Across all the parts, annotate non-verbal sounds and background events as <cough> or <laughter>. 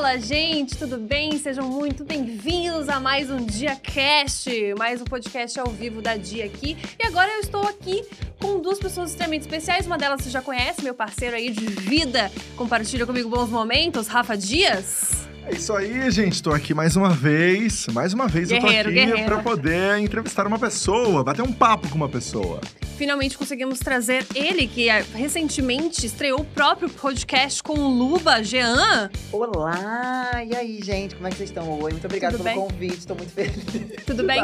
Fala, gente, tudo bem? Sejam muito bem-vindos a mais um Dia Cast, mais um podcast ao vivo da Dia aqui. E agora eu estou aqui com duas pessoas extremamente especiais. Uma delas você já conhece, meu parceiro aí de vida, compartilha comigo bons momentos, Rafa Dias. É isso aí, gente. Estou aqui mais uma vez. Mais uma vez Guerreiro, eu tô aqui para poder entrevistar uma pessoa, bater um papo com uma pessoa. Finalmente conseguimos trazer ele, que é, recentemente estreou o próprio podcast com o Luba, Jean. Olá! E aí, gente, como é que vocês estão? Oi, muito obrigado Tudo pelo bem? convite, estou muito feliz. Tudo bem?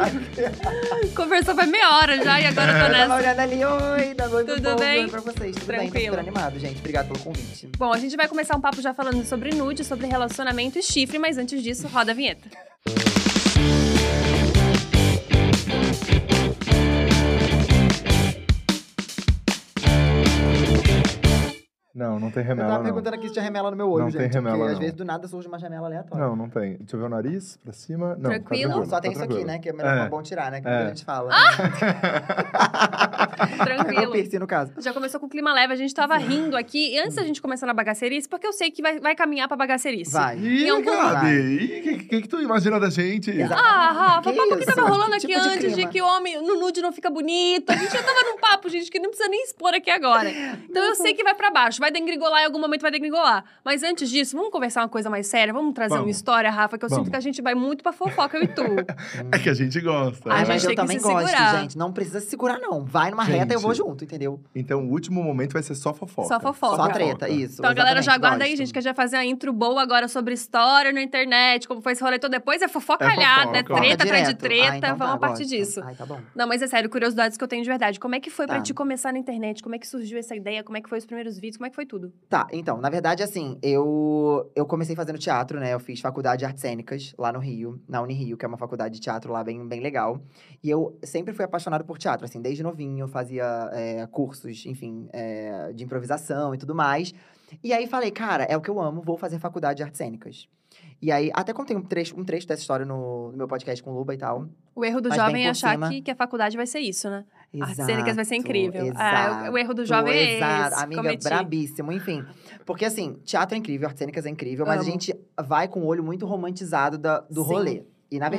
<laughs> Conversou vai meia hora já e agora eu tô Eu tava nessa. olhando ali, oi, dando oi Tudo povo, bem? oi pra vocês. Tudo bem, tô Tranquilo. super animado, gente. Obrigado pelo convite. Bom, a gente vai começar um papo já falando sobre nude, sobre relacionamento e chifre, mas antes disso, roda a vinheta. Não, não tem Eu remela, tava não. perguntando aqui se tinha remela no meu olho, Não tem gente. remela, porque às não. vezes do nada surge uma remela aleatória. Não, não tem. Deixa eu ver o nariz pra cima. Não, tá Tranquilo? Não, só tem tá isso aqui, né? Que é melhor É. bom tirar, né? Que É. muita gente fala. <laughs> É o Tranquilo. piercing, no caso. Já começou com o clima leve, a gente tava rindo aqui, e antes da gente começar na bagacerice, porque eu sei que vai, vai caminhar pra bagacerice. Vai. Ih, algum Gabi! O que, que, que tu imagina da gente? Ah, Rafa, o Que papo que tava rolando Que aqui tipo de antes de clima? que o homem no nude não fica bonito. A gente já tava num papo, gente, que não precisa nem expor aqui agora. <laughs> Então eu sei que vai pra baixo, vai degringolar em algum momento, vai degringolar. Mas antes disso, vamos conversar uma coisa mais séria? Vamos trazer uma Vamos. história, Rafa, que eu Vamos. sinto que a gente vai muito pra fofoca, eu e tu. <laughs> É que a gente gosta. A Ai, gente mas eu que também se gosto, segurar. gente. Não precisa se segurar, não. Vai numa reta e eu vou Gente. junto, entendeu? Então o último momento vai ser só fofoca. Só fofoca. Só treta, isso. Então a galera já aguarda aí, gosto. gente, que a gente vai fazer uma intro boa agora sobre história na internet, como foi esse rolê todo. Depois é fofocalhada, é, É fofoca. treta Foca atrás de treta, Ah, então vamos tá, a partir gosto. disso. Ai, tá bom. Não, mas é sério, curiosidades que eu tenho de verdade. Como é que foi pra Tá. te começar na internet? Como é que surgiu essa ideia? Como é que foi os primeiros vídeos? Como é que foi tudo? Tá, então, na verdade, assim, eu, eu comecei fazendo teatro, né? Eu fiz faculdade de artes cênicas lá no Rio, na Unirio, que é uma faculdade de teatro lá bem, bem legal. E eu sempre fui apaixonado por teatro, assim, desde novinho, eu fazia é, cursos, enfim, é, de improvisação e tudo mais. E aí falei, cara, é o que eu amo, vou fazer faculdade de artes cênicas. E aí, até contei um trecho, um trecho dessa história no, no meu podcast com o Luba e tal. O erro do jovem é achar que, que a faculdade vai ser isso, né? Artes Exato, cênicas vai ser incrível. Exato. Ah, o erro do jovem é exato. esse. Amiga, cometi. brabíssimo, enfim. Porque assim, teatro é incrível, artes cênicas é incrível, mas Amo. a gente vai com o olho muito romantizado da- do Sim. rolê. E na Uhum.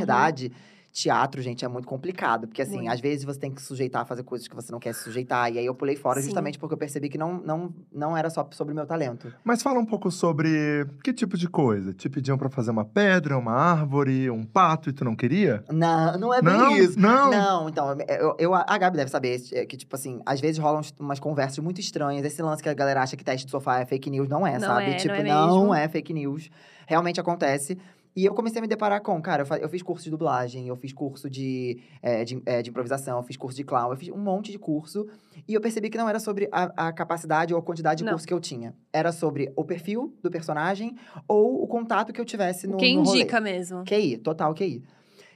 Teatro, gente, é muito complicado. Porque assim, Muito. às vezes você tem que se sujeitar a fazer coisas que você não quer se sujeitar. E aí eu pulei fora Sim. justamente porque eu percebi que não, não, não era só sobre o meu talento. Mas fala um pouco sobre que tipo de coisa? Te pediam pra fazer uma pedra, uma árvore, um pato e tu não queria? Não, não é bem não, isso. não. Não, então, eu, eu- a Gabi deve saber é, que, tipo assim, às vezes rolam umas conversas muito estranhas. Esse lance que a galera acha que teste de sofá é fake news, não é, Não sabe? é, não tipo, é não é fake news. Realmente acontece. E eu comecei a me deparar com, cara, eu, eu fiz curso de dublagem, eu fiz curso de, é, de, é, de improvisação, eu fiz curso de clown, eu fiz um monte de curso. E eu percebi que não era sobre a, a capacidade ou a quantidade de Não. curso que eu tinha. Era sobre o perfil do personagem ou o contato que eu tivesse no, Quem rolê. indica mesmo? QI, total QI.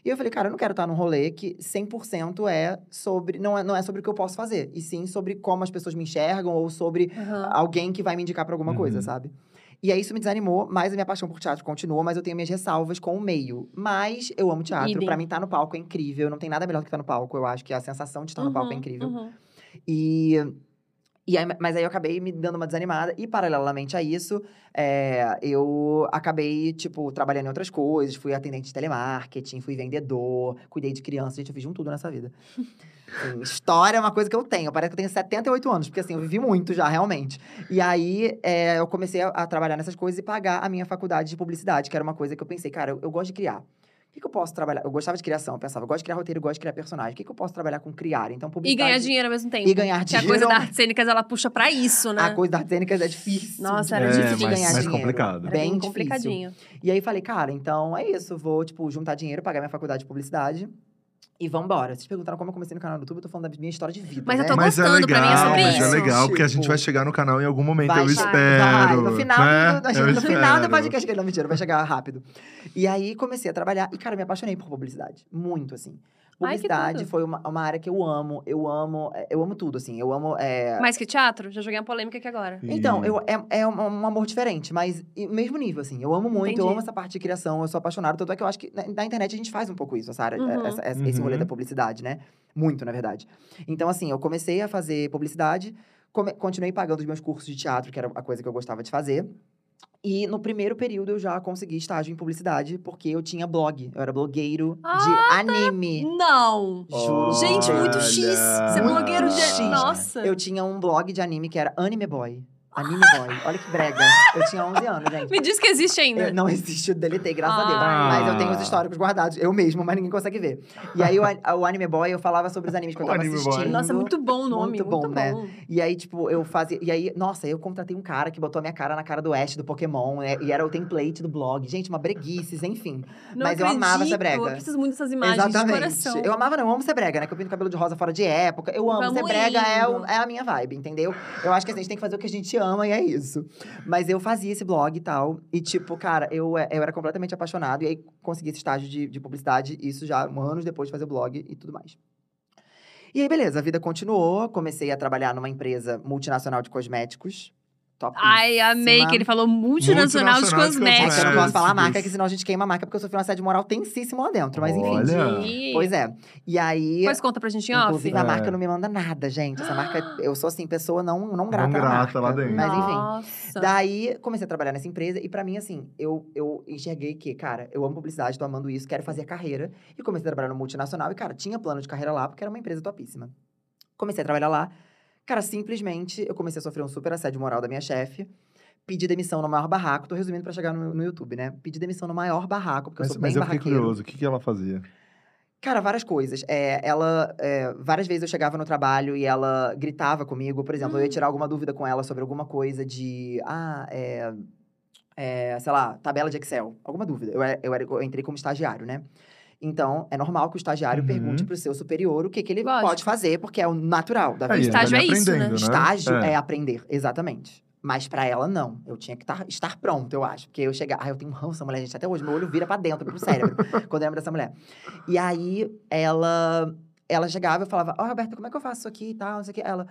E eu falei, cara, eu não quero estar num rolê que 100% é sobre. Não é, não é sobre o que eu posso fazer, e sim sobre como as pessoas me enxergam ou sobre Aham. alguém que vai me indicar pra alguma coisa, Uhum. sabe? E aí isso me desanimou, mas a minha paixão por teatro continua, mas eu tenho minhas ressalvas com o meio. Mas eu amo teatro, pra mim estar no palco é incrível, não tem nada melhor do que estar no palco. Eu acho que a sensação de estar no palco é Uhum, incrível. uhum. E, e aí, mas aí eu acabei me dando uma desanimada. E paralelamente a isso, é, eu acabei, tipo, trabalhando em outras coisas. Fui atendente de telemarketing, fui vendedor, cuidei de criança. Gente, eu fiz um tudo nessa vida. <laughs> Assim, história é uma coisa que eu tenho. Parece que eu tenho 78 anos, porque assim, eu vivi muito já, realmente. E aí, é, eu comecei a, a trabalhar nessas coisas e pagar a minha faculdade de publicidade, que era uma coisa que eu pensei, cara, eu, eu gosto de criar. O que, que eu posso trabalhar? Eu gostava de criação, eu pensava, eu gosto de criar roteiro, eu gosto de criar personagem. O que, que eu posso trabalhar com criar? Então, E publicidade... ganhar dinheiro ao mesmo tempo. E ganhar Que a dinheiro. coisa das artes cênicas, ela puxa pra isso, né? A coisa das artes cênicas é difícil. Nossa, era É, difícil de mais- ganhar mais dinheiro. complicado. Bem bem difícil. complicadinho. E aí falei, cara, então é isso. Vou, tipo, juntar dinheiro, pagar minha faculdade de publicidade. E vambora. Vocês perguntaram como eu comecei no canal do YouTube, eu tô falando da minha história de vida. Mas eu né? tô Mas é gostando, pra mim é legal, sobre mas isso. é legal, porque a gente Tipo, vai chegar no canal em algum momento, Vai eu chegar, espero. Vai, no final, né? do, Eu no final do podcast, que não, mentira, vai chegar rápido. E aí comecei a trabalhar. E, cara, me apaixonei por publicidade. Muito, assim. Ai, Publicidade tudo. foi uma, uma área que eu amo. Eu amo, é, eu amo tudo, assim. Eu amo. é, Mais que teatro? Já joguei uma polêmica aqui agora. Então, eu, é, é um, um amor diferente, mas mesmo nível, assim. Eu amo muito, eu Entendi. amo essa parte de criação, eu sou apaixonado. Tanto é que eu acho que na, na internet a gente faz um pouco isso, essa área, Uhum. essa- essa- esse rolê Uhum. da publicidade, né? Muito, na verdade. Então, assim, eu comecei a fazer publicidade, come- continuei pagando os meus cursos de teatro, que era a coisa que eu gostava de fazer. E no primeiro período eu já consegui estágio em publicidade, porque eu tinha blog. Eu era blogueiro Ah, de anime. Não! Juro. Gente, muito X! Você é blogueiro de. X. Nossa! Eu tinha um blog de anime que era Anime Boy. Anime Boy. Olha que brega. Eu tinha 11 anos, gente. Me diz que existe ainda. Eu- não existe, eu deletei, graças a Deus. Ah. Mas eu tenho os históricos guardados, eu mesmo, mas ninguém consegue ver. E aí, o, o Anime Boy, eu falava sobre os animes que eu tava Anime Boy. assistindo. Nossa, muito bom o nome. Muito Muito bom, bom, né? E aí, tipo, eu fazia. E aí, nossa, eu contratei um cara que botou a minha cara na cara do Ash do Pokémon, né? E era o template do blog. Gente, uma breguices, enfim. Não Mas eu amava essa acredito, brega. Eu preciso muito dessas imagens de Exatamente. coração. Eu amava, não, eu amo ser brega, né? Que eu pinto cabelo de rosa fora de época. Eu amo. Vamos ser brega é, o- é a minha vibe, entendeu? Eu acho que assim, a gente tem que fazer o que a gente ama e é isso. Mas eu fazia esse blog e tal. E, tipo, cara, eu, eu era completamente apaixonado. E aí consegui esse estágio de, de publicidade. Isso já anos depois de fazer o blog e tudo mais. E aí, beleza, a vida continuou. Comecei a trabalhar numa empresa multinacional de cosméticos. Top. Ai, amei que ele falou multinacional, de Multinacional de É cosméticos. eu não posso falar a marca, que senão a gente queima a marca, porque eu sofri um assédio moral tensíssimo lá dentro. Mas enfim. Olha. Pois é. E aí. Depois conta pra gente em off. Inclusive, a É. marca não me manda nada, gente. Essa marca, <gasps> eu sou assim, pessoa não, não grata. Não grata marca. lá dentro. Mas enfim. Nossa. Daí, comecei a trabalhar nessa empresa e pra mim, assim, eu, eu enxerguei que, cara, eu amo publicidade, tô amando isso, quero fazer carreira. E comecei a trabalhar no multinacional e, cara, tinha plano de carreira lá, porque era uma empresa topíssima. Comecei a trabalhar lá. Cara, simplesmente, eu comecei a sofrer um super assédio moral da minha chefe. Pedi demissão no maior barraco. Tô resumindo pra chegar no, no YouTube, né? Pedi demissão no maior barraco, porque eu Mas, sou mas bem eu fiquei curioso, o que, que ela fazia? Cara, várias coisas. É, ela, é, várias vezes eu chegava no trabalho e ela gritava comigo. Por exemplo, eu ia tirar alguma dúvida com ela sobre alguma coisa de. Ah, é. é, sei lá, tabela de Excel. Alguma dúvida. Eu, eu, eu entrei como estagiário, né? Então, é normal que o estagiário Uhum. pergunte pro seu superior o que, que ele Lógico. pode fazer, porque é o natural da Aí, vida. estágio ele é isso, né? aprendendo, Estágio É. é aprender, exatamente. Mas pra ela, não. Eu tinha que tar- estar pronto, eu acho. Porque eu chegar. Ai, eu tenho um ranço dessa mulher, gente. Até hoje, meu olho vira pra dentro, pro cérebro, <laughs> quando eu lembro dessa mulher. E aí, ela. Ela chegava e eu falava: Ó, Roberta, como é que eu faço isso aqui e tal? Não sei o que. Ela.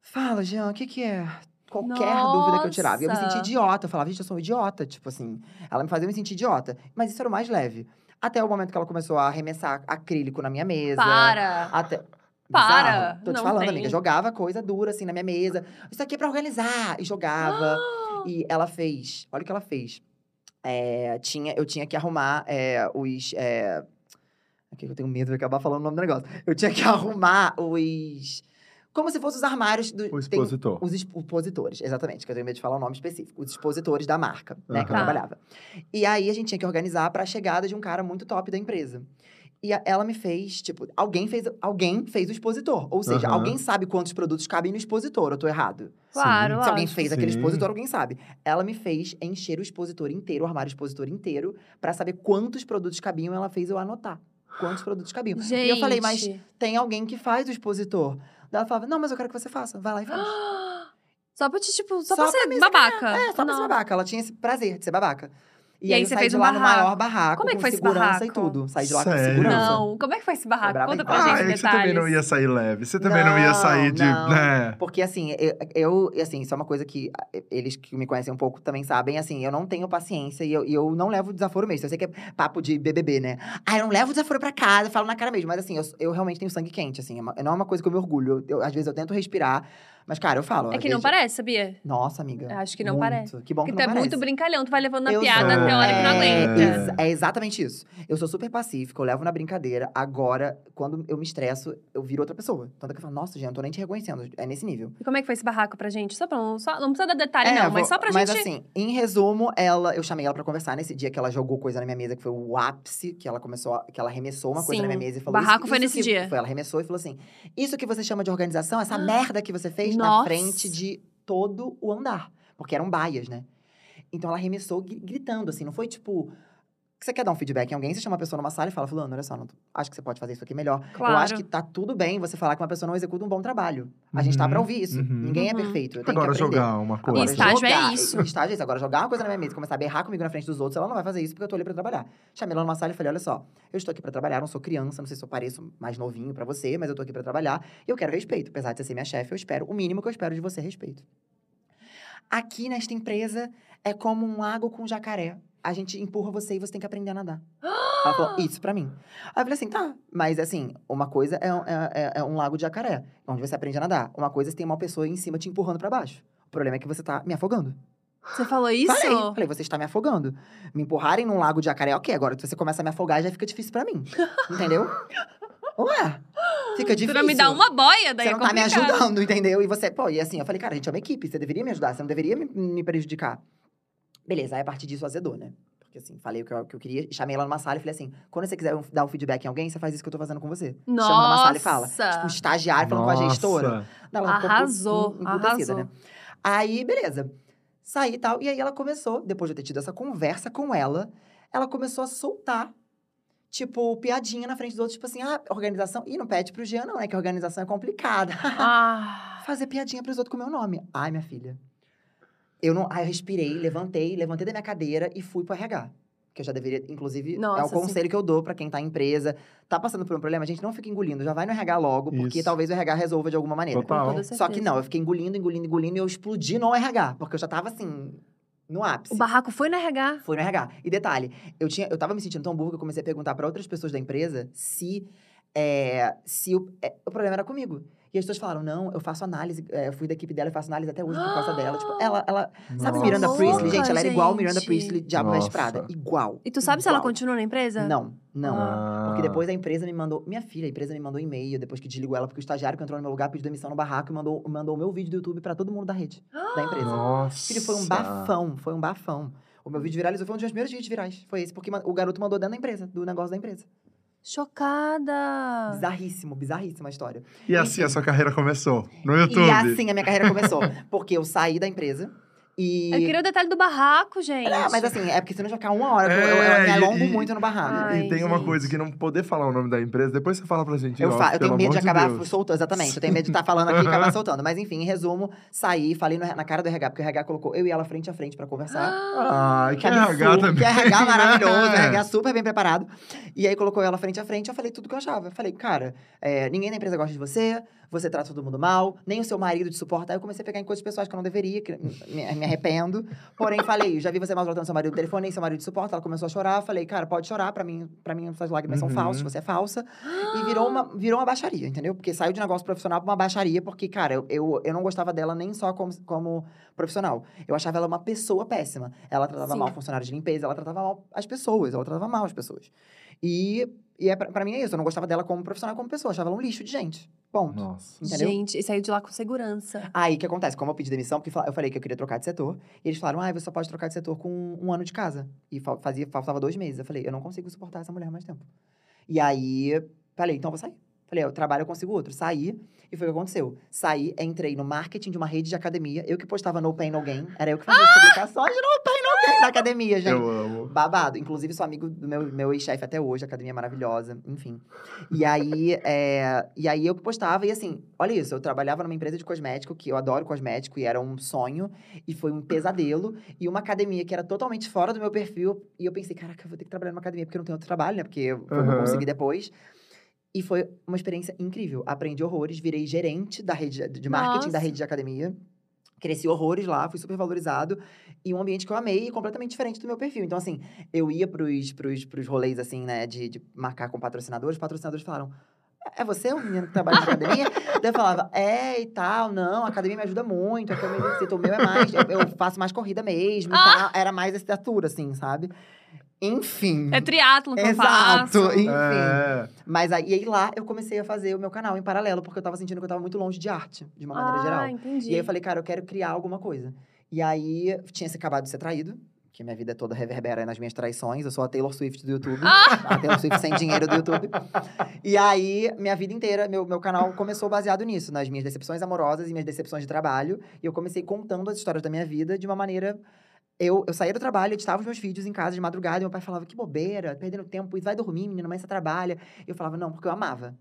Fala, Jean, o que que é? Qualquer dúvida que eu tirava. E eu me Nossa. sentia idiota. Eu falava, gente, eu sou um idiota. Tipo assim. Ela me fazia me sentir idiota. Mas isso era o mais leve. Até o momento que ela começou a arremessar acrílico na minha mesa. Para! Até. Para! Bizarro. Tô te falando, tem. amiga. Jogava coisa dura assim na minha mesa. Isso aqui é pra organizar. E jogava. e ela fez. Olha o que ela fez. É, tinha, eu tinha que arrumar é, os. É... Aqui que eu tenho medo de acabar falando o nome do negócio. Eu tinha que <laughs> arrumar os. Como se fossem os armários do. O tem- expositor. os expositores, exatamente, que eu tenho medo de falar o nome específico. Os expositores da marca, né, que eu trabalhava. E aí a gente tinha que organizar para a chegada de um cara muito top da empresa. E ela me fez, tipo, alguém fez, alguém fez o expositor. Ou seja, Aham. alguém sabe quantos produtos cabem no expositor, eu tô errado. Claro, Se alguém fez aquele Sim. expositor, alguém sabe. Ela me fez encher o expositor inteiro, o armário expositor inteiro, para saber quantos produtos cabiam. Ela fez eu anotar quantos produtos cabiam. Gente. E eu falei, mas tem alguém que faz o expositor. Daí ela falava, não, mas eu quero que você faça. Vai lá e faz. <gasps> Só pra te, tipo, só, Só pra pra ser me babaca. É, só pra Não. ser babaca. Ela tinha esse prazer de ser babaca. E, E aí aí, você fez de um lá no barraco. maior barraco, Como é que foi esse segurança e barraco? tudo. Saí de lá Sério? com segurança. Não, como é que foi esse barraco? Conta em pra casa. gente Ah, os é que você também não detalhes. ia sair leve. Você também não, ia Não, sair de. não. Né? Porque, assim, eu, eu, assim, isso é uma coisa que ah, eles que me conhecem um pouco também sabem, assim, eu não tenho paciência e eu, e eu não levo desaforo mesmo. Eu sei que é papo de BBB, né? Ah, eu não levo desaforo pra casa, falo na cara mesmo. Mas, assim, eu, eu realmente tenho sangue quente, assim. é não é uma coisa que eu me orgulho. Eu- às vezes eu tento respirar, mas, cara, eu falo. É que não parece, sabia? Nossa, amiga. Eu acho que não muito. parece. Que bom Porque que tu é não muito brincalhão, tu vai levando na Eu piada sou. até a hora que não É, aguenta. É exatamente isso. Eu sou super pacífica, eu levo na brincadeira. Agora, quando eu me estresso, eu viro outra pessoa. Tanto é que eu falo, nossa, gente, não tô nem te reconhecendo. É nesse nível. E como é que foi esse barraco pra gente? Só pra não, só, não precisa dar detalhe, É, não, mas vou- só pra mas gente. assim, em resumo, ela, eu chamei ela pra conversar nesse dia que ela jogou coisa na minha mesa, que foi o ápice, que ela começou, a- que ela arremessou uma coisa Sim, na minha mesa e o falou. barraco isso, foi isso nesse dia. Foi, ela arremessou e falou assim: Isso que você chama de organização, essa merda que você fez na Nossa. frente de todo o andar. Porque eram baias, né? Então ela arremessou gri- gritando, assim, não foi tipo. Você quer dar um feedback em alguém, você chama a pessoa numa sala e fala, fulano, olha só, não tô- acho que você pode fazer isso aqui melhor. Claro. Eu acho que tá tudo bem você falar que uma pessoa não executa um bom trabalho. A gente tá Uhum, pra ouvir isso. uhum. Ninguém é Uhum. perfeito. Eu tenho Agora que jogar uma coisa. E estágio é jogar- isso. <laughs> Estágio é isso. Agora, jogar uma coisa na minha mesa e começar a berrar comigo na frente dos outros, ela não vai fazer isso porque eu tô ali pra trabalhar. Chamei ela numa sala e falei: olha só, eu estou aqui pra trabalhar, não sou criança, não sei se eu pareço mais novinho pra você, mas eu tô aqui pra trabalhar e eu quero respeito. Apesar de você ser minha chefe, eu espero, o mínimo que eu espero de você é respeito. Aqui nesta empresa é como um lago com jacaré. A gente empurra você e você tem que aprender a nadar. <gasps> Ela falou, isso pra mim. Aí eu falei assim, tá. Mas assim, uma coisa é, um- é- é- é um lago de jacaré, onde você aprende a nadar. Uma coisa é você tem uma pessoa em cima te empurrando pra baixo. O problema é que você tá me afogando. Você falou <laughs> isso? Falei, falei, você está me afogando. Me empurrarem num lago de jacaré, ok. Agora que você começa a me afogar, já fica difícil pra mim. <laughs> Entendeu? Ué, fica difícil. não me dá uma boia, daí Você é não tá me ajudando, <laughs> entendeu? E você, pô, e assim, eu falei, cara, a gente é uma equipe, você deveria me ajudar, você não deveria me, me prejudicar. Beleza, aí a partir disso azedou, né? Porque assim, falei o que eu, que eu queria, chamei ela numa sala e falei assim: quando você quiser um- dar um feedback em alguém, você faz isso que eu tô fazendo com você. Chama numa sala e fala. Nossa! Tipo, um estagiário falando com a gestora. Nossa. Não, ela ficou Arrasou, em- emputecida, arrasou. né? Aí, beleza. Saí e tal. E aí ela começou, depois de eu ter tido essa conversa com ela, ela começou a soltar, tipo, piadinha na frente dos outros, tipo assim, ah, organização. Ih, não pede pro Jean, não, é que a organização é complicada. Ah, <laughs> Fazer piadinha pros outros com o meu nome. Ai, minha filha. Eu não. Aí eu respirei, levantei, levantei da minha cadeira e fui pro RH. Que eu já deveria, inclusive, é Nossa, o conselho que eu dou pra quem tá em empresa. Tá passando por um problema, a gente não fica engolindo, já vai no RH logo, porque Isso. talvez o RH resolva de alguma maneira. Total. Só que não, eu fiquei engolindo, engolindo, engolindo e eu explodi no RH, porque eu já tava assim, no ápice. O barraco foi no RH. Foi no RH. E detalhe, eu, tinha, eu tava me sentindo tão burro que eu comecei a perguntar pra outras pessoas da empresa se, é, se o, é, o problema era comigo. E as pessoas falaram, não, eu faço análise, é, eu fui da equipe dela, eu faço análise até hoje por causa dela. Tipo, ela, ela sabe Nossa. Miranda louca, Priestley? Gente, ela era igual Miranda. Priestley, Diabo Veste Nossa. Prada. Igual. E tu sabe se ela Igual. continua na empresa? Não, não. Ah. Porque depois a empresa me mandou. Minha filha, a empresa me mandou um e-mail depois que desligou ela, porque o estagiário que entrou no meu lugar pediu demissão no barraco e mandou, mandou o meu vídeo do YouTube pra todo mundo da rede, da empresa. Nossa. Filho, foi um bafão, foi um bafão. O meu vídeo viralizou, foi um dos meus primeiros vídeos virais. Foi esse, porque o garoto mandou dentro da empresa, do negócio da empresa. Chocada. Bizarríssimo, bizarríssima a história. E assim a sua carreira começou? No YouTube? E assim a minha carreira começou. porque eu saí da empresa e. Eu queria o detalhe do barraco, gente. Não, mas assim, é porque senão já ficar uma hora. eu- eu, É, eu me alongo e- muito no barraco. Ai, e tem uma gente. coisa que não poder falar o nome da empresa, depois você fala pra gente. Eu, eu tenho medo de acabar Deus. soltando, exatamente. Eu tenho medo de estar falando aqui e acabar <laughs> soltando. Mas enfim, em resumo, saí, falei no- na cara do RH, porque o RH colocou eu e ela frente a frente pra conversar. Ai, que RH absurdo, também. Que RH <laughs> maravilhoso, né? RH super bem preparado. E aí colocou ela frente a frente, eu falei tudo que eu achava. Eu falei, cara, é, ninguém na empresa gosta de você, você trata todo mundo mal, nem o seu marido te suporta. Aí eu comecei a pegar em coisas pessoais que eu não deveria, que me, me arrependo. Porém, falei, já vi você maltratando seu marido no telefone, nem seu marido te suporta. Ela começou a chorar, falei, cara, pode chorar, pra mim, pra mim essas lágrimas são Uhum. falsas, você é falsa. E virou uma, virou uma baixaria, entendeu? Porque saiu de negócio profissional pra uma baixaria, porque, cara, eu, eu, eu não gostava dela nem só como, como profissional. Eu achava ela uma pessoa péssima. Ela tratava Sim. mal funcionários de limpeza, ela tratava mal as pessoas, ela tratava mal as pessoas. E, e é, pra, pra mim é isso, eu não gostava dela como profissional, como pessoa. Eu achava ela um lixo de gente. Ponto. Nossa. Entendeu? Gente, e saiu de lá com segurança. Aí, o que acontece? Como eu pedi demissão, porque eu falei que eu queria trocar de setor, e eles falaram, ah, você só pode trocar de setor com um ano de casa. E fa- fazia, faltava dois meses. Eu falei, eu não consigo suportar essa mulher mais tempo. E aí, falei, então eu vou sair. Falei, eu trabalho, eu consigo outro. Saí, e foi o que aconteceu. Saí, entrei no marketing de uma rede de academia. Eu que postava No Pain No Gain. Era eu que fazia as publicações de No Pain <laughs> da academia, gente. Eu amo. Babado. Inclusive, sou amigo do meu, meu ex-chefe até hoje, academia maravilhosa, enfim. E aí, <laughs> é, e aí eu postava, e assim, olha isso, eu trabalhava numa empresa de cosmético, que eu adoro cosmético, e era um sonho, e foi um pesadelo, e uma academia que era totalmente fora do meu perfil, e eu pensei, caraca, eu vou ter que trabalhar numa academia, porque eu não tenho outro trabalho, né? Porque eu, foi o que eu Aham. consegui depois. E foi uma experiência incrível. Aprendi horrores, virei gerente da rede de marketing da Nossa. rede de academia. Cresci horrores lá, fui super valorizado. E um ambiente que eu amei e completamente diferente do meu perfil. Então, assim, eu ia pros, pros, pros rolês, assim, né, de, de marcar com patrocinadores. Os patrocinadores falaram, é você o menino que trabalha na academia? <laughs> Daí eu falava, é e tal, não, a academia me ajuda muito, é que eu me o meu é mais, eu, eu faço mais corrida mesmo tal. Era mais estatura, assim, sabe? Enfim. É triatlo que eu Exato, faço. enfim. É. Mas aí, e aí lá eu comecei a fazer o meu canal em paralelo, porque eu tava sentindo que eu tava muito longe de arte, de uma maneira ah, geral. entendi. E aí eu falei, cara, eu quero criar alguma coisa. E aí tinha se acabado de ser traído, que minha vida toda reverbera nas minhas traições. Eu sou a Taylor Swift do YouTube. <laughs> A Taylor Swift sem dinheiro do YouTube. E aí, minha vida inteira, meu, meu canal começou baseado nisso, nas minhas decepções amorosas e minhas decepções de trabalho. E eu comecei contando as histórias da minha vida de uma maneira. Eu, eu saía do trabalho, editava os meus vídeos em casa de madrugada, e meu pai falava, que bobeira, perdendo tempo, vai dormir, menina, mas você trabalha. E eu falava, não, porque eu amava.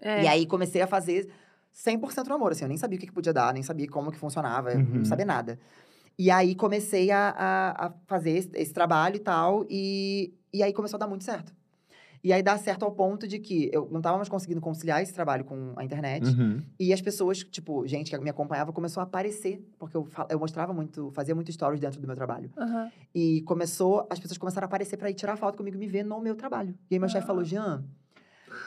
É. E aí comecei a fazer 100% no amor, assim, eu nem sabia o que, que podia dar, nem sabia como que funcionava, eu Uhum. não sabia nada. E aí comecei a, a, a fazer esse, esse trabalho e tal, e, e aí começou a dar muito certo. E aí dá certo ao ponto de que eu não tava mais conseguindo conciliar esse trabalho com a internet. Uhum. E as pessoas, tipo, gente que me acompanhava, começou a aparecer, porque eu, eu mostrava muito, fazia muito stories dentro do meu trabalho. Aham. E começou, as pessoas começaram a aparecer pra ir tirar foto comigo e me ver no meu trabalho. E aí meu chefe Ah. falou, Jean,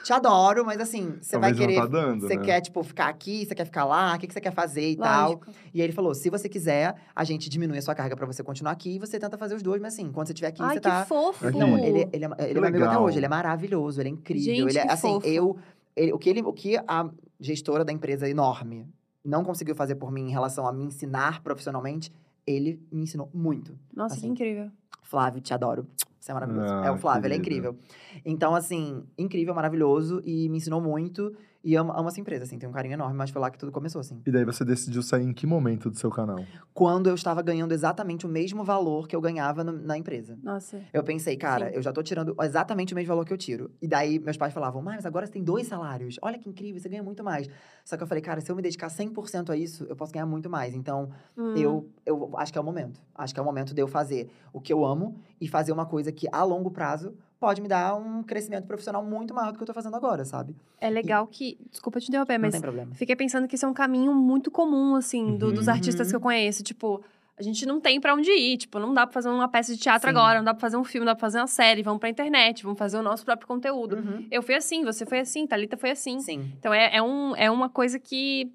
te adoro, mas assim, você vai não querer. tá dando, você né? quer, tipo, ficar aqui, você quer ficar lá, o que, que você quer fazer e tal. Lógico. E aí ele falou: se você quiser, a gente diminui a sua carga pra você continuar aqui e você tenta fazer os dois, mas assim, quando você estiver aqui, Ai, você que tá. fofo. Não, ele, ele, é, ele é meu amigo até hoje, ele é maravilhoso, ele é incrível. Gente, ele é, que assim, fofo. eu. ele- o, que ele, o que a gestora da empresa enorme não conseguiu fazer por mim em relação a me ensinar profissionalmente, ele me ensinou muito. Nossa, que assim. incrível. Flávio, te adoro. Você é maravilhoso. Ah, é o Flávio, ele é incrível. Então, assim, incrível, maravilhoso e me ensinou muito. E amo, amo essa empresa, assim, tem um carinho enorme, mas foi lá que tudo começou, assim. E daí você decidiu sair em que momento do seu canal? Quando eu estava ganhando exatamente o mesmo valor que eu ganhava no- na empresa. Nossa. Eu pensei, cara, Sim. eu já tô tirando exatamente o mesmo valor que eu tiro. E daí meus pais falavam, "Mãe, mas agora você tem dois salários. Olha que incrível, você ganha muito mais. Só que eu falei, cara, se eu me dedicar 100% a isso, eu posso ganhar muito mais. Então, Hum. eu, eu acho que é o momento. Acho que é o momento de eu fazer o que eu amo e fazer uma coisa que a longo prazo pode me dar um crescimento profissional muito maior do que eu tô fazendo agora, sabe? É legal que. Desculpa te interromper, Não mas tem problema. fiquei pensando que isso é um caminho muito comum, assim, do- dos Uhum. artistas que eu conheço. Tipo, a gente não tem pra onde ir. Tipo, não dá pra fazer uma peça de teatro Sim. agora, não dá pra fazer um filme, não dá pra fazer uma série. Vamos pra internet, vamos fazer o nosso próprio conteúdo. Uhum. Eu fui assim, você foi assim, Thalita foi assim. Sim. Então é, é, um, é uma coisa que.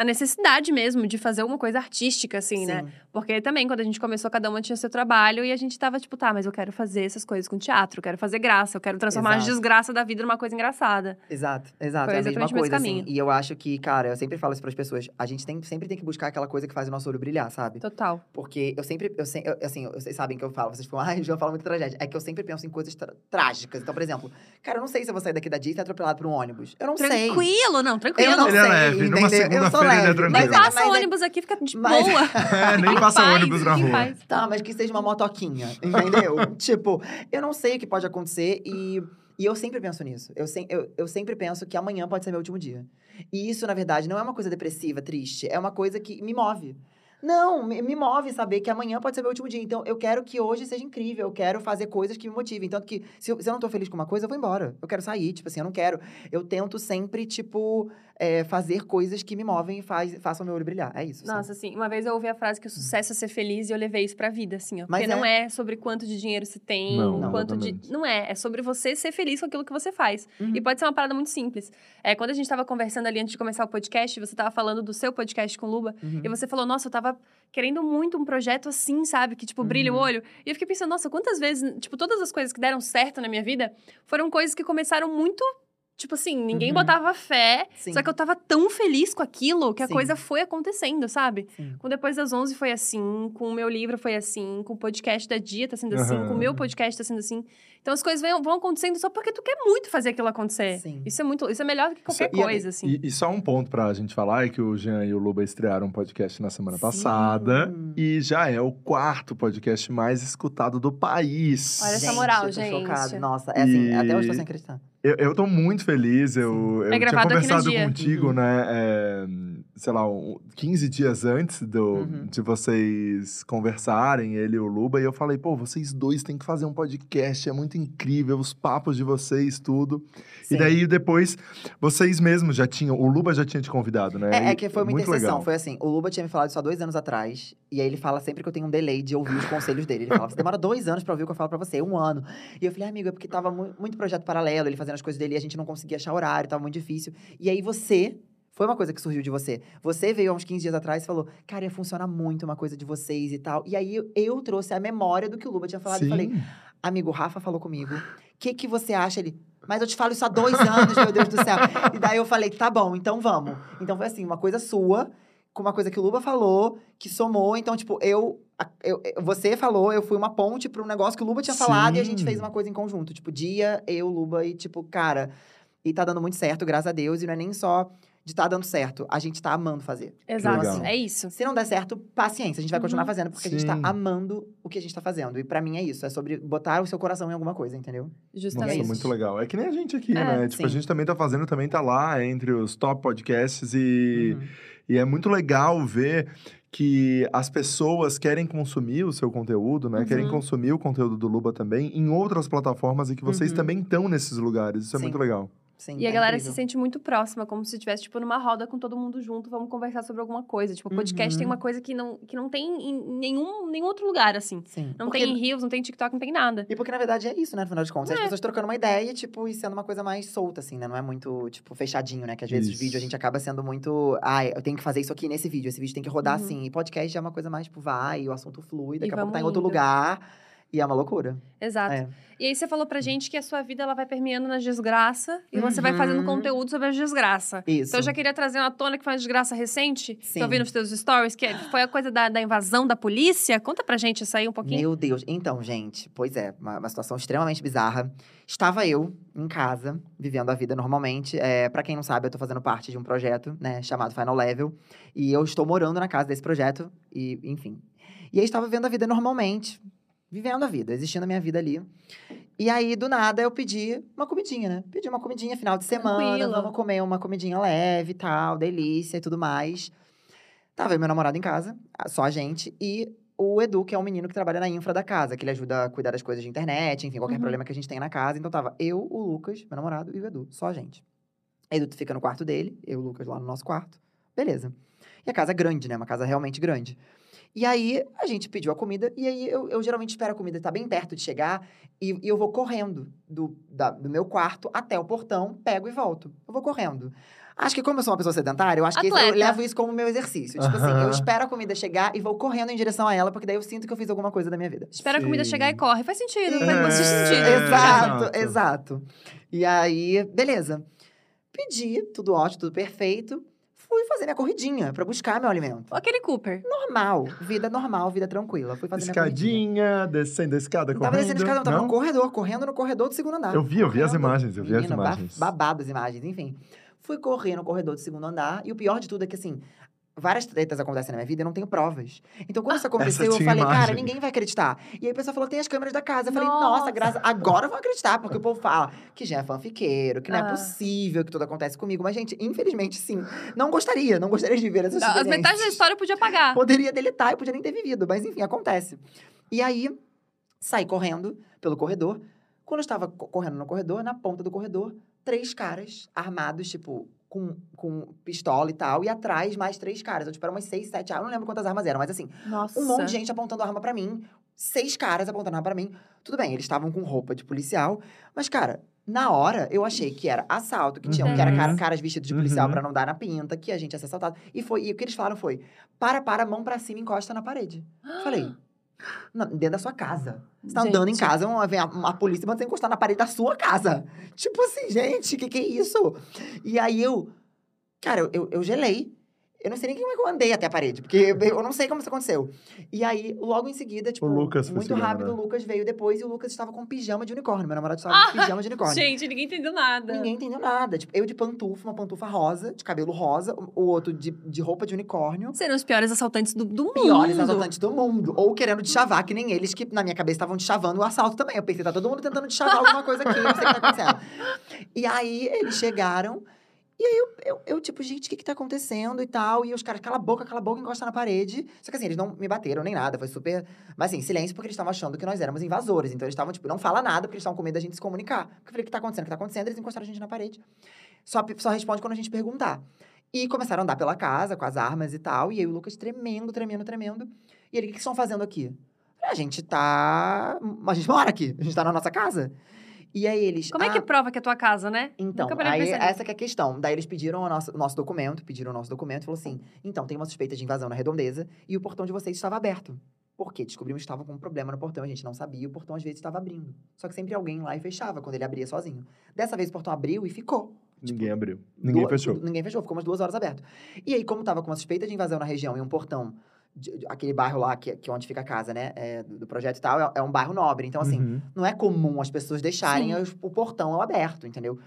A necessidade mesmo de fazer alguma coisa artística, assim, né? Sim. Porque também, quando a gente começou, cada uma tinha seu trabalho e a gente tava tipo, tá, mas eu quero fazer essas coisas com teatro, eu quero fazer graça, eu quero transformar a Exato. desgraça da vida numa coisa engraçada. Exato, exato. Foi é a mesma coisa, assim. E eu acho que, cara, eu sempre falo isso pras pessoas. A gente tem, sempre tem que buscar aquela coisa que faz o nosso olho brilhar, sabe? Total. Porque eu sempre, eu, se- eu- assim, eu- vocês sabem que eu falo, vocês falam, <laughs> ai, João fala muito tragédia. É que eu sempre penso em coisas trágicas. Então, por exemplo, cara, eu não sei se eu vou sair daqui da Disney e ser atropelado por um ônibus. Eu não sei. Tranquilo, não, tranquilo. Eu não Ele é sei, leve, numa entendeu? Eu sou segunda-feira é leve. Nem Mas é- passa mas é- ônibus aqui, fica de mas- boa. <laughs> É, nem Em passa paz, ônibus na rua. paz. Tá, mas que seja uma motoquinha, entendeu? <laughs> tipo, eu não sei o que pode acontecer e, e eu sempre penso nisso. Eu, sem, eu, eu sempre penso que amanhã pode ser meu último dia. E isso, na verdade, não é uma coisa depressiva, triste. É uma coisa que me move. Não, me, move saber que amanhã pode ser meu último dia. Então, eu quero que hoje seja incrível. Eu quero fazer coisas que me motivem. Tanto que, se eu, se eu não tô feliz com uma coisa, eu vou embora. Eu quero sair. Tipo assim, eu não quero. Eu tento sempre, tipo, é, fazer coisas que me movem e faz, façam meu olho brilhar. É isso. sabe? Nossa, assim, uma vez eu ouvi a frase que o sucesso é ser feliz e eu levei isso pra vida, assim, ó. Mas Porque é. não é sobre quanto de dinheiro você tem, Não, não, quanto de. Não é, é sobre você ser feliz com aquilo que você faz. Uhum. E pode ser uma parada muito simples. É, quando a gente tava conversando ali antes de começar o podcast, você tava falando do seu podcast com o Luba, Uhum. e você falou, nossa, eu tava querendo muito um projeto assim, sabe? Que, tipo, brilha o Uhum. olho. E eu fiquei pensando, nossa, quantas vezes, tipo, todas as coisas que deram certo na minha vida foram coisas que começaram muito. Tipo assim, ninguém Uhum. botava fé, Sim. só que eu tava tão feliz com aquilo que a Sim. coisa foi acontecendo, sabe? Sim. Com Depois das 11 foi assim, com o meu livro foi assim, com o podcast da Dia tá sendo assim, Aham. com o meu podcast tá sendo assim. Então as coisas vão, acontecendo só porque tu quer muito fazer aquilo acontecer. Sim. Isso é muito, isso é melhor do que qualquer Isso- e- coisa, assim. E, e só um ponto pra gente falar é que o Jean e o Luba estrearam um podcast na semana Sim. passada. E já é o quarto podcast mais escutado do país. Olha essa moral, eu tô gente. chocado. Nossa, é assim, E- até hoje tô sem acreditar. Eu, eu tô muito feliz. Eu, eu tinha gravado aqui na conversado contigo, Uhum. né? é, sei lá, um, 15 dias antes do, Uhum. de vocês conversarem, ele e o Luba, e eu falei, pô, vocês dois têm que fazer um podcast, é muito incrível, os papos de vocês, tudo. Sim. E daí depois, vocês mesmos já tinham, o Luba já tinha te convidado, né? É, é que foi uma muito interseção. legal. Foi assim, o Luba tinha me falado isso há dois anos atrás. E aí ele fala sempre que eu tenho um delay de ouvir os conselhos dele. Ele fala, você demora dois anos pra ouvir o que eu falo pra você, um ano. E eu falei, amigo, é porque tava mu- muito projeto paralelo, ele fazendo as coisas dele e a gente não conseguia achar horário, tava muito difícil. E aí você. Foi uma coisa que surgiu de você. Você veio há uns 15 dias atrás e falou, cara, ia funcionar muito uma coisa de vocês e tal. E aí eu, trouxe a memória do que o Luba tinha falado. E Sim. falei, amigo, o Rafa falou comigo. O que, que você acha? Ele, mas eu te falo isso há dois anos, meu Deus do céu. E daí eu falei, tá bom, então vamos. Então foi assim, uma coisa sua, com uma coisa que o Luba falou, que somou. Então, tipo, eu. eu- você falou, eu fui uma ponte para um negócio que o Luba tinha falado e a gente Sim. fez uma coisa em conjunto. Tipo, dia, eu, Luba, e tipo, cara. E tá dando muito certo, graças a Deus. E não é nem só de tá dando certo, a gente tá amando fazer. Exato, legal. é isso. Se não der certo, paciência. A gente vai continuar Uhum. fazendo, porque a gente tá Sim. amando o que a gente tá fazendo. E pra mim é isso. É sobre botar o seu coração em alguma coisa, entendeu? Justamente. Nossa, muito legal. É que nem a gente aqui, É, né? Tipo, a sim. gente também tá fazendo, também tá lá entre os top podcasts e, Uhum. e é muito legal ver que as pessoas querem consumir o seu conteúdo, né? Querem Uhum. consumir o conteúdo do Luba também em outras plataformas e que vocês Uhum. também estão nesses lugares. Isso é Sim. muito legal. Sim, E a é galera incrível. se sente muito próxima, como se estivesse, tipo, numa roda com todo mundo junto, vamos conversar sobre alguma coisa. Tipo, o podcast tem Uhum. uma coisa que não, que não tem em nenhum, nenhum outro lugar, assim. Sim. Não Porque- tem em Rios, não tem TikTok, não tem nada. E porque, na verdade, é isso, né? No final de contas. É. As É. pessoas trocando uma ideia, tipo, e sendo uma coisa mais solta, assim, né? Não é muito, tipo, fechadinho, né? Que às vezes Isso. o vídeo a gente acaba sendo muito. Ah, eu tenho que fazer isso aqui nesse vídeo. Esse vídeo tem que rodar Uhum. assim. E podcast é uma coisa mais, tipo, vai, o assunto flui, E daqui a pouco tá em outro indo. lugar. E é uma loucura. Exato. É. E aí você falou pra gente que a sua vida ela vai permeando na desgraça e você vai fazendo Uhum. conteúdo sobre a desgraça. Isso. Então eu já queria trazer uma tona que foi uma desgraça recente. Sim. Eu vi nos teus stories, que é- foi a coisa da, da invasão da polícia. Conta pra gente isso aí um pouquinho. Meu Deus. Então, gente, pois é, uma, uma situação extremamente bizarra. Estava eu em casa, vivendo a vida normalmente. É, para quem não sabe, eu tô fazendo parte de um projeto, né, chamado Final Level. E eu estou morando na casa desse projeto, e enfim. E aí estava vivendo a vida normalmente, vivendo a vida, existindo a minha vida ali. E aí, do nada, eu pedi uma comidinha, né? Pedi uma comidinha final de semana, Tranquilo. vamos comer uma comidinha leve e tal, delícia e tudo mais. Tava eu e meu namorado em casa, só a gente, e o Edu, que é um menino que trabalha na infra da casa, que ele ajuda a cuidar das coisas de internet, enfim, qualquer Uhum. problema que a gente tenha na casa. Então tava eu, o Lucas, meu namorado, e o Edu, só a gente. Edu fica no quarto dele, eu e o Lucas lá no nosso quarto. Beleza. E a casa é grande, né? Uma casa realmente grande. E aí, a gente pediu a comida, e aí eu, eu geralmente espero a comida estar bem perto de chegar, e, e eu vou correndo do, da- do meu quarto até o portão, pego e volto. Eu vou correndo. Acho que como eu sou uma pessoa sedentária, eu acho que esse- eu Atleta. levo isso como meu exercício. Tipo assim, eu espero a comida chegar e vou correndo em direção a ela, porque daí eu sinto que eu fiz alguma coisa da minha vida. Espera a comida chegar e corre. Faz sentido, É, faz sentido. Exato, exato. exato. E aí, beleza. Pedi, tudo ótimo, tudo perfeito. Fui fazer minha corridinha pra buscar meu alimento. Aquele Cooper. Normal, vida normal, vida tranquila. Fui fazer minha corridinha. Escadinha, descendo a escada, Não tava correndo. descendo escada, não, tava não? no corredor, correndo no corredor do segundo andar. Eu vi, eu vi as Correndo. imagens, eu vi as Menino, ba- imagens. babado as imagens, enfim. Fui correr no corredor do segundo andar, e o pior de tudo é que, assim, várias tretas acontecem na minha vida e eu não tenho provas. Então, quando isso <laughs> aconteceu, eu falei, cara, imagem. ninguém vai acreditar. E aí a pessoa falou, tem as câmeras da casa. Eu falei, Nossa. nossa, graças... agora vão acreditar, porque o povo fala que já é fanfiqueiro, que não Ah. é possível que tudo acontece comigo. Mas, gente, infelizmente, sim. Não gostaria, não gostaria de ver essas As experiências. metades da história eu podia pagar. Poderia deletar e podia nem ter vivido, mas enfim, acontece. E aí, saí correndo pelo corredor. Quando eu estava co- correndo no corredor, na ponta do corredor, três caras armados, tipo, com, com pistola e tal. E atrás, mais três caras. Eu, tipo, eram umas seis, sete armas. Eu não lembro quantas armas eram, mas assim, Nossa. um monte de gente apontando arma pra mim. Seis caras apontando arma pra mim. Tudo bem, eles estavam com roupa de policial. Mas, cara, na hora, eu achei que era assalto, que, tinham, que era cara- Uhum. caras vestidos de policial Uhum. pra não dar na pinta, que a gente ia ser assaltado. E, foi, e o que eles falaram foi, para, para, mão pra cima, encosta na parede. Eu Falei, "Não, dentro da sua casa. Você tá andando em Gente. casa, uma, vem a, a polícia manda você encostar na parede da sua casa. Tipo assim, gente, que que é isso? E aí eu, cara, eu, eu, eu gelei. Eu não sei nem como é que eu andei até a parede, porque eu, não sei como isso aconteceu. E aí, logo em seguida, tipo, muito rápido, né? o Lucas veio depois e o Lucas estava com pijama de unicórnio. Meu namorado estava Ah, com pijama de unicórnio. Gente, ninguém entendeu nada. Ninguém entendeu nada. Tipo, eu de pantufa, uma pantufa rosa, de cabelo rosa, o outro de, de roupa de unicórnio. Serão os piores assaltantes do, do mundo. Piores assaltantes do mundo. Ou querendo te chavar, que nem eles, que na minha cabeça estavam te chavando o assalto também. Eu pensei, tá todo mundo tentando te chavar alguma coisa aqui, não sei o que tá acontecendo. <laughs> E aí, eles chegaram. E aí, eu, eu, eu, tipo, gente, o que que tá acontecendo e tal? E os caras, cala a boca, cala a boca, encosta na parede. Só que assim, eles não me bateram nem nada, foi super... Mas assim, silêncio, porque eles estavam achando que nós éramos invasores. Então, eles estavam, tipo, não fala nada, porque eles estavam com medo da gente se comunicar. Porque eu falei, o que tá acontecendo? O que tá acontecendo? Eles encostaram a gente na parede. Só, só responde quando a gente perguntar. E começaram a andar pela casa, com as armas e tal. E aí, o Lucas tremendo, tremendo, tremendo. E ele, o que que estão fazendo aqui? A gente tá... A gente mora aqui, a gente tá na nossa casa. E aí, eles... Como é "Ah, que prova que é tua casa, né? então, aí essa que é a questão. Daí eles pediram o nosso, nosso documento, pediram o nosso documento e falou assim: então, tem uma suspeita de invasão na redondeza e o portão de vocês estava aberto. Por quê? Descobrimos que estava com um problema no portão, a gente não sabia, e o portão às vezes estava abrindo. Só que sempre alguém lá e fechava quando ele abria sozinho. Dessa vez o portão abriu e ficou. Ninguém abriu. Ninguém Duas- fechou. Ninguém fechou, ficou umas duas horas aberto. E aí, como tava com uma suspeita de invasão na região e um portão, de- de- aquele bairro lá, que, que é onde fica a casa, né, é, do, projeto e tal, é, é um bairro nobre. Então, assim, Uhum. não é comum as pessoas deixarem os- o portão aberto, entendeu?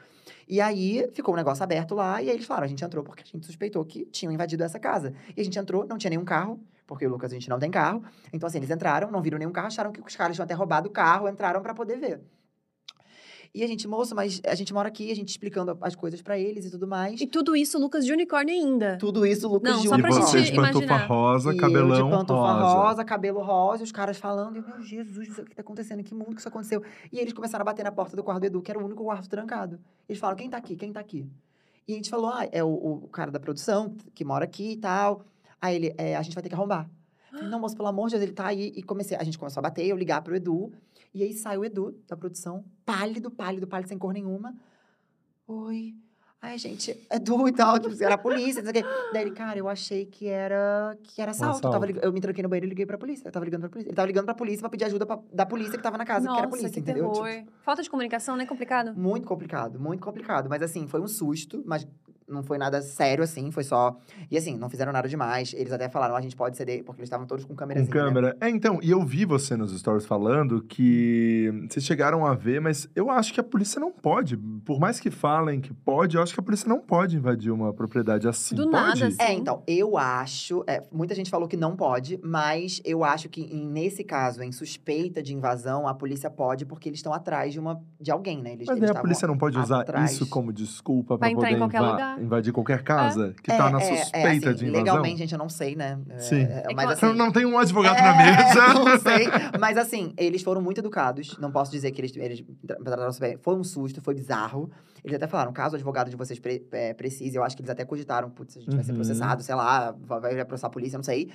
E aí, ficou o negócio aberto lá, e aí eles falaram, a gente entrou porque a gente suspeitou que tinham invadido essa casa. E a gente entrou, não tinha nenhum carro, porque o Lucas, a gente não tem carro. Então, assim, eles entraram, não viram nenhum carro, acharam que os caras tinham até roubado o carro, entraram pra poder ver. E a gente, moço, mas a gente mora aqui, a gente explicando as coisas pra eles e tudo mais. E tudo isso, Lucas de unicórnio ainda. Tudo isso, Lucas Não, de só E pra unicórnio. você gente de pantufa rosa, E cabelão eu de pantufa rosa. rosa. cabelo rosa, e os caras falando, e eu, meu Jesus, o que tá acontecendo? Que mundo que isso aconteceu? E eles começaram a bater na porta do quarto do Edu, que era o único quarto trancado. Eles falaram, quem tá aqui? Quem tá aqui? E a gente falou, ah, é o, o cara da produção, que mora aqui e tal. Aí ele, é, a gente vai ter que arrombar. Falei, não, moço, pelo amor de Deus, ele tá aí. E comecei, a gente começou a bater, eu ligar pro Edu. E aí sai o Edu, da produção, pálido, pálido, pálido, sem cor nenhuma. Oi. Ai, gente, Edu e tal, tipo, era a polícia, não sei o quê. Daí ele, cara, eu achei que era, que era assalto. Eu, tava assalto. lig- eu me tranquei no banheiro e liguei pra polícia. Eu tava ligando pra polícia. Ele tava ligando pra polícia pra pedir ajuda pra- da polícia que tava na casa, Nossa, que era a polícia, que entendeu? terror. Tipo, Falta de comunicação, né? Complicado. muito complicado, muito complicado. Mas assim, foi um susto, mas não foi nada sério, assim, foi só. E assim, não fizeram nada demais. Eles até falaram, "Ah, a gente pode ceder, porque eles estavam todos com câmera Com câmera. É, então, e eu vi você nos stories falando que vocês chegaram a ver, mas eu acho que a polícia não pode. Por mais que falem que pode, eu acho que a polícia não pode invadir uma propriedade assim. Do pode? nada, assim. É, então, eu acho. é, muita gente falou que não pode, mas eu acho que em- nesse caso, em suspeita de invasão, a polícia pode, porque eles estão atrás de uma de alguém, né? Eles, Mas eles a polícia não pode usar atrás. isso como desculpa Pra pra entrar em poder qualquer lugar. Invadir qualquer casa que É, tá na é, é, suspeita assim, de invasão. Legalmente, gente, eu não sei, né? É, Sim. é, É mas assim. Não tem um advogado É, na mesa. <laughs> Não sei. Mas assim, eles foram muito educados. Não posso dizer que eles, eles tra- trataram super bem. Foi um susto, foi bizarro. Eles até falaram, caso o advogado de vocês pre é, precise, eu acho que eles até cogitaram, putz, a gente vai ser Uhum. processado, sei lá, vai, vai processar a polícia, não sei.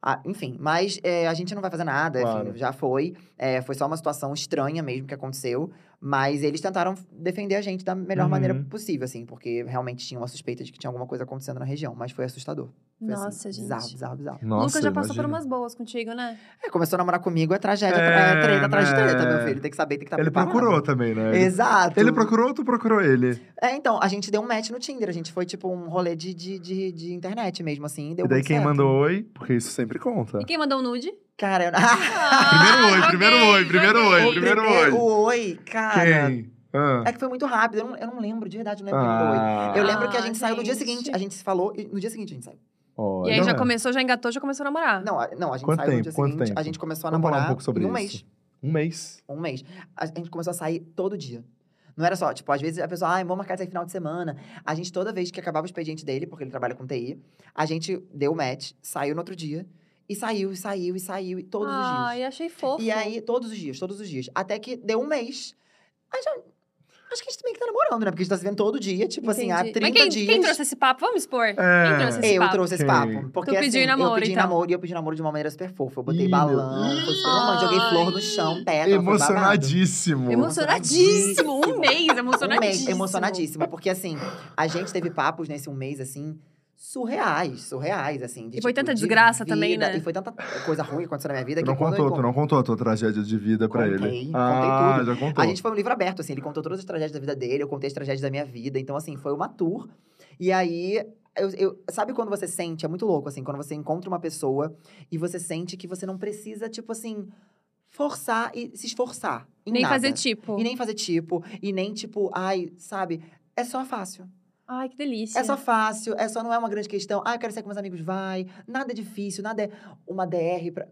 Ah, enfim, mas é, a gente não vai fazer nada, Claro. enfim, já foi. É, foi só uma situação estranha mesmo que aconteceu. Mas eles tentaram defender a gente da melhor Uhum. maneira possível, assim, porque realmente tinha uma suspeita de que tinha alguma coisa acontecendo na região. Mas foi assustador. Foi, assim, Nossa, gente. Bizarro, bizarro, bizarro. Nossa, Lucas já passou por imagina. umas boas contigo, né? É, começou a namorar comigo, é tragédia, É, é, treta atrás de treta, meu filho. Tem que saber, tem que estar Ele preparado. procurou também, né? Exato. Ele procurou ou tu procurou ele? É, então, a gente deu um match no Tinder. A gente foi, tipo, um rolê de, de, de, de internet mesmo, assim. Deu e daí muito quem certo. mandou oi, porque isso sempre conta. E quem mandou um nude? Cara, eu... <laughs> Primeiro oi, Ah, primeiro joguei, oi, primeiro oi, primeiro primeiro oi. oi, cara. Quem? Ah. É que foi muito rápido. Eu não, eu não lembro, de verdade, eu não lembro quem mandou oi. Ah, Eu lembro que a Ah, gente saiu no dia seguinte. A gente se falou e no dia seguinte a gente saiu. olha. e aí já começou, já engatou, já começou a namorar. Não, a, não, a gente Quanto saiu no tempo? dia Quanto seguinte. tempo? A gente começou a Vamos falar namorar um pouco sobre em um isso. mês. Um mês. Um mês. A gente começou a sair todo dia. Não era só, tipo, às vezes a pessoa, ai, vamos marcar sair final de semana. A gente, toda vez que acabava o expediente dele, porque ele trabalha com TI, a gente deu o match, saiu no outro dia, e saiu, e saiu, e saiu, e todos os Ai, dias. achei fofo. E aí, todos os dias, todos os dias. Até que deu um mês. Aí já. Acho que a gente também que tá namorando, né? Porque a gente tá se vendo todo dia, tipo assim, há Entendi. 30 Mas quem, dias. quem trouxe esse papo? Vamos expor. É. Quem trouxe esse Eu papo? trouxe esse papo. Porque, Tu pediu assim, namoro, eu pedi então. namoro e eu pedi namoro de uma maneira super fofa. Eu botei Ih, balão, foi super romântico, joguei flor no chão, babado. Emocionadíssimo. Emocionadíssimo. Um mês, Um emocionadíssimo. mês, emocionadíssima. Porque, assim, a gente teve papos nesse um mês, assim, surreais, surreais, assim. de, E foi tipo, tanta de desgraça também, né? E foi tanta coisa ruim que aconteceu na minha vida Tu que não contou, tu não contou a tua tragédia de vida pra Contei, ele. contei ah, tudo. já contou. A gente foi um livro aberto, assim. Ele contou todas as tragédias da vida dele, eu contei as tragédias da minha vida. Então, assim, foi uma tour. E aí, eu, eu- sabe quando você sente? É muito louco, assim, quando você encontra uma pessoa e você sente que você não precisa, tipo assim, forçar e se esforçar. Em Nem nada. fazer tipo. E nem fazer tipo, e nem tipo, ai, sabe? É só fácil. Ai, que delícia. É só fácil, é só não é uma grande questão. Ah, eu quero sair com meus amigos, vai. Nada é difícil, nada é uma DR pra.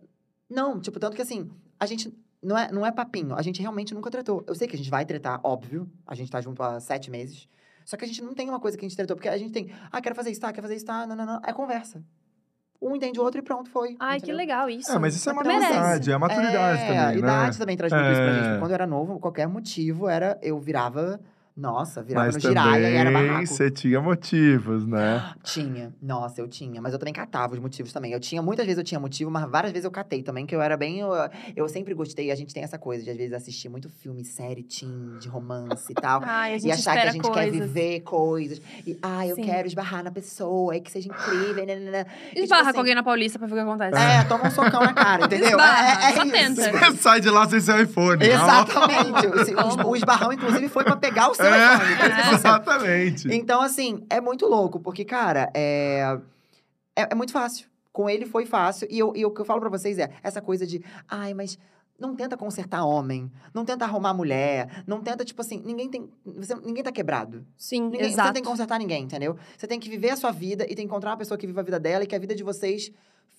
Não, tipo, tanto que assim, a gente. Não é, não é papinho, a gente realmente nunca tretou. Eu sei que a gente vai tretar, óbvio. A gente tá junto há sete meses. Só que a gente não tem uma coisa que a gente tretou, porque a gente tem. Ah, quero fazer isso, tá? Quero fazer isso, tá? Não, não, não. É conversa. Um entende o outro e pronto, foi. Ai, que entendeu? legal isso. É, mas isso é maturidade, é maturidade é, também, a né? idade também traz muito isso pra gente. É. Quando eu era novo, qualquer motivo era. Eu virava. Nossa, virava Mas no giraia e era barraco. você tinha motivos, né? Tinha. Nossa, eu tinha. Mas eu também catava os motivos também. Eu tinha, muitas vezes eu tinha motivo, mas várias vezes eu catei também, que eu era bem. Eu, eu sempre gostei, a gente tem essa coisa de às vezes assistir muito filme, série, teen, de romance e tal. Ai, a gente e achar que a gente coisas. quer viver coisas. E, ah, eu Sim. quero esbarrar na pessoa, e que seja incrível. E, tipo Esbarra assim, com alguém na Paulista pra ver o que acontece. É, toma um socão na cara, entendeu? Esbarra, é, é só isso. tenta. <laughs> Sai de lá sem seu iPhone. Exatamente. O esbarrão, inclusive, foi pra pegar o seu <laughs> É. você noção. <laughs> Exatamente. Então, assim, é muito louco, porque, cara, é, é, é muito fácil. Com ele foi fácil. E, eu, e o que eu falo pra vocês é essa coisa de, ai, mas não tenta consertar homem, não tenta arrumar mulher, não tenta, tipo assim, ninguém tem. Você, ninguém tá quebrado. Sim, Ninguém, você exato. não tem que consertar ninguém, entendeu? Você tem que viver a sua vida e tem que encontrar uma pessoa que viva a vida dela e que a vida de vocês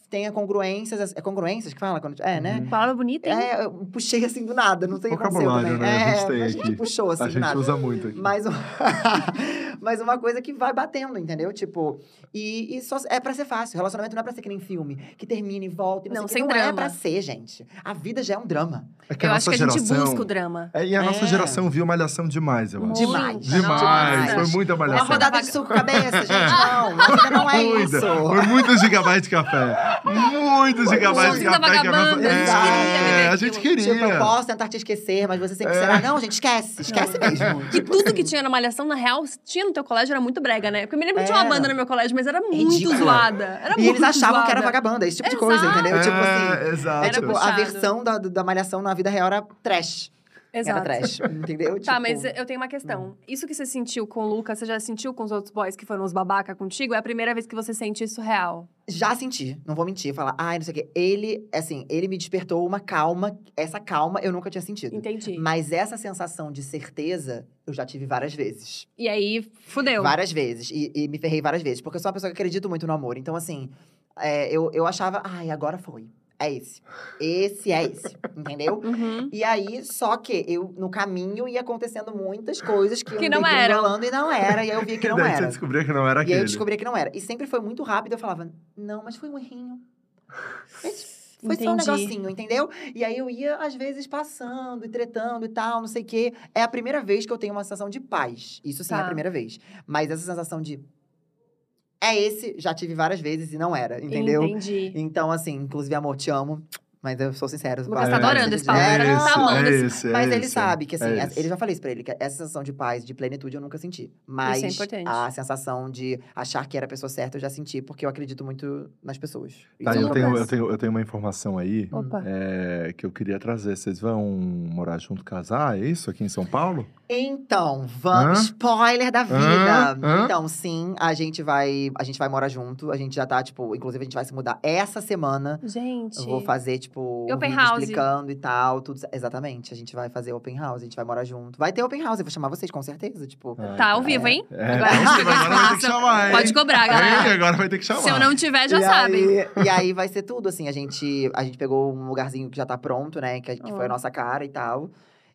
tenha congruências. É congruências que fala? Quando, é, né? Uhum. Palavra bonita, hein? É, eu puxei assim do nada, não sei o que aconteceu Vocabulário, também. né? A É, gente tem a gente aqui. puxou assim A do gente nada. usa muito aqui. Mas, um- <laughs> mas uma coisa que vai batendo, entendeu? Tipo, e, e só é pra ser fácil. Relacionamento não é pra ser que nem filme, que termina e volta. E não, Não, sem não é drama. pra ser, gente. A vida já é um drama. É que Eu a acho nossa que a gente geração... busca o drama. É, e a nossa É. geração viu Malhação demais, eu acho. Demais. Demais. Nossa. Foi muita Uma malhação. rodada de suco cabeça, gente. <laughs> Não, a vida não é isso. Foi muitos gigabytes de café. Muitos gigabytes de café. que a nossa- gente É, a gente queria. Tipo, eu posso tentar te esquecer, mas você sempre É. será. Não, gente, esquece. Esquece mesmo. E Tipo tudo assim. que tinha na Malhação, na real, tinha no teu colégio, era muito brega, né? Porque eu me lembro que tinha uma Era. banda no meu colégio, mas era muito Ridícula. zoada. Era E muito eles achavam que era zoada. vagabanda, esse tipo de coisa, Exato. entendeu? É, Tipo assim. exato. É Era tipo, a versão da, da malhação na vida real era trash. Exato. Era trash, entendeu? <laughs> Tá, Tipo, mas eu tenho uma questão. Isso que você sentiu com o Lucas, você já sentiu com os outros boys que foram os babaca contigo? É a primeira vez que você sente isso real? Já senti, não vou mentir, falar, ai, não sei o quê. Ele, assim, ele me despertou uma calma, essa calma eu nunca tinha sentido. Entendi. Mas essa sensação de certeza, eu já tive várias vezes. E aí, fudeu. Várias vezes. E, e me ferrei várias vezes. Porque eu sou uma pessoa que acredito muito no amor. Então, assim, é, eu, eu achava, ai, agora foi. É esse. Esse é esse. entendeu? <laughs> Uhum. E aí, só que eu, no caminho, ia acontecendo muitas coisas que, Que eu não enrolando e não era. E aí eu vi que E <laughs> não daí você era. descobriu que não era E aí aquele. eu descobri que não era. E sempre foi muito rápido. Eu falava, não, mas foi um errinho. <laughs> Foi só um Entendi. negocinho, entendeu? E aí eu ia, às vezes, passando e tretando e tal, não sei o quê. É a primeira vez que eu tenho uma sensação de paz. Isso sim é Tá. a primeira vez. Mas essa sensação de. É esse, já tive várias vezes e não era, entendeu? Entendi. Então, assim, inclusive, amor, te amo. Mas eu sou sincero. O Lucas tá várias adorando vezes esse papo, é tá amando é esse- é mas ele esse, sabe que, assim, é ele já falei isso pra ele, que essa sensação de paz, de plenitude, eu nunca senti. Mas é importante. a sensação de achar que era a pessoa certa, eu já senti, porque eu acredito muito nas pessoas. Tá, Isso eu tenho, eu, tenho, eu tenho uma informação aí é, que eu queria trazer. Vocês vão morar junto, casar? É isso aqui em São Paulo? Então, vamos. Hã? Spoiler da vida. Hã? Hã? Então, sim, a gente vai. A gente vai morar junto. A gente já tá, tipo, inclusive a gente vai se mudar essa semana. Gente. Eu vou fazer, tipo, um Open vídeo house. explicando e tal, tudo. Exatamente. A gente vai fazer open house, a gente vai morar junto. Vai ter open house, eu vou chamar vocês, com certeza. Tipo, Tá ao vivo, hein? É, Agora a gente agora vai ter que chamar, hein? Pode cobrar, Hein? galera. Agora vai ter que chamar. Se eu não tiver, já e sabe. Aí, e aí vai ser tudo, assim. A gente, a gente pegou um lugarzinho que já tá pronto, né? Que, que foi a nossa cara e tal.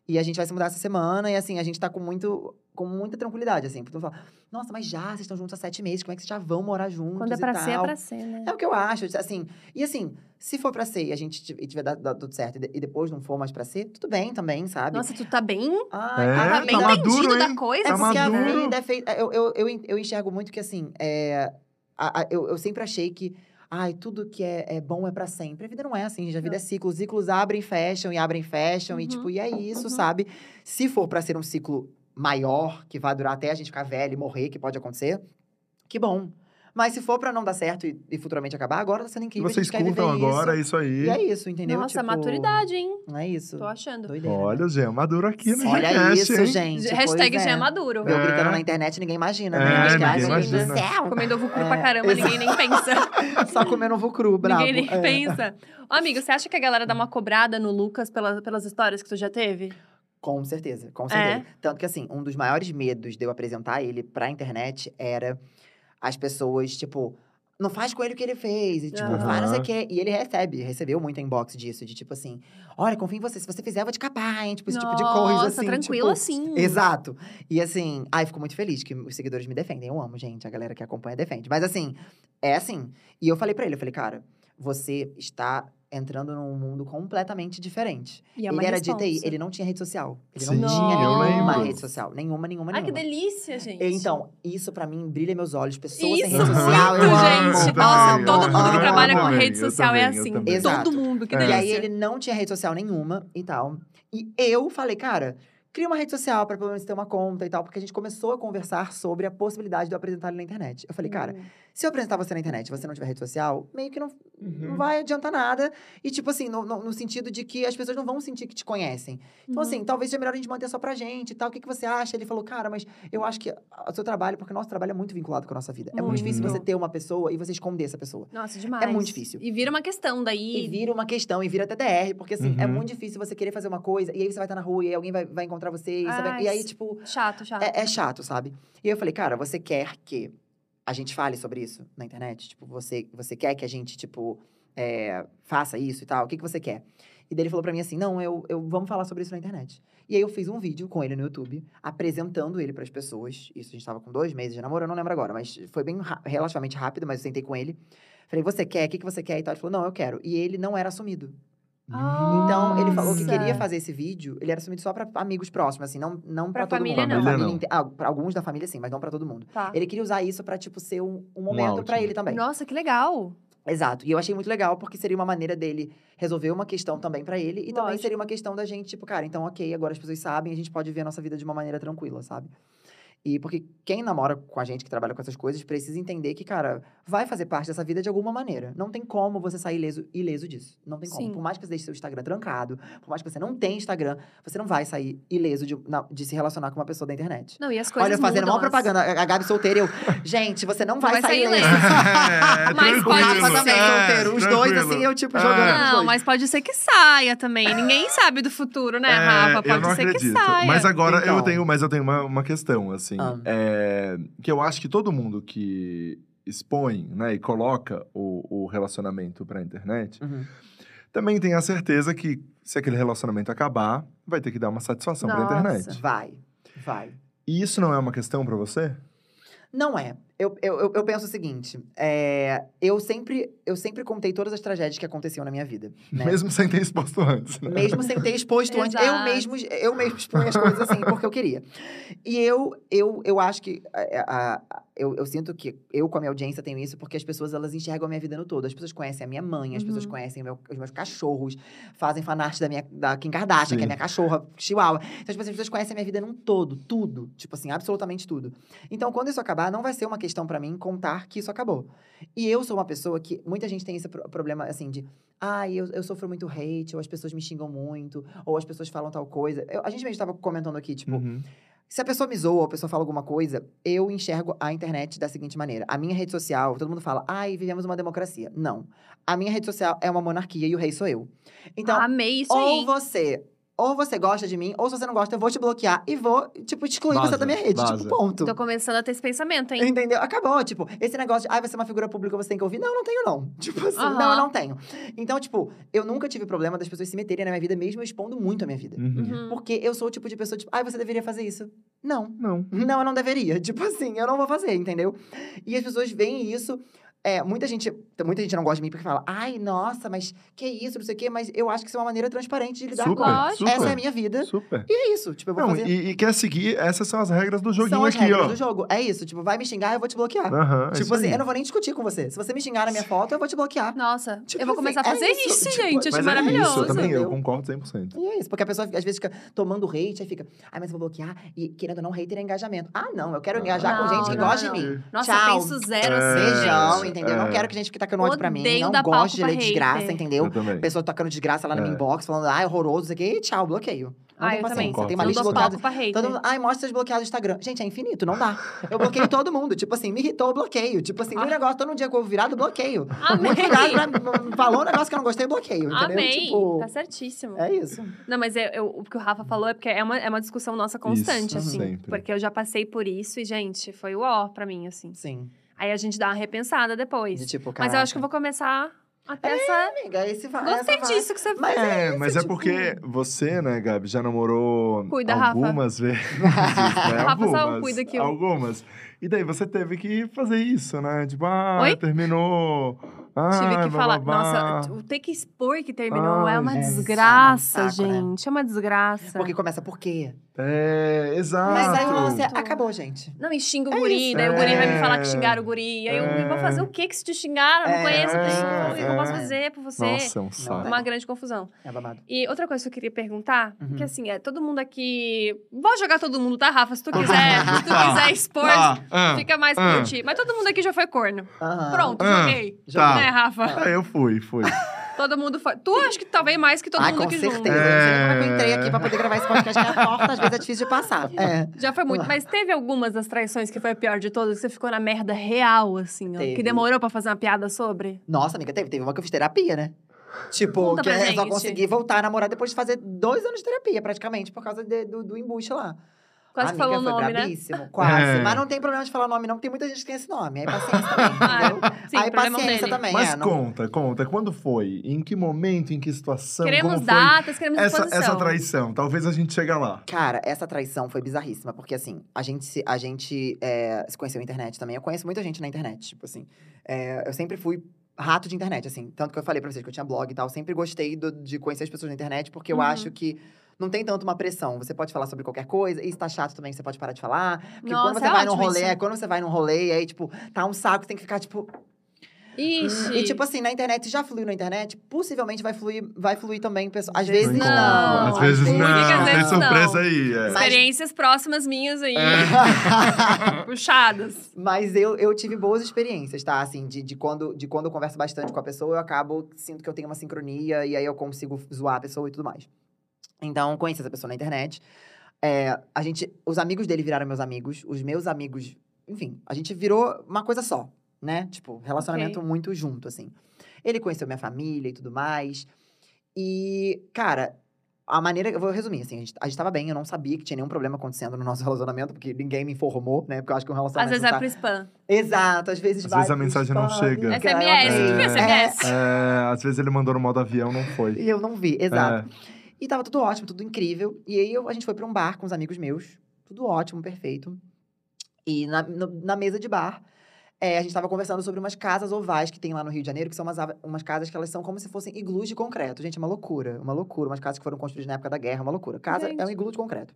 E a gente vai se mudar essa semana. E assim, a gente tá com, muito, com muita tranquilidade, assim. Porque eu falo, nossa, mas já, vocês estão juntos há sete meses. Como é que vocês já vão morar juntos Quando é e pra ser, é pra ser, né? É o que eu acho, assim. E assim, se for pra ser e a gente tiv- e tiver dado, dado tudo certo e, de- depois não for mais pra ser, tudo bem também, sabe? Nossa, tu tá bem, Ai, É, a tá bem tá maduro, entendido da coisa. é Tá porque a maduro. vida é feita. Eu, eu, eu, eu enxergo muito que, assim, é, a- a- eu, eu sempre achei que. Ai, tudo que é, é bom é pra sempre. A vida não é assim, gente. A vida é ciclo. Os ciclos abrem e fecham, e abrem e fecham. E, Uhum, tipo, e é isso, uhum. sabe? Se for pra ser um ciclo maior, que vai durar até a gente ficar velho e morrer, que pode acontecer, que bom. Mas se for pra não dar certo e, e futuramente acabar, agora tá sendo E incrível. a vocês curtam agora, é isso. isso aí. E é isso, entendeu? Nossa, Tipo, maturidade, hein? É isso. Tô achando. Doideira. Olha o Jean Maduro aqui no Olha podcast, isso, hein? gente. Hashtag pois é é. maduro. Eu É. gritando na internet, ninguém imagina, É, né? Mas, ninguém do imagina. céu. Comendo ovo cru É, pra caramba, exato. ninguém nem pensa. <laughs> Só comendo ovo cru, brabo. ninguém nem É. pensa. Ô, amigo, você acha que a galera dá uma cobrada no Lucas pela- pelas histórias que tu já teve? Com certeza, com É? certeza. Tanto que, assim, um dos maiores medos de eu apresentar ele pra internet era as pessoas, tipo... Não faz com ele o que ele fez. E, tipo, Aham. faz não sei o quê. E ele recebe, recebeu muito inbox disso. De, tipo assim, olha, confio em você. Se você fizer, eu vou te capar, hein? Tipo, esse tipo de coisa, Nossa, assim. tranquilo tipo, assim. Exato. E assim, ai, fico muito feliz que os seguidores me defendem. Eu amo, gente. A galera que acompanha defende. Mas assim, é assim. E eu falei pra ele, eu falei, cara, você está entrando num mundo completamente diferente. E é ele era de TI, ele não tinha rede social. Ele Sim, não tinha eu nenhuma rede social. Nenhuma, nenhuma, Ai, que nenhuma. delícia, gente. Então, isso pra mim brilha meus olhos. Pessoas sem Isso, rede social, muito, eu gente. amo. Nossa, todo mundo que trabalha com rede social é também, eu assim. Exato. Todo mundo, que É. delícia. E aí ele não tinha rede social nenhuma e tal. E eu falei, cara, cria uma rede social pra pelo menos ter uma conta e tal, porque a gente começou a conversar sobre a possibilidade de eu apresentar ele na internet. Eu falei, cara, Hum. Se eu apresentar você na internet e você não tiver rede social, meio que não, Uhum. não vai adiantar nada. E, tipo assim, no, no- no sentido de que as pessoas não vão sentir que te conhecem. Então, Uhum. assim, talvez seja melhor a gente manter só pra gente e tal. O que, que você acha? Ele falou, cara, mas eu acho que o seu trabalho, porque o nosso trabalho é muito vinculado com a nossa vida. É muito Muito. difícil você ter uma pessoa e você esconder essa pessoa. Nossa, demais. É muito difícil. E vira uma questão daí. E vira uma questão, e vira até DR, porque assim, é Uhum. muito difícil você querer fazer uma coisa, e aí você vai estar na rua, e aí alguém vai, vai encontrar você, e, você vai- Ai, e aí, tipo, Chato, chato. é, é chato, sabe? E eu falei, cara, você quer que a gente fale sobre isso na internet? Tipo, você, você quer que a gente, tipo, é, faça isso e tal, o que, que você quer? E daí ele falou pra mim assim: não, eu, eu vamos falar sobre isso na internet. E aí eu fiz um vídeo com ele no YouTube, apresentando ele pras pessoas. Isso a gente tava com dois meses de namoro, eu não lembro agora, mas foi bem relativamente rápido, mas eu sentei com ele. Falei, você quer? O que, que você quer? E tal. Ele falou, não, eu quero. E ele não era assumido. Então, ele falou que queria fazer esse vídeo, ele era assumido só pra amigos próximos, assim, não, não pra, Pra todo família, mundo. não. Pra Família, não. inte- ah, pra alguns da família, sim, mas não pra todo mundo. Tá. Ele queria usar isso pra, tipo, ser um, um momento pra outing. ele também. Nossa, que legal. Exato. E eu achei muito legal, porque seria uma maneira dele resolver uma questão também pra ele. E também Lógico. seria uma questão da gente, tipo, cara, então ok, agora as pessoas sabem, a gente pode ver a nossa vida de uma maneira tranquila, sabe? E porque quem namora com a gente, que trabalha com essas coisas, precisa entender que, cara, vai fazer parte dessa vida de alguma maneira. Não tem como você sair ileso, ileso disso. Não tem como. Sim. Por mais que você deixe seu Instagram trancado, por mais que você não tenha Instagram, você não vai sair ileso de, na- de se relacionar com uma pessoa da internet. Não, e as coisas Olha, eu fazendo mudam, mal propaganda, a a Gabi solteira, eu. Gente, você não vai, vai sair ileso. ileso. É, <laughs> Mas pode Rafa ser. também solteiro. Os dois, tranquilo. assim, eu, tipo, É. jogando Não, dois. mas pode ser que saia também. Ninguém sabe do futuro, né, É, Rafa? eu Pode não ser que acredito. saia. Mas agora eu Então. tenho, mas eu tenho uma, uma questão, assim. Ah. é, que eu acho que todo mundo que expõe, né, e coloca o, o relacionamento pra internet, Uhum. também tem a certeza que se aquele relacionamento acabar, vai ter que dar uma satisfação pra Nossa. internet. Vai, vai. E isso não é uma questão pra você? Não é. Eu, eu, eu- penso o seguinte: é, eu, sempre, eu sempre contei todas as tragédias que aconteciam na minha vida. Né? Mesmo sem ter exposto antes. né? Mesmo sem ter exposto antes. Eu mesmo, eu mesmo expunha as coisas assim, porque eu queria. E eu, eu, eu acho que. é, a- a- eu, eu sinto que eu, com a minha audiência, tenho isso porque as pessoas elas enxergam a minha vida no todo. As pessoas conhecem a minha mãe, as pessoas Uhum. conhecem o meu- os meus cachorros, fazem fanart da, minha, da Kim Kardashian, que é Sim. minha cachorra, Chihuahua. Então, tipo, assim, as pessoas conhecem a minha vida num todo, tudo. Tipo assim, absolutamente tudo. Então, quando isso acabar, não vai ser uma questão pra mim contar que isso acabou. E eu sou uma pessoa que. Muita gente tem esse pro- problema, assim, de. Ai, eu, eu sofro muito hate, ou as pessoas me xingam muito, ou as pessoas falam tal coisa. Eu- a gente mesmo estava comentando aqui, tipo, Uhum. se a pessoa me zoa, ou a pessoa fala alguma coisa, eu enxergo a internet da seguinte maneira. A minha rede social, todo mundo fala, ai, vivemos uma democracia. Não. A minha rede social é uma monarquia e o rei sou eu. Então, Amei isso ou aí. você. Ou você gosta de mim, ou se você não gosta, eu vou te bloquear e vou, tipo, excluir você Vaza, da minha rede. vaza. Tipo, ponto. Tô começando a ter esse pensamento, hein? Entendeu? Acabou, tipo, esse negócio de, ai, você é uma figura pública, você tem que ouvir. Não, não tenho, não. <laughs> Tipo assim, Aham. não, eu não tenho. Então, tipo, eu nunca tive problema das pessoas se meterem na minha vida, mesmo eu expondo muito a minha vida. Uhum. Uhum. Porque eu sou o tipo de pessoa, tipo, ai, você deveria fazer isso. Não. Não. Não, eu não deveria. <laughs> Tipo assim, eu não vou fazer, entendeu? E as pessoas veem isso. É, muita gente, muita gente não gosta de mim porque fala, ai, nossa, mas que isso, não sei o quê, mas eu acho que isso é uma maneira transparente de lidar Super, com. Super. Essa é a minha vida. Super. E é isso. Tipo, eu vou Não, fazer. e, e quer seguir, essas são as regras do joguinho São as aqui, regras ó. do jogo. É isso. Tipo, vai me xingar, eu vou te bloquear. Aham, é tipo assim, aí. eu não vou nem discutir com você. Se você me xingar na minha foto, eu vou te bloquear. Nossa, Tipo eu vou assim, começar a é fazer isso, isso, tipo, gente. Achei é maravilhoso. isso, eu também, eu concordo 100%. E é isso, porque a pessoa às vezes fica tomando hate, aí fica, ai, mas eu vou bloquear, e querendo ou não, hater é engajamento. Ah, não, eu quero engajar com gente que não, gosta de mim. Nossa, eu penso zero É. assim, Beijão, gente. entendeu? Não É. quero que gente que tacando ódio pra mim. Não gosto de ler desgraça, entendeu? Eu também. Pessoa tacando desgraça lá na É. minha inbox, falando, ai, horroroso, isso aqui, e tchau, bloqueio. Não Ah, tem eu também. paciência. Tem uma Eu lista bloqueada. Todo mundo, ai, mostra seus bloqueados do Instagram. Gente, é infinito, não dá. Eu bloqueio todo mundo. Tipo assim, me irritou, eu bloqueio. Tipo assim, Ah. no negócio, todo um dia que eu vou virado, bloqueio. Virado pra, falou um negócio que eu não gostei, bloqueio. Entendeu? Amei. Tipo, Tá certíssimo. é isso. Não, mas eu, eu- o que o Rafa falou é porque é uma, é uma discussão nossa constante, Isso, assim. sempre. Porque eu já passei por isso e, gente, foi o ó pra mim, assim. Sim. Aí a gente dá uma repensada depois. De tipo, Mas eu acho que eu vou começar a ter essa. Amiga, esse vai. Gostei essa disso que você Mas É, isso, mas é tipo- porque você, né, Gabi, já namorou Cuida, Rafa. algumas vezes, <laughs> né? <laughs> Rafa, só algumas, cuida aqui. Algumas. E daí você teve que fazer isso, né? Tipo, ah, Oi? terminou. Ah, Tive que falar. bababá. Nossa, o ter que expor que terminou Ai, é uma é, desgraça, é um saco, né? gente. É uma desgraça. Porque começa por quê? É, exato. Mas aí você acabou, gente. Não, e xinga o É guri, isso. daí o guri vai me É. falar que xingaram o guri. Aí eu, vou É. fazer o que que se te xingaram? Eu não É. conheço. O que eu posso É. fazer por você? Nossa, é um saco. Uma grande confusão. É babado. E outra coisa que eu queria perguntar, Uhum. porque assim, é todo mundo aqui. Vou jogar todo mundo, tá, Rafa? Se tu <laughs> quiser, se tu quiser expor, Ah, ah, fica mais ah. por ti. Mas todo mundo aqui já foi corno. Pronto, Ah. joguei. Tá. Né, Rafa? Ah, eu fui, fui. <laughs> Todo mundo foi. Tu acho que talvez mais que todo Ai, mundo com aqui certeza. junto. Eu não sei como é que eu É. entrei aqui pra poder gravar esse podcast, que a porta às vezes é difícil de passar. <laughs> É. Já foi muito. Mas teve algumas das traições que foi a pior de todas, que você ficou na merda real, assim, ó. Que demorou pra fazer uma piada sobre? Nossa, amiga, teve, teve uma que eu fiz terapia, né? Tipo, Conta que pra eu só consegui voltar a namorar depois de fazer dois anos de terapia, praticamente, por causa de- do, do embuste lá. Quase Amiga, falou o nome, né? brabíssimo, quase. É. Mas não tem problema de falar nome, não, porque tem muita gente que tem esse nome. Aí paciência também, <laughs> Ah, sim, Aí paciência dele. também, Mas é. não- conta, conta. Quando foi? Em que momento? Em que situação? Queremos como foi datas, queremos essa, exposição. essa traição? Talvez a gente chegue lá. Cara, essa traição foi bizarríssima, porque assim, a gente se, a gente, é, se conheceu na internet também. Eu conheço muita gente na internet, tipo assim. É, eu sempre fui rato de internet, assim. Tanto que eu falei pra vocês que eu tinha blog e tal. Sempre gostei do- de conhecer as pessoas na internet, porque eu Uhum. acho que não tem tanto uma pressão. Você pode falar sobre qualquer coisa, e se tá chato também, você pode parar de falar. Porque Nossa, quando você é vai num rolê, isso. quando você vai num rolê, e aí, tipo, tá um saco, você tem que ficar, tipo. Ixi. E, tipo assim, na internet, já fluiu na internet, possivelmente vai fluir, vai fluir também. Às vezes não. não. Às vezes não. Às Tem surpresa não. aí. é. Experiências próximas minhas aí, É. <laughs> puxadas. Mas eu, eu tive boas experiências, tá? Assim, de, de, quando, de quando eu converso bastante com a pessoa, eu acabo, sinto que eu tenho uma sincronia e aí eu consigo zoar a pessoa e tudo mais. Então, conheci essa pessoa na internet. É, a gente, os amigos dele viraram meus amigos, os meus amigos, enfim, a gente virou uma coisa só, né? Tipo, relacionamento Ok. muito junto, assim. Ele conheceu minha família e tudo mais. E, cara, a maneira. Eu vou resumir, assim, a gente, a gente tava bem, eu não sabia que tinha nenhum problema acontecendo no nosso <laughs> relacionamento, porque ninguém me informou, né? Porque eu acho que um Às relacionamento. vezes não vai tá- pro spam. Exato, às vezes Às vai vezes a mensagem não spam, chega. amiga, SMS, tu viu odeio. SMS? É, às vezes ele mandou no modo avião, não foi. E eu não vi, exato. É. E tava tudo ótimo, tudo incrível. E aí eu- a gente foi pra um bar com os amigos meus. Tudo ótimo, perfeito. E na, no- na mesa de bar, é, a gente tava conversando sobre umas casas ovais que tem lá no Rio de Janeiro, que são umas, umas casas que elas são como se fossem iglus de concreto. Gente, é uma loucura, uma loucura. Umas casas que foram construídas na época da guerra, uma loucura. Casa Gente. é um iglu de concreto.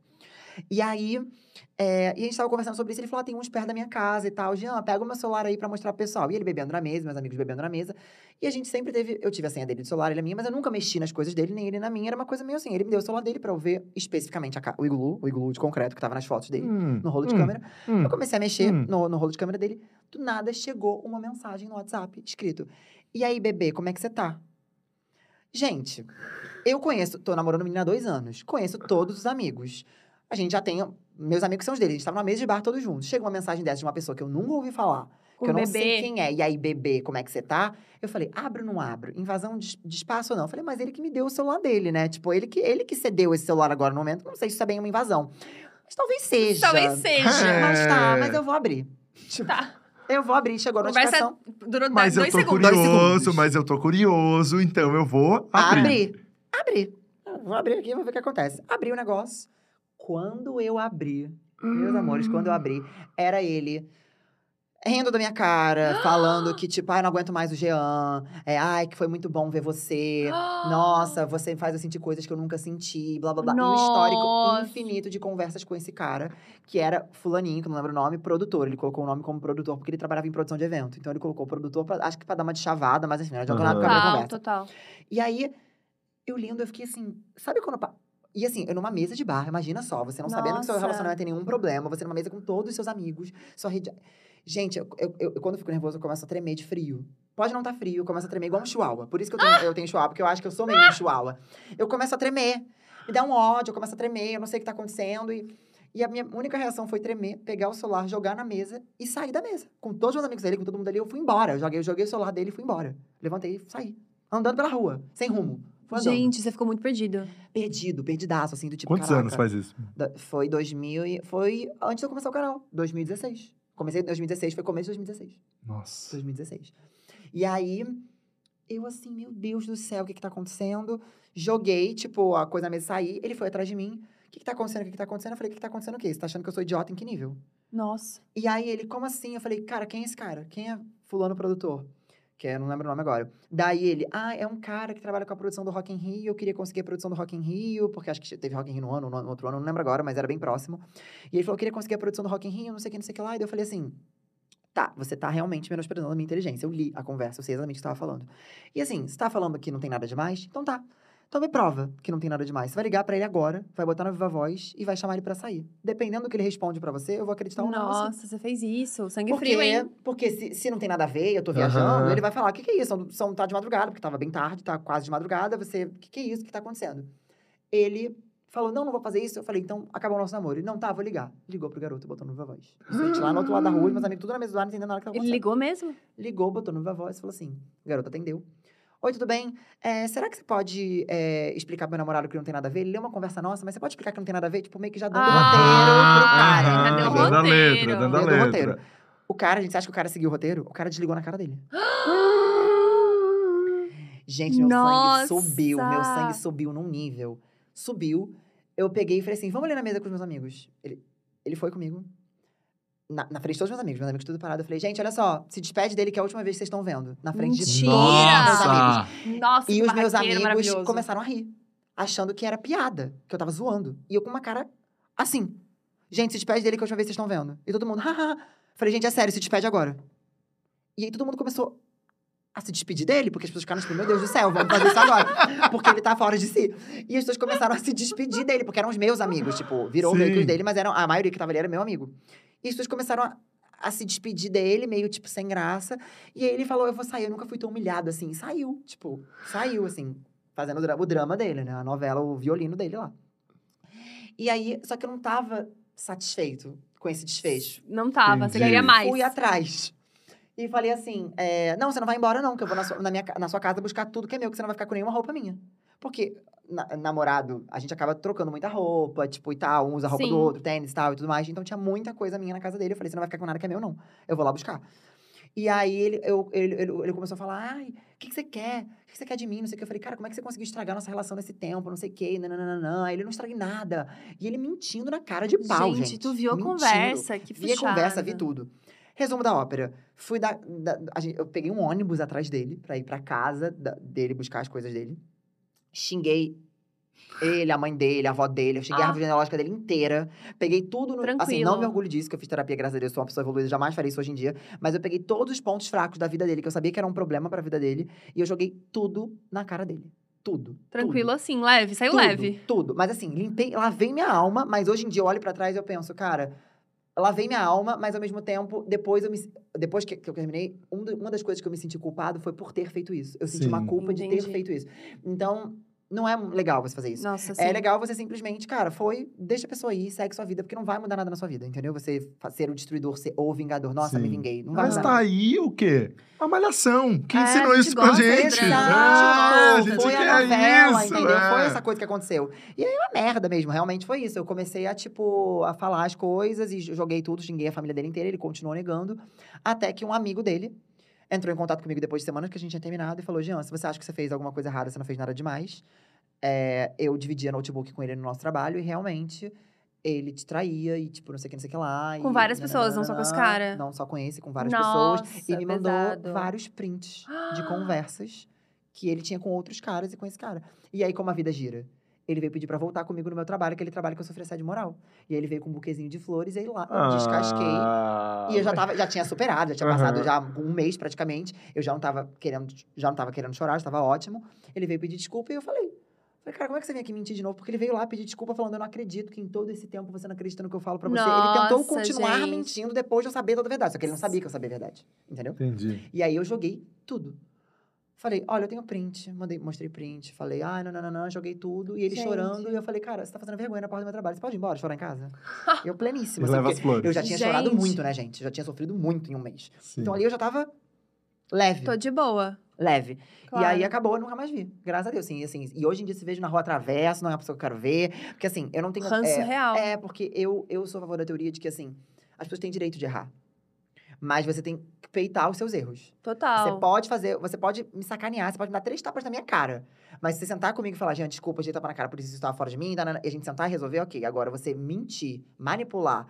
E aí, é, e a gente tava conversando sobre isso, ele falou, ah, tem uns perto da minha casa e tal. Jean, pega o meu celular aí pra mostrar pro pessoal. E ele bebendo na mesa, meus amigos bebendo na mesa. E a gente sempre teve, eu tive a senha dele do celular, ele a minha, mas eu nunca mexi nas coisas dele, nem ele na minha. Era uma coisa meio assim, ele me deu o celular dele pra eu ver especificamente a o iglu, o iglu de concreto que tava nas fotos dele, Hum, no rolo de hum, câmera. hum. Eu comecei a mexer Hum. no, no rolo de câmera dele. Do nada chegou uma mensagem no WhatsApp escrito: E aí, bebê, como é que você tá? Gente, eu conheço, tô namorando menina há dois anos, conheço todos os amigos. A gente já tem. Meus amigos são os dele, a gente tava numa mesa de bar todos juntos. Chega uma mensagem dessa de uma pessoa que eu nunca ouvi falar, Com que eu não bebê. sei quem é. E aí, bebê, como é que você tá? Eu falei, abro ou não abro? Invasão de, de espaço ou não? Eu falei, mas ele que me deu o celular dele, né? Tipo, ele que, ele que cedeu esse celular agora no momento. Não sei se isso é bem uma invasão. Mas talvez seja. Talvez seja. <laughs> Mas tá, É. mas eu vou abrir. Tipo, Tá. Eu vou abrir, chegou a Conversa notificação. durou Mas eu dois tô segundos. Curioso, mas eu tô curioso, então eu vou abrir. Abrir. Abrir. Eu Vou abrir aqui, vou ver o que acontece. Abri o negócio. Quando eu abri, meus amores, quando eu abri, era ele rindo da minha cara, <gasps> falando que, tipo, ai, não aguento mais o Jean. É, ai, que foi muito bom ver você. Nossa, <gasps> você faz eu sentir coisas que eu nunca senti, blá blá blá. E um histórico Nossa. infinito de conversas com esse cara, que era Fulaninho, que eu não lembro o nome, produtor. Ele colocou o nome como produtor porque ele trabalhava em produção de evento. Então ele colocou o produtor, pra, acho que pra dar uma de chavada, mas enfim, não adiantou nada Aham. pra Total, conversa. total. E aí, eu lendo, eu fiquei assim, sabe quando. E assim, eu numa mesa de bar, imagina só, você não sabendo que seu Nossa. relacionamento tem nenhum problema, você numa mesa com todos os seus amigos, sua rede. Gente, eu, eu- eu- quando eu fico nervoso, eu começo a tremer de frio. Pode não estar frio, eu começo a tremer igual um chihuahua. Por isso que eu tenho, eu tenho chihuahua, porque eu acho que eu sou meio um chihuahua. Eu começo a tremer. Me dá um ódio, eu começo a tremer, eu não sei o que tá acontecendo. E, e a minha única reação foi tremer, pegar o celular, jogar na mesa e sair da mesa. Com todos os meus amigos dele, com todo mundo ali, eu fui embora. Eu joguei, eu joguei o celular dele e fui embora. Levantei e saí. Andando pela rua, sem rumo. Andando. Gente, você ficou muito perdido. Perdido, perdidaço, assim, do tipo. Quantos caraca. anos faz isso? Foi 2000 e... Foi antes de eu começar o canal, 2016. Comecei em 2016, foi começo de 2016. Nossa. 2016. E aí, eu assim, meu Deus do céu, o que que tá acontecendo? Joguei, tipo, a coisa na mesa sair, ele foi atrás de mim. O que que tá acontecendo? O que que tá acontecendo? Eu falei, o que que tá acontecendo o quê? Você tá achando que eu sou idiota em que nível? Nossa. E aí ele, como assim? Eu falei, cara, quem é esse cara? Quem é fulano produtor? Que eu não lembro o nome agora. Daí ele, ah, é um cara que trabalha com a produção do Rock in Rio, eu queria conseguir a produção do Rock in Rio, porque acho que teve Rock in Rio no ano, no outro ano, não lembro agora, mas era bem próximo. E ele falou, eu queria conseguir a produção do Rock in Rio, não sei o que, não sei o que lá. E daí eu falei assim, tá, você tá realmente menosprezando a minha inteligência. Eu li a conversa, eu sei exatamente o que você tava falando. E assim, você tá falando que não tem nada demais? Então tá. Então me prova que não tem nada demais. Você vai ligar pra ele agora, vai botar na Viva Voz e vai chamar ele pra sair. Dependendo do que ele responde pra você, eu vou acreditar ou não. Nossa, você fez isso. Sangue Porque, frio, hein? porque se, se não tem nada a ver, eu tô viajando, Aham. ele vai falar: o que, que é isso? São, são, tá de madrugada, porque tava bem tarde, tá quase de madrugada. Você, o que, que é isso? O que tá acontecendo? Ele falou: não, não vou fazer isso. Eu falei: então acabou o nosso namoro. Ele: não, tá, vou ligar. Ligou pro garoto, botou no Viva Voz. Gente lá no outro lado da rua, e meus amigos tudo na mesa do lado, não entendendo nada que tava Ele acontecendo. ligou mesmo? Ligou, botou no Viva Voz e falou assim: o garoto atendeu. Oi, tudo bem? É, será que você pode é, explicar pro meu namorado que não tem nada a ver? Ele leu uma conversa nossa, mas você pode explicar que não tem nada a ver? Tipo, meio que já dando Ah, roteiro pro cara. aham, entendeu? deu dando a roteiro. letra, dando a letra. roteiro. O cara, a gente acha que o cara seguiu o roteiro? O cara desligou na cara dele. <gasps> Gente, meu Nossa! sangue subiu. Meu sangue subiu num nível. Subiu. Eu peguei e falei assim: vamos ali na mesa com os meus amigos. Ele, ele foi comigo. Na, na frente de todos os meus amigos, meus amigos tudo parado. Eu falei, gente, olha só, se despede dele que é a última vez que vocês estão vendo. Na frente de Mentira! todos os meus amigos. Nossa! E os meus amigos começaram a rir, achando que era piada, que eu tava zoando. E eu com uma cara assim. Gente, se despede dele que é a última vez que vocês estão vendo. E todo mundo, <laughs> haha. Falei, gente, é sério, se despede agora. E aí todo mundo começou a se despedir dele, porque as pessoas ficaram tipo, meu Deus do céu, vamos fazer isso agora. <laughs> porque ele tá fora de si. E as pessoas começaram a se despedir dele, porque eram os meus amigos, tipo, virou meio que Sim. os dele, mas eram, a maioria que tava ali era meu amigo. E as pessoas começaram a, a se despedir dele, meio, tipo, sem graça. E aí ele falou, eu vou sair, eu nunca fui tão humilhado assim. Saiu, tipo, saiu, assim, fazendo o dra- o drama dele, né? A novela, o violino dele lá. E aí, só que eu não tava satisfeito com esse desfecho. Não tava, você Entendi. queria mais. Fui atrás. E falei assim: é, não, você não vai embora, não, que eu vou na sua, na minha, na sua casa buscar tudo que é meu, que você não vai ficar com nenhuma roupa minha. Porque na- namorado, a gente acaba trocando muita roupa, tipo, e tal, um usa a roupa Sim. do outro, tênis e tal e tudo mais. Então tinha muita coisa minha na casa dele. Eu falei: você não vai ficar com nada que é meu, não. Eu vou lá buscar. E aí ele, eu, ele, ele, ele começou a falar: ai, o que, que você quer? O que, que você quer de mim? Não sei o que. Eu falei, cara, como é que você conseguiu estragar nossa relação nesse tempo? Não sei o que, nananana. Aí ele não estraguei nada. E ele mentindo na cara de pau, gente. gente, tu viu a conversa, que Vi a conversa, vi tudo. Resumo da ópera. Fui da, da- a gente- eu peguei um ônibus atrás dele pra ir pra casa da- dele buscar as coisas dele. Xinguei ele, a mãe dele, a avó dele. Eu xinguei a Ah. árvore genealógica dele inteira. Peguei tudo no. Assim, Tranquilo. não me orgulho disso, que eu fiz terapia, graças a Deus, sou uma pessoa evoluída, jamais faria isso hoje em dia. Mas eu peguei todos os pontos fracos da vida dele, que eu sabia que era um problema pra vida dele, e eu joguei tudo na cara dele. Tudo. Tranquilo tudo. assim, leve, saiu Tudo, leve. Tudo. Mas assim, limpei, lavei minha alma, mas hoje em dia eu olho pra trás e eu penso, cara, lavei minha alma, mas ao mesmo tempo, depois eu me. Depois que, que eu terminei, um do- uma das coisas que eu me senti culpado foi por ter feito isso. Eu senti uma Sim. culpa de Entendi. ter feito isso. Então, não é legal você fazer isso. Nossa, sim. É legal você simplesmente, cara, foi, deixa a pessoa ir, segue sua vida, porque não vai mudar nada na sua vida, entendeu? Você ser o destruidor ser, ou o vingador. Nossa, me Sim. vinguei. Não vai Mas mudar tá nada. aí o quê? A malhação, que É, ensinou isso pra gente. Ah, a gente foi a quer novela, isso, entendeu? é. Foi essa coisa que aconteceu. E aí, uma merda mesmo, realmente foi isso. Eu comecei a, tipo, a falar as coisas e joguei tudo, xinguei a família dele inteira, ele continuou negando. Até que um amigo dele entrou em contato comigo depois de semanas que a gente tinha terminado e falou: Jean, se você acha que você fez alguma coisa errada, você não fez nada demais. É, eu dividia notebook com ele no nosso trabalho e realmente ele te traía e, tipo, não sei o que, não sei o que lá. Com e várias pessoas, não só com esse cara? Não, só com esse, com várias Nossa, pessoas. E me mandou pesado. vários prints de <gasps> conversas que ele tinha com outros caras e com esse cara. E aí, como a vida gira? Ele veio pedir pra voltar comigo no meu trabalho, aquele trabalho que eu sofri assédio moral. E aí ele veio com um buquezinho de flores e aí lá, descasquei. Ah, E eu já, tava, já tinha superado, já tinha passado já um mês praticamente. Eu já não tava querendo, já não tava querendo chorar, já tava ótimo. Ele veio pedir desculpa e eu falei. Falei, cara, como é que você vem aqui mentir de novo? Porque ele veio lá pedir desculpa falando, eu não acredito que em todo esse tempo você não acredita no que eu falo pra você. ele tentou Nossa, continuar gente. mentindo depois de eu saber toda a verdade. Só que ele não sabia que eu sabia a verdade. Entendeu? Entendi. E aí eu joguei tudo. Falei, olha, eu tenho print. Mandei, mostrei print. Falei, ai, não, não, não, não, joguei tudo. E ele Gente. chorando. E eu falei, cara, você tá fazendo vergonha na porta do meu trabalho. Você pode ir embora, chorar em casa? <laughs> Eu pleníssima. Leva as flores. eu já tinha chorado Gente. muito, né, gente? Eu já tinha sofrido muito em um mês. Sim. Então ali eu já tava leve. Tô de boa. Leve. Claro. E aí acabou, eu nunca mais vi. Graças a Deus, sim. Assim, e hoje em dia, se vejo na rua atravesso, não é a pessoa que eu quero ver. Porque assim, eu não tenho. Ranço é, real. é, porque eu, eu sou a favor da teoria de que, assim, as pessoas têm direito de errar. Mas você tem que peitar os seus erros. Total. Você pode fazer, você pode me sacanear, você pode me dar três tapas na minha cara. Mas se você sentar comigo e falar, gente, desculpa, gente tapa na cara, por isso isso tava fora de mim, nanana", e a gente sentar e resolver, ok. Agora, você mentir, manipular.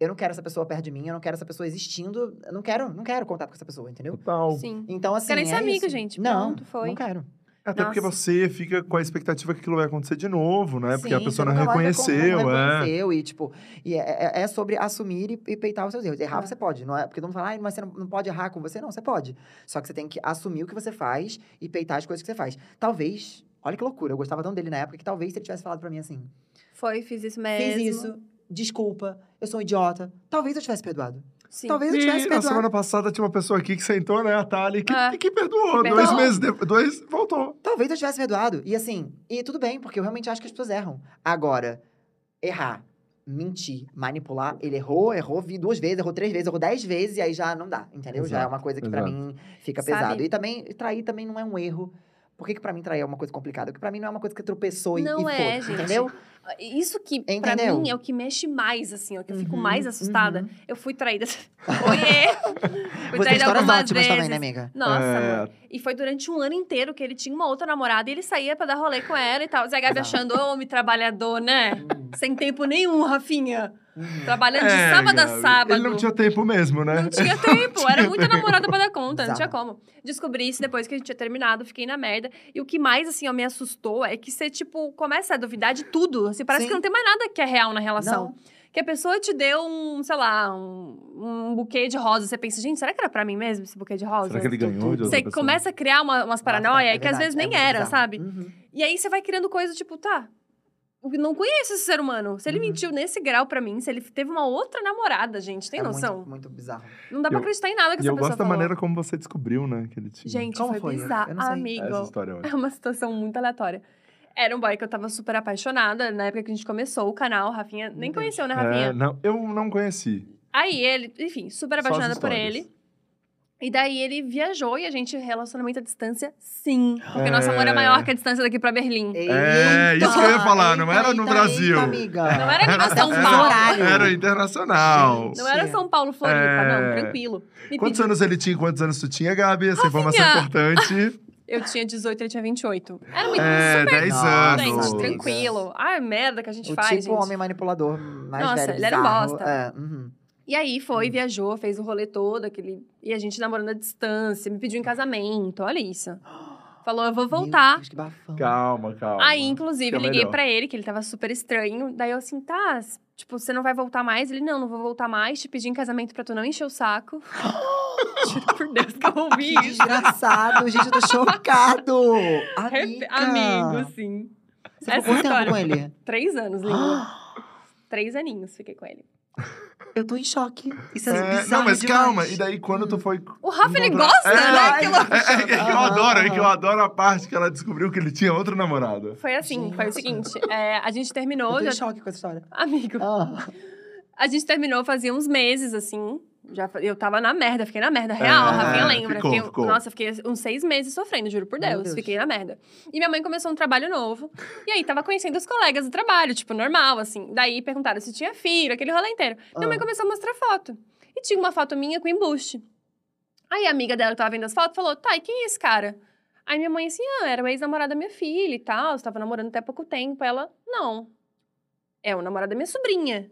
Eu não quero essa pessoa perto de mim, eu não quero essa pessoa existindo. Eu não quero, não quero contato com essa pessoa, entendeu? Total. Sim. Então, assim. Querem ser é amigo, isso. gente. Não, Pronto, foi. não quero. Até porque Nossa. você fica com a expectativa que aquilo vai acontecer de novo, né? porque a Sim, pessoa não reconheceu, não é. reconheceu, e, tipo, e é, é- é sobre assumir e, e peitar os seus erros. Errar É. você pode, não é? Porque todo mundo fala, "Ai, mas você não, não pode errar com você. Não, você pode. Só que você tem que assumir o que você faz e peitar as coisas que você faz. Talvez, olha que loucura, eu gostava tanto dele na época que talvez se ele tivesse falado pra mim assim: Foi, fiz isso mesmo. fiz isso, desculpa, eu sou um idiota. Talvez eu tivesse perdoado. Sim. Talvez eu E tivesse na perdoado. semana passada tinha uma pessoa aqui que sentou, né, a Thali, que, É. que perdoou. Dois meses depois, dois, voltou. Talvez eu tivesse perdoado. E assim, e tudo bem, porque eu realmente acho que as pessoas erram. Agora, errar, mentir, manipular, ele errou, errou vi duas vezes, errou três vezes, errou dez vezes, e aí já não dá, entendeu? já é Exato, uma coisa que pra exato. mim fica Sabe? pesado. E também, trair também não é um erro. Por que, que pra mim trair é uma coisa complicada? Porque pra mim não é uma coisa que tropeçou e, Não e é, foda, gente. entendeu? Isso que, pra Entendeu? mim, é o que mexe mais, assim, ó. Que eu fico Uhum, mais assustada. uhum. Eu fui traída. <laughs> Oiê! Fui Você tem traída histórias algumas ótimas vezes. também, né, amiga? Nossa, É. amor. E foi durante um ano inteiro que ele tinha uma outra namorada e ele saía pra dar rolê com ela e tal. Zé Gabi Exato. achando, ô, homem trabalhador, né? Hum, Sem tempo nenhum, Rafinha. Trabalhando de É, sábado a sábado. Ele não tinha tempo mesmo, né? Não tinha tempo, era muita namorada pra dar conta, não tinha como. Descobri isso depois que a gente tinha terminado, fiquei na merda. E o que mais, assim, ó, me assustou é que você, tipo, começa a duvidar de tudo. Assim, parece Sim. que não tem mais nada que é real na relação. Não. Que a pessoa te deu um, sei lá, um, um buquê de rosas. Você pensa, gente, será que era pra mim mesmo esse buquê de rosas? Será que ele ganhou de outra Você pessoa? começa a criar uma- umas paranoia é que às vezes nem é era, bizarro. sabe? Uhum. E aí você vai criando coisas tipo, tá. Eu não conheço esse ser humano. Se ele Uhum. mentiu nesse grau pra mim, se ele teve uma outra namorada, gente, tem É noção? Muito, muito bizarro. Não dá pra Eu- acreditar em nada que E essa eu pessoa gosto da falou. maneira como você descobriu, né? Que ele tinha. Gente, Como foi, foi? bizarro. Eu. Amigo, Essa história é é uma situação muito aleatória. Era um boy que eu tava super apaixonada na época que a gente começou o canal. Rafinha nem Deus. conheceu, né, É, Rafinha? não, eu não conheci. Aí ele, enfim, super apaixonada por ele. E daí ele viajou e a gente, relacionamento à distância, sim. Porque É. nosso amor é maior que a distância daqui pra Berlim. É, isso que eu ia falar, não era no Brasil. Eita, amiga. Não era nível São Paulo. horário. Era internacional. Gente. Não era São Paulo, Floripa, É. não, tranquilo. Me Quantos pediu- anos ele tinha e quantos anos tu tinha, Gabi? Essa informação é Rafinha! importante. <laughs> Eu tinha 18, ele tinha 28. Era muito É, super 10 Nossa, anos. Gente, tranquilo. Ai, merda que a gente O faz, tipo gente. homem manipulador mais Nossa, velho, ele era um bizarro. bosta. É, uhum. E aí Hum. foi, viajou, fez o rolê todo, aquele... e a gente namorando à distância, me pediu em casamento, olha isso. <gasps> Falou, eu vou voltar. Deus, que bafão. Calma, calma. Aí, inclusive, Fica liguei pra ele, que ele tava super estranho. Daí eu assim, tá, tipo, você não vai voltar mais? Ele, não, não vou voltar mais. Te pedi em casamento pra tu não encher o saco. <gasps> Juro por Deus que eu ouvi Que isso. desgraçado, gente, eu tô chocado. <laughs> Amiga. Amigo, sim. Você Essa ficou quanto tempo com ele? Três anos, lindo. <gasps> Três aninhos fiquei com ele. Eu tô em choque. Isso é, É, bizarro não, mas demais. calma. E daí, quando tu foi. O Rafa, ele gosta, É, né? Que é, louco. é, é que eu Aham, adoro, é que eu adoro a parte que ela descobriu que ele tinha outra namorada. Foi assim, foi o seguinte. é, a gente Eu terminou, tô em já... choque com essa história. Amigo, Ah. a gente terminou fazia uns meses, assim. Já, eu tava na merda, fiquei na merda real, É, Rafinha lembra. ficou, Fiquei- ficou. Nossa, fiquei uns seis meses sofrendo, juro por Deus, Deus. Fiquei na merda. E minha mãe começou um trabalho novo. E aí, tava conhecendo os colegas do trabalho, tipo, normal, assim. Daí, perguntaram se tinha filho, aquele rolê inteiro. Minha mãe Ah. começou a mostrar foto. E tinha uma foto minha com embuste. Aí, a amiga dela que tava vendo as fotos falou, tá, e quem é esse cara? Aí, minha mãe assim, ah, era o ex-namorado da minha filha e tal. Estava namorando até pouco tempo. Ela, não. É o namorado da minha sobrinha.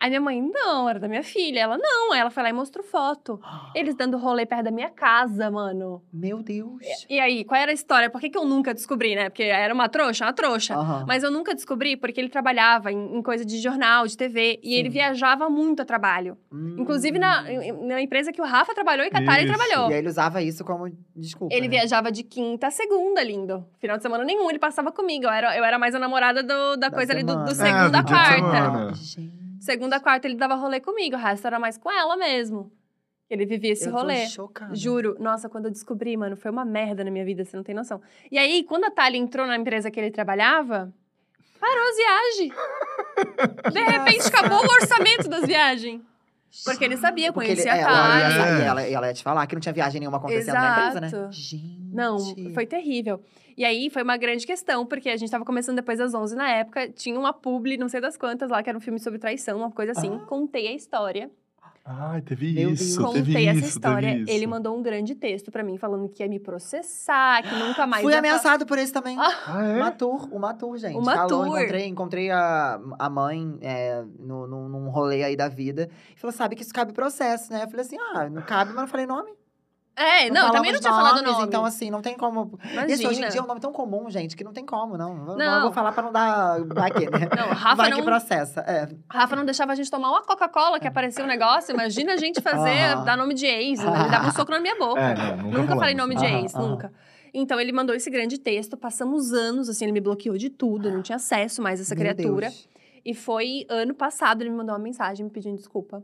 Aí minha mãe, não, era da minha filha. Ela, não. Aí ela foi lá e mostrou foto. Eles dando rolê perto da minha casa, mano. Meu Deus. E aí, qual era a história? Por que, que eu nunca descobri, né? Porque era uma trouxa, uma trouxa. Aham. Mas eu nunca descobri porque ele trabalhava em, em coisa de jornal, de TV. E ele Sim. viajava muito a trabalho. Hum. Inclusive na, na empresa que o Rafa trabalhou e que a Thalia trabalhou. E aí ele usava isso como desculpa. Ele né? viajava de quinta a segunda, lindo. Final de semana nenhum, ele passava comigo. Eu era, eu era mais a namorada do- da, Da coisa ali do, do semana. segunda É, quarta. semana. Gente. Segunda quarta ele dava rolê comigo, o resto era mais com ela mesmo. Ele vivia esse eu tô rolê. chocada. Juro. Nossa, quando eu descobri, mano, foi uma merda na minha vida, você não tem noção. E aí, quando a Thalia entrou na empresa que ele trabalhava, parou as viagens. <laughs> De repente, acabou o orçamento das viagens. Porque ele sabia, Porque ele, conhecia é, a ela, ia, Thalia. saber, ela, ela ia te falar que não tinha viagem nenhuma acontecendo na empresa, né? Exato. Gente. Não, foi terrível. E aí foi uma grande questão, porque a gente tava começando depois das 11 na época, tinha uma publi, não sei das quantas lá, que era um filme sobre traição, uma coisa assim. Ah. Contei a história, Ai, teve Meu isso, Deus. teve contei essa isso, história. teve isso. Ele mandou um grande texto pra mim, falando que ia me processar, que nunca <gasps> mais Fui ameaçado por esse também. <laughs> Ah, Ah, é? Matur, o Matur, gente. O Falou, Matur. encontrei, encontrei a, a mãe é, no, no, num rolê aí da vida. E falou, sabe que isso cabe processo, né? Eu falei assim, ah, não cabe, mas não falei nome. É, não, também não tinha falado nomes, nome. Então, assim, não tem como. Imagina. Esse hoje em dia é um nome tão comum, gente, que não tem como, não. Não, Não. vou falar pra não dar. Vai que, né? Não, Rafa Vai não, que processa. É. Rafa não deixava a gente tomar uma Coca-Cola, que aparecia um negócio. Imagina a gente fazer, Aham. dar nome de ex. né? Ele dava um soco na minha boca. É, não, nunca, Nunca falei nome de Aham, ex, nunca. Então ele mandou esse grande texto, passamos anos, assim, ele me bloqueou de tudo, eu não tinha acesso mais a essa Meu criatura. Deus. E foi ano passado, ele me mandou uma mensagem me pedindo desculpa.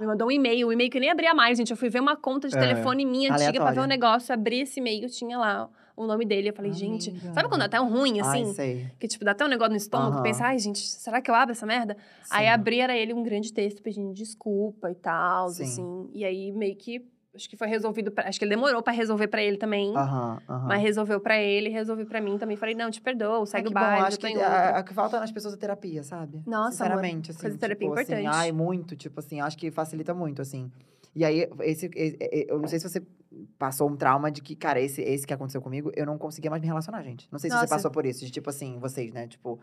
Me mandou um e-mail, um e-mail que eu nem abria mais, gente. Eu fui ver uma conta de É. telefone minha antiga pra ver Aleatória. um negócio, abri esse e-mail, tinha lá o nome dele. Eu falei, gente, Amiga. sabe quando dá até um ruim, assim? Ai, sei. que, tipo, dá até um negócio no estômago, Aham. pensa, ai, gente, será que eu abro essa merda? Aí Sim. abri, era ele um grande texto pedindo desculpa e tal, Sim. assim. E aí meio que acho que foi resolvido, pra, acho que ele demorou pra resolver pra ele também. Aham, aham. Mas resolveu pra ele, resolvi pra mim também. Falei, não, te perdoo, É segue que o bom, baile, acho eu tô que outra. a, a que falta nas pessoas é terapia, sabe? Nossa, amor, Sinceramente, assim. fazer terapia é tipo, assim, importante. ai, muito, tipo assim, acho que facilita muito, assim. E aí, esse, e- e- eu não sei se você passou um trauma de que, cara, esse, esse que aconteceu comigo, eu não conseguia mais me relacionar, gente. Não sei se Nossa. você passou por isso, de tipo assim, vocês, né? Tipo,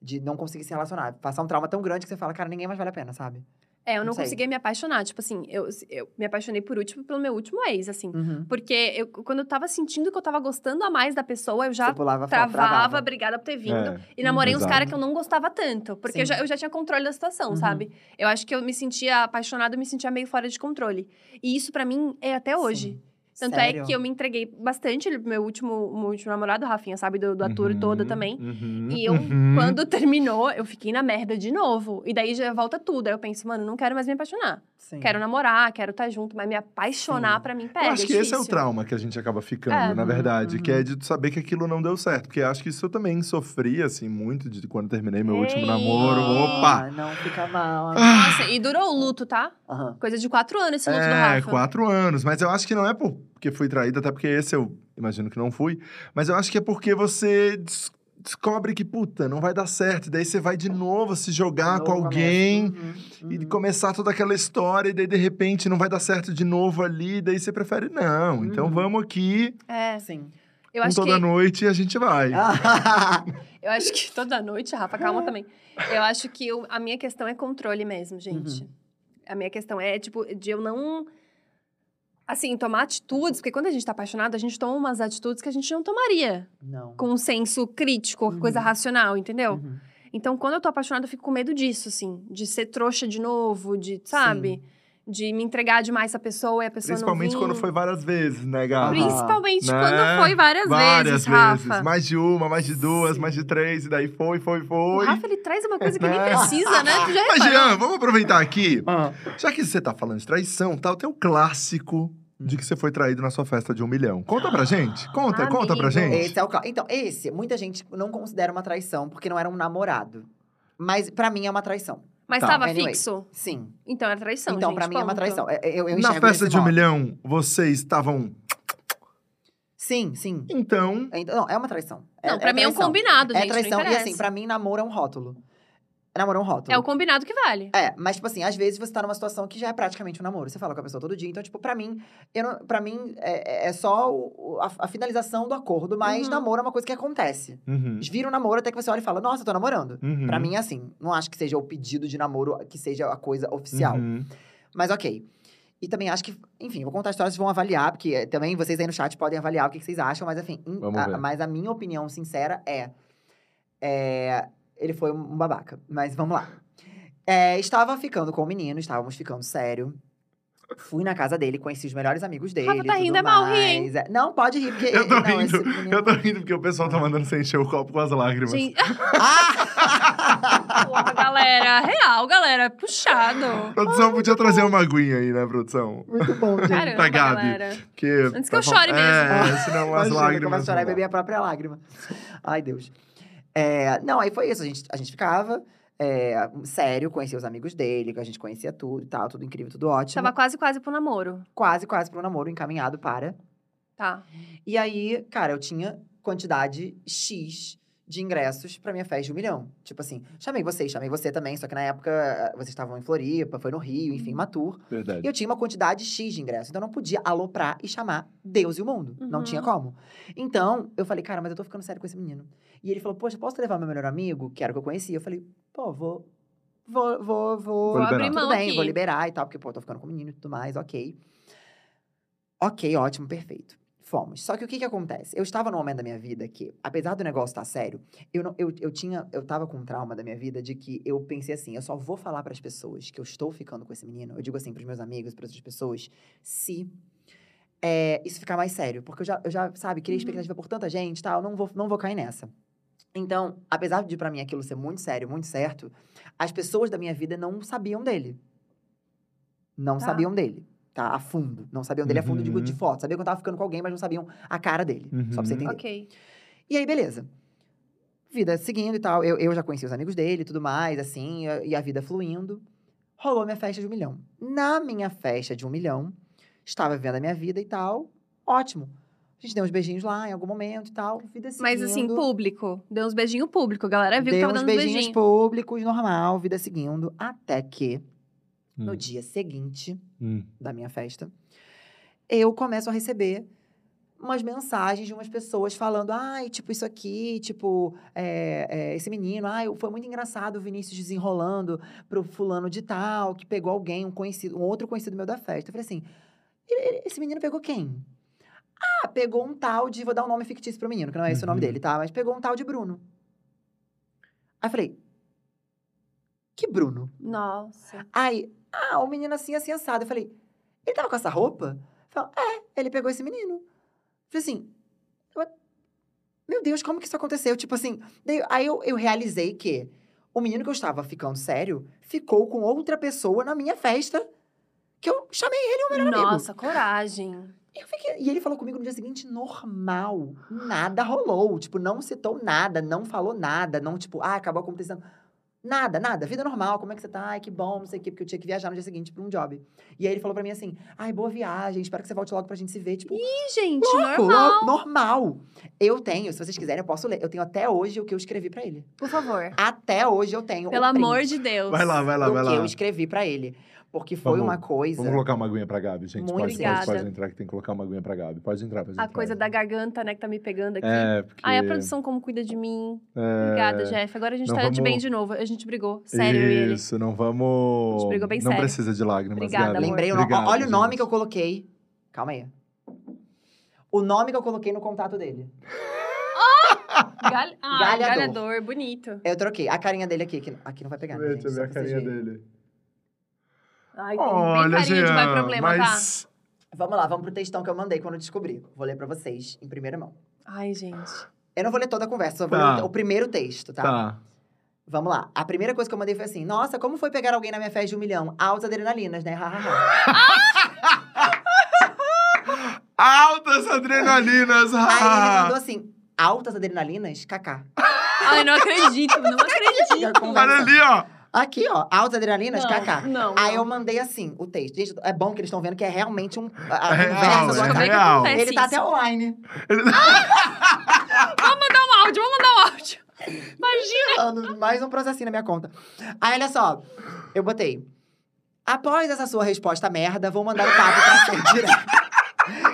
de não conseguir se relacionar. Passar um trauma tão grande que você fala, cara, ninguém mais vale a pena, sabe? É, eu não Não sei. conseguia me apaixonar. Tipo assim, eu, eu me apaixonei por último pelo meu último ex, assim. Uhum. Porque eu, quando eu tava sentindo que eu tava gostando a mais da pessoa, eu já travava, travava. obrigada por ter vindo. É, E namorei uns caras que eu não gostava tanto. Porque eu já, eu já tinha controle da situação, Uhum. sabe? Eu acho que eu me sentia apaixonada, eu me sentia meio fora de controle. E isso pra mim é até hoje. Sim. Tanto Sério? é que eu me entreguei bastante. Ele, meu último, meu último namorado, Rafinha, sabe? Do, do ator Uhum, toda também. uhum, E eu, uhum. quando <laughs> terminou, eu fiquei na merda de novo. E daí já volta tudo. Aí eu penso, mano, não quero mais me apaixonar. Sim. Quero namorar, quero estar junto, mas me apaixonar Sim. pra mim pega. Eu acho que esse é o trauma que a gente acaba ficando, É. na verdade. Uhum, Que é de saber que aquilo não deu certo. Porque acho que isso eu também sofri, assim, muito de quando terminei meu último Ei. namoro. Opa! Ah, não fica mal. Nossa, e durou o luto, tá? Coisa de quatro anos esse luto do É, Rafa. quatro anos. Mas eu acho que não é por- porque fui traída, até porque esse eu imagino que não fui. Mas eu acho que é porque você des- descobre que, puta, não vai dar certo. Daí você vai de novo se jogar De com novo alguém. começa. Uhum, E uhum. começar toda aquela história, e daí de repente não vai dar certo de novo ali, daí você prefere, não. Então Uhum. vamos aqui, É, Sim. eu com acho toda que... noite a gente vai. Ah, <laughs> Eu acho que toda noite, Rafa, calma também. Eu acho que eu- a minha questão é controle mesmo, gente. Uhum. A minha questão é, tipo, de eu não. Assim, tomar atitudes, porque quando a gente tá apaixonado, a gente toma umas atitudes que a gente não tomaria não. com um senso crítico, Uhum. coisa racional, entendeu? Uhum. Então, quando eu tô apaixonada, eu fico com medo disso, assim. De ser trouxa de novo, de, sabe? De me entregar demais à pessoa e a pessoa Principalmente não quando foi várias vezes, né, Gabi? Principalmente Né? quando foi várias, Várias vezes, Rafa. Mais de uma, mais de duas, Sim. mais de três, e daí foi, foi, O foi. Rafa, ele traz uma coisa que nem Né? precisa, né? Tu já Mas? Jean, vamos aproveitar aqui. Ah, Já que você tá falando de traição, tal, tem o clássico de que você foi traído na sua festa de um milhão. Conta pra gente. Conta, conta pra Amigo. gente. Esse é o cla- Então, esse, muita gente não considera uma traição porque não era um namorado. Mas pra mim é uma traição. Mas Tá. tava Anyway. fixo? Então, Então era traição, então gente, pra mim é uma ponto. traição. É- Eu, eu Na enxergo festa desse de um modo. milhão, vocês estavam. Sim, sim. Então. Então, Não, é uma traição. É, Não, pra mim é um traição. combinado, gente, É traição. não E interessa. assim, pra mim, namoro é um rótulo. Namoro é um rótulo. É o combinado que vale. É, mas, tipo assim, às vezes você tá numa situação que já é praticamente um namoro. Você fala com a pessoa todo dia. Então, tipo, pra mim, eu não, pra mim é, é só o- a, a finalização do acordo, mas Uhum. namoro é uma coisa que acontece. Uhum, Vira um namoro até que você olha e fala, nossa, eu tô namorando. uhum, Pra mim é assim. Não acho que seja o pedido de namoro que seja a coisa oficial. uhum. Mas ok. E também acho que, enfim, vou contar a história, vocês vão avaliar, porque eh, também vocês aí no chat podem avaliar o que, que vocês acham, mas enfim. a- mas a minha opinião sincera é, é, Ele foi um babaca. Mas vamos lá. É, estava ficando com o menino, estávamos ficando sério. Fui na casa dele, conheci os melhores amigos dele. Rafa tá rindo, é mal rir, hein? É, não, pode rir, porque. <laughs> Eu tô não, rindo. menino- Eu tô rindo porque o pessoal tá mandando você encher o copo com as lágrimas. Gente, Ah! <laughs> <laughs> porra, galera. Real, galera. Puxado. Produção podia trazer uma aguinha aí, né, produção? Muito bom, gente. Caramba, Pra Gabi. galera. Porque, Antes que eu tá chore bom. mesmo. É, senão as Imagina, eu lágrimas. começo a chorar e beber a própria lágrima. Ai, Deus. É, não, aí foi isso. A gente, a gente ficava é, sério, conhecia os amigos dele, que a gente conhecia tudo e tal, tudo incrível, tudo ótimo. Tava quase, quase pro namoro. quase, quase pro namoro, encaminhado para. Tá. E aí, cara, eu tinha quantidade X de ingressos pra minha festa de um milhão. Tipo assim, chamei vocês, chamei você também, só que na época eh, vocês estavam em Floripa, foi no Rio, enfim, tour. E Verdade. eu tinha uma quantidade X de ingressos. Então eu não podia aloprar e chamar Deus e o mundo. Não Uhum. tinha como. Então, eu falei, cara, mas eu tô ficando sério com esse menino. E ele falou, poxa, posso levar meu melhor amigo, que era o que eu conhecia? Eu falei, pô, vou. Vou, vou, vou. Vou abrir liberar. mão Tudo bem, aqui. vou liberar e tal, porque, pô, eu tô ficando com o menino e tudo mais, ok. Ok, ótimo, perfeito. Fomos. Só que o que que acontece? Eu estava num momento da minha vida que, apesar do negócio estar sério, eu, não, eu, eu tinha, eu tava com um trauma da minha vida de que eu pensei assim, eu só vou falar para as pessoas que eu estou ficando com esse menino, eu digo assim pros meus amigos, para outras pessoas, se é, isso ficar mais sério. Porque eu já, eu já sabe, criei Uhum. expectativa por tanta gente e tal, não vou, não vou cair nessa. Então, apesar de pra mim aquilo ser muito sério, muito certo, as pessoas da minha vida não sabiam dele. Não Tá. sabiam dele, tá? A fundo. Não sabiam dele a fundo, digo, Uhum. de foto. Sabiam que eu tava ficando com alguém, mas não sabiam a cara dele. Só pra você Uhum. entender. Ok. E aí, beleza. Vida seguindo e tal. Eu, eu já conheci os amigos dele e tudo mais, assim, e a- vida fluindo. Rolou minha festa de um milhão. Na minha festa de um milhão, Estava vivendo a minha vida e tal. Ótimo. A gente deu uns beijinhos lá em algum momento e tal. Vida seguindo. Mas assim, público. Deu uns beijinhos público. A galera viu que Deu tava uns dando uns beijinhos beijinhos. públicos, normal, vida seguindo. Até que, no Hum. dia seguinte Hum. da minha festa, eu começo a receber umas mensagens de umas pessoas falando, ai, tipo, isso aqui, tipo, é, é, esse menino, ai, foi muito engraçado o Vinícius desenrolando pro fulano de tal, que pegou alguém, um conhecido, um outro conhecido meu da festa. Eu falei assim, "Ele- ele- esse menino pegou quem? Ah, pegou um tal de, vou dar um nome fictício pro menino, que não é esse o nome Uhum. dele, tá? Mas pegou um tal de Bruno. Aí eu falei, que Bruno? Nossa. Aí, ah, o menino assim, assim, assado. Eu falei, ele tava com essa roupa? Falei, é, ele pegou esse menino. Falei assim, eu- meu Deus, como que isso aconteceu? Tipo assim, daí- aí eu, eu realizei que o menino que eu estava ficando sério ficou com outra pessoa na minha festa, que eu chamei ele, o melhor amigo. Nossa, coragem. Eu fiquei- e ele falou comigo no dia seguinte, normal. Nada rolou. Tipo, não citou nada, não falou nada, não, tipo, ah, acabou acontecendo. Nada, nada. Vida normal, como é que você tá? Ai, que bom, não sei o quê, porque eu tinha que viajar no dia seguinte pra um job. E aí ele falou pra mim assim: ai, boa viagem, espero que você volte logo pra gente se ver. Tipo, Ih, gente, louco, normal. lou- normal. Eu tenho, se vocês quiserem, eu posso ler. Eu tenho até hoje o que eu escrevi pra ele. Por favor. Até hoje eu tenho. Pelo o amor de Deus. Vai lá, vai lá, vai que lá. eu escrevi pra ele. Porque foi Vamos- uma coisa. Vamos colocar uma aguinha pra Gabi, gente. Muito pode, pode, obrigada. pode entrar que tem que colocar uma aguinha pra Gabi. Pode entrar, pode A entrar. coisa da garganta, né, que tá me pegando aqui. É, porque... Ai, a produção como cuida de mim. é, Obrigada, Jeff. Agora a gente não tá de bem vamos- de novo. A gente brigou. Sério. Isso, não vamos... A gente brigou bem não sério. precisa de lágrimas, Obrigada, Gabi. Lembrei o nome. Obrigado, Olha o nome gente. que eu coloquei. Calma aí. O nome que eu coloquei no contato dele. <laughs> Gal... Ah, Galhador. galhador. bonito. Eu troquei. A carinha dele aqui, que aqui não vai pegar, né, Deixa eu gente? ver a carinha dele. Ai, tem Olha, bem carinha de vai problema, mas... Vamos lá, vamos pro textão que eu mandei quando eu descobri. Vou ler pra vocês em primeira mão. tá? Ai, gente. Eu não vou ler toda a conversa, só vou Tá. ler o, o primeiro texto, tá? Tá. Vamos lá. A primeira coisa que eu mandei foi assim: Nossa, como foi pegar alguém na minha festa de um milhão? Altas adrenalinas, né? Ha, ha, ha. <laughs> Altas adrenalinas! Aí ele mandou assim: Altas adrenalinas? Kaká. Ai, não acredito, não <laughs> acredito. Olha ali, ó. Aqui, ó. Altas adrenalinas? Não, Kaká. não, Aí eu mandei assim o texto. Gente, é bom que eles estão vendo que é realmente um. A, É conversa real, é que real. acontece Ele tá isso. até online. Vamos <laughs> mandar um áudio, vamos mandar um áudio. Imagina. Mais um processinho na minha conta. Aí, olha só. Eu botei. Após essa sua resposta merda, vou mandar o papo pra ser direto.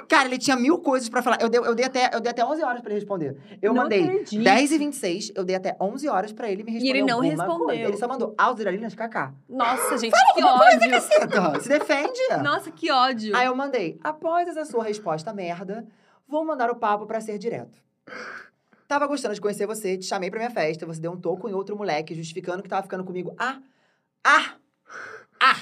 Cara, ele tinha mil coisas pra falar. Eu dei, eu dei, até, eu dei até 11 horas pra ele responder. Eu Não mandei acredito. 10 e 26, eu dei até 11 horas pra ele me responder ele não respondeu. coisa. Ele só mandou Alziralinas KK. Nossa, gente, que ódio. Caceta, Se defende. Nossa, que ódio. Aí eu mandei, após essa sua resposta merda, vou mandar o papo pra ser direto. Tava gostando de conhecer você, te chamei pra minha festa, você deu um toco em outro moleque, justificando que tava ficando comigo. Ah! Ah! Ah!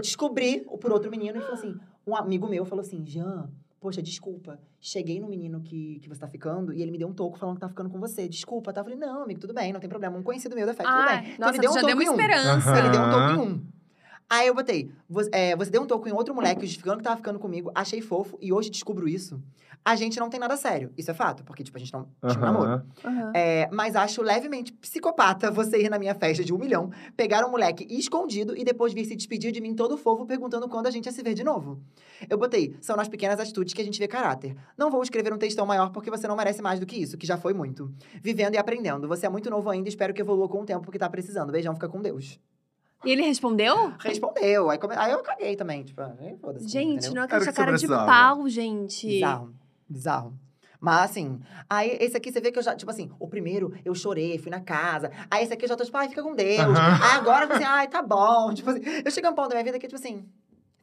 Descobri por outro menino e falou assim: um amigo meu falou assim, Jean, poxa, desculpa. Cheguei no menino que, que você tá ficando e ele me deu um toco falando que tá ficando com você. Desculpa, tá? Eu falei, não, amigo, tudo bem, não tem problema. Um conhecido meu da festa, tudo bem. Então nossa, ele deu um já toco deu uma em um. esperança. Ele deu um Aham. em um. Aí eu botei, você, é, você deu um toco em outro moleque, justificando que tava ficando comigo, achei fofo, e hoje descubro isso. A gente não tem nada sério. Isso é fato, porque, tipo, a gente não tinha um namoro. Aham. É, mas acho levemente psicopata você ir na minha festa de um milhão, pegar um moleque escondido e depois vir se despedir de mim todo fofo, perguntando quando a gente ia se ver de novo. Eu botei, são nas pequenas atitudes que a gente vê caráter. Não vou escrever um textão maior porque você não merece mais do que isso, que já foi muito. Vivendo e aprendendo. Você é muito novo ainda, espero que evolua com o tempo que tá precisando. Beijão, fica com Deus. E ele respondeu? Respondeu. Aí, come- aí eu caguei também, tipo, aí foda-se. Gente, entendeu? não Era o acredito que a você cara de precisava. pau, gente. Bizarro. Bizarro. Mas assim, aí esse aqui você vê que eu já, tipo assim, o primeiro eu chorei, fui na casa. Aí esse aqui eu já tô tipo, ai, fica com Deus. Aham. Aí agora assim, ai, tá bom. Tipo assim, eu chego a um ponto da minha vida que, tipo assim,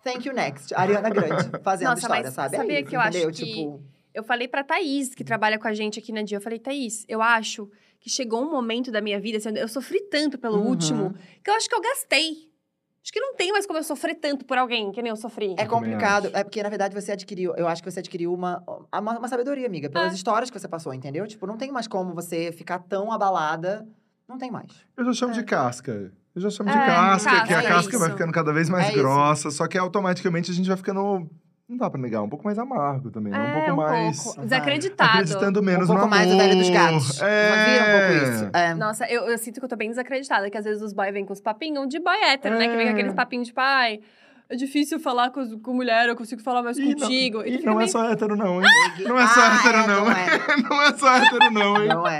thank you next. Ariana Grande, <laughs> fazendo Nossa, história, mas sabe? sabia é isso, que eu acho entendeu? que- Tipo, Eu falei pra Thaís, que trabalha com a gente aqui na Dia, eu falei, Thaís, eu acho que chegou um momento da minha vida, assim, eu sofri tanto pelo Uhum. último, que eu acho que eu gastei. Acho que não tem mais como eu sofrer tanto por alguém, que nem eu sofri. é complicado. É porque, na verdade, você adquiriu. Eu acho que você adquiriu uma, uma, uma sabedoria, amiga, pelas É. histórias que você passou, entendeu? Tipo, não tem mais como você ficar tão abalada. Não tem mais. Eu já chamo É. de casca. Eu já chamo de É, casca, casca, que a é casca vai isso. ficando cada vez mais É isso. grossa, só que automaticamente a gente vai ficando. Não dá pra negar, um pouco mais amargo também, né? Um é, pouco um mais. pouco. Desacreditado. Acreditando menos um pouco no mais o amor. velho dos gatos. É. Vira um pouco isso. É. Nossa, eu, eu sinto que eu tô bem desacreditada, que às vezes os boys vêm com os papinhos de boy hétero, né? Que vem É. com aqueles papinhos de pai. é difícil falar com, com mulher, eu consigo falar mais Ih, contigo. Não, fica não é só hétero, não, hein? Não é só Ah, hétero, é, não. não é. <laughs> Não é só hétero, não, hein? Não é.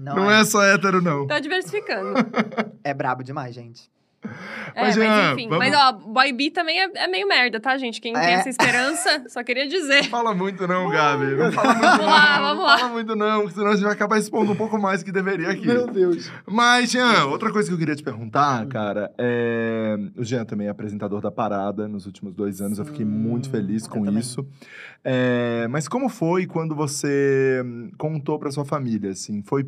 Não, Não é. é só hétero, não. Tá diversificando. <laughs> É brabo demais, gente. É, Mas, mas, enfim. vamos- Mas, ó, Boy B também é, é meio merda, tá, gente? Quem tem É. essa esperança, só queria dizer. Fala muito não, Gabi. Não fala <laughs> muito Vamos lá, não. vamos Não lá. fala muito não, senão a gente vai acabar expondo um pouco mais que deveria aqui. Deus. Mas, Jean, outra coisa que eu queria te perguntar, cara, é... O Jean também é apresentador da Parada nos últimos dois anos. Eu fiquei Sim, muito feliz com isso. É, Mas como foi quando você hum, contou pra sua família, assim? Foi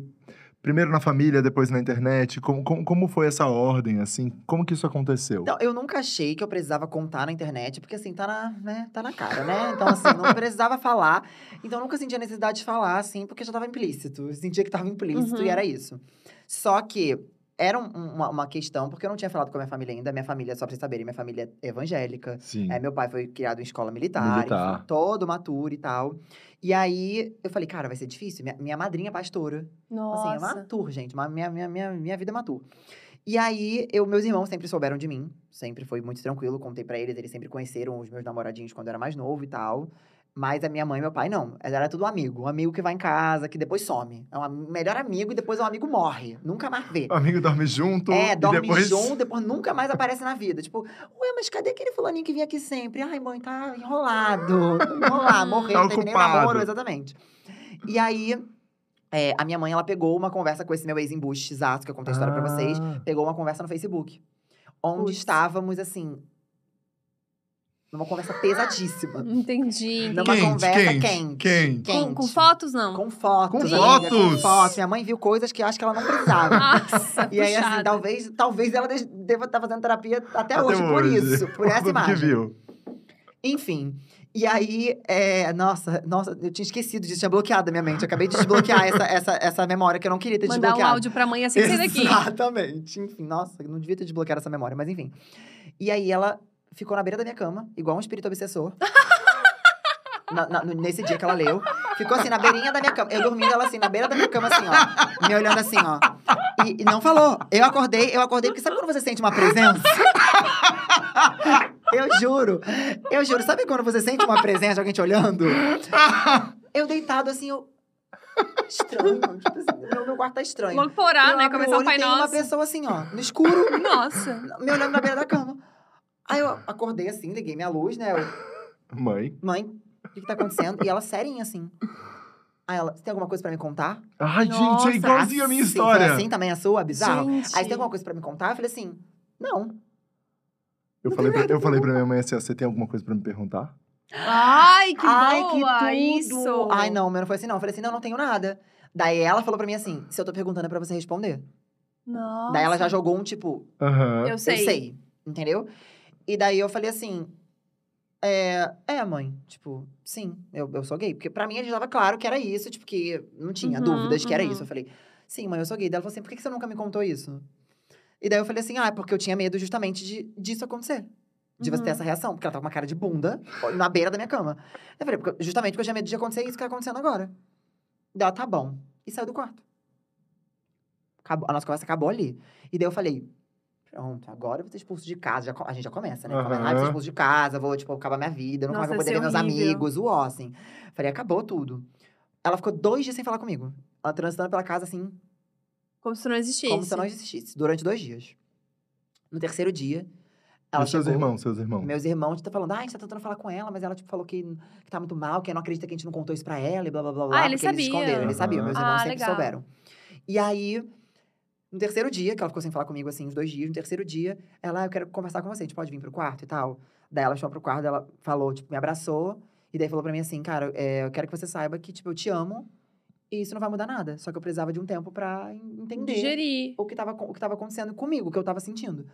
primeiro na família, depois na internet? Como, como, como foi essa ordem, assim? Como que isso aconteceu? Então, eu nunca achei que eu precisava contar na internet, porque assim, tá na, né, tá na cara, né? Então, assim, não precisava <laughs> falar. Então, eu nunca sentia necessidade de falar, assim, porque já tava implícito. Eu sentia que tava implícito Uhum. e era isso. Só que era um- uma, uma questão, porque eu não tinha falado com a minha família ainda. Minha família, só pra vocês saberem, minha família é evangélica. Sim. É, meu pai foi criado em escola militar, Militar. enfim, todo maturo e tal. E aí, eu falei, cara, vai ser difícil. Minha, minha madrinha é pastora. Nossa. Assim, é matur, gente. Minha, minha, minha, minha vida é matur. E aí, eu, meus irmãos sempre souberam de mim. Sempre foi muito tranquilo. Contei pra eles. Eles sempre conheceram os meus namoradinhos quando eu era mais novo e tal. Mas a minha mãe e meu pai, não. Era tudo amigo. Um amigo que vai em casa, que depois some. É um melhor amigo e depois o amigo morre. Nunca mais vê. O amigo dorme junto É, e dorme depois... junto, depois nunca mais aparece na vida. Tipo, ué, mas cadê aquele fulaninho que vinha aqui sempre? Ai, mãe, tá enrolado. Enrolado, <laughs> morreu, Tá terminei o namoro, exatamente. E aí, é, a minha mãe, ela pegou uma conversa com esse meu ex-embuste, exato, que eu contei a história pra vocês. Ah. Pegou uma conversa no Facebook. Onde estávamos, assim, numa conversa pesadíssima. Entendi. Numa Quente, conversa quente, quente. quente. Com, com fotos, não? Com fotos. Com amiga, Com fotos? fotos. Minha mãe viu coisas que acho que ela não precisava. <laughs> Nossa, E aí, assim, talvez, talvez ela de- deva estar fazendo terapia até, Até hoje, por hoje. isso, por <laughs> essa Tudo que imagem. viu. Enfim. E aí, é, nossa, nossa, eu tinha esquecido disso, tinha bloqueado a minha mente. Eu acabei de desbloquear essa, <laughs> essa, essa memória que eu não queria ter Mandar um desbloqueado. áudio pra mãe assim que sair daqui. Exatamente. Enfim, nossa, eu não devia ter desbloqueado essa memória, mas enfim. E aí ela ficou na beira da minha cama, igual um espírito obsessor. <laughs> Na- na- nesse dia que ela leu. Ficou assim, na beirinha da minha cama. Eu dormindo, ela assim, na beira da minha cama, assim, ó. Me olhando assim, ó. E, e não falou. Eu acordei, eu acordei, porque sabe quando você sente uma presença? Eu juro. Eu juro. Sabe quando você sente uma presença de alguém te olhando? Eu deitado assim, eu. Estranho. Tipo assim, meu, meu quarto tá estranho. Logo por orar, Eu né? Começar o Pai tem uma Nosso. pessoa assim, ó, no escuro, Nossa. me olhando na beira da cama. Aí eu acordei assim, liguei minha luz, né? Eu, <laughs> Mãe. mãe, o que, que tá acontecendo? E ela serinha assim. Aí ela, você tem alguma coisa pra me contar? Ai, Nossa, gente, é igualzinho a minha Assim, história. Foi assim também a sua, bizarro? Gente. Aí você tem alguma coisa pra me contar? Eu falei assim, não. Eu falei, pra, eu falei pra minha mãe assim, ó, você tem alguma coisa pra me perguntar? Ai, que Ai, boa! que tudo! Isso! Ai, não, meu não foi assim não. Eu falei assim, não, não tenho nada. Daí ela falou pra mim assim, se eu tô perguntando é pra você responder. Nossa. Daí ela já jogou um tipo, Aham. Eu sei. Eu sei, entendeu? E daí eu falei assim. É, é, mãe, tipo, sim, eu, eu sou gay. Porque pra mim já estava claro que era isso, tipo, que não tinha Uhum, dúvidas que era uhum. isso. Eu falei, sim, mãe, eu sou gay. Daí ela falou assim, por que você nunca me contou isso? E daí eu falei assim, ah, é porque eu tinha medo justamente de, disso acontecer. De você ter Uhum. essa reação, porque ela tava com uma cara de bunda na beira da minha cama. Eu falei, porque, justamente porque eu tinha medo de acontecer isso que tá acontecendo agora. Daí ela, tá bom. E saiu do quarto. Acabou- a nossa conversa acabou ali. E daí eu falei, pronto, agora eu vou ser expulso de casa. Já a gente já começa, né? Começa, ah, vou ser expulso de casa, vou, tipo, acabar minha vida, nunca mais Nossa, vou poder ver ser meus amigos, o ó, assim. Falei, acabou tudo. Ela ficou dois dias sem falar comigo. Ela transitando pela casa, assim, Como se não existisse. como se eu não existisse, durante dois dias. No terceiro dia, ela e seus chegou- irmãos, seus irmãos. Meus irmãos tá falando, ah, a gente tá tentando falar com ela, mas ela, tipo, falou que, que tá muito mal, que não acredita que a gente não contou isso pra ela e blá, blá, blá, blá. Ah, eles porque eles sabiam. esconderam, eles sabiam. Aham. Meus irmãos Ah, sempre legal. souberam. E aí, no terceiro dia, que ela ficou sem falar comigo, assim, uns dois dias, no terceiro dia, ela, ah, eu quero conversar com você, a gente pode vir pro quarto e tal. Daí ela chamou pro quarto, ela falou, tipo, me abraçou, e daí falou pra mim assim, cara, é, eu quero que você saiba que, tipo, eu te amo, e isso não vai mudar nada. Só que eu precisava de um tempo pra en- entender Digerir. o que tava, o que tava acontecendo comigo, o que eu tava sentindo.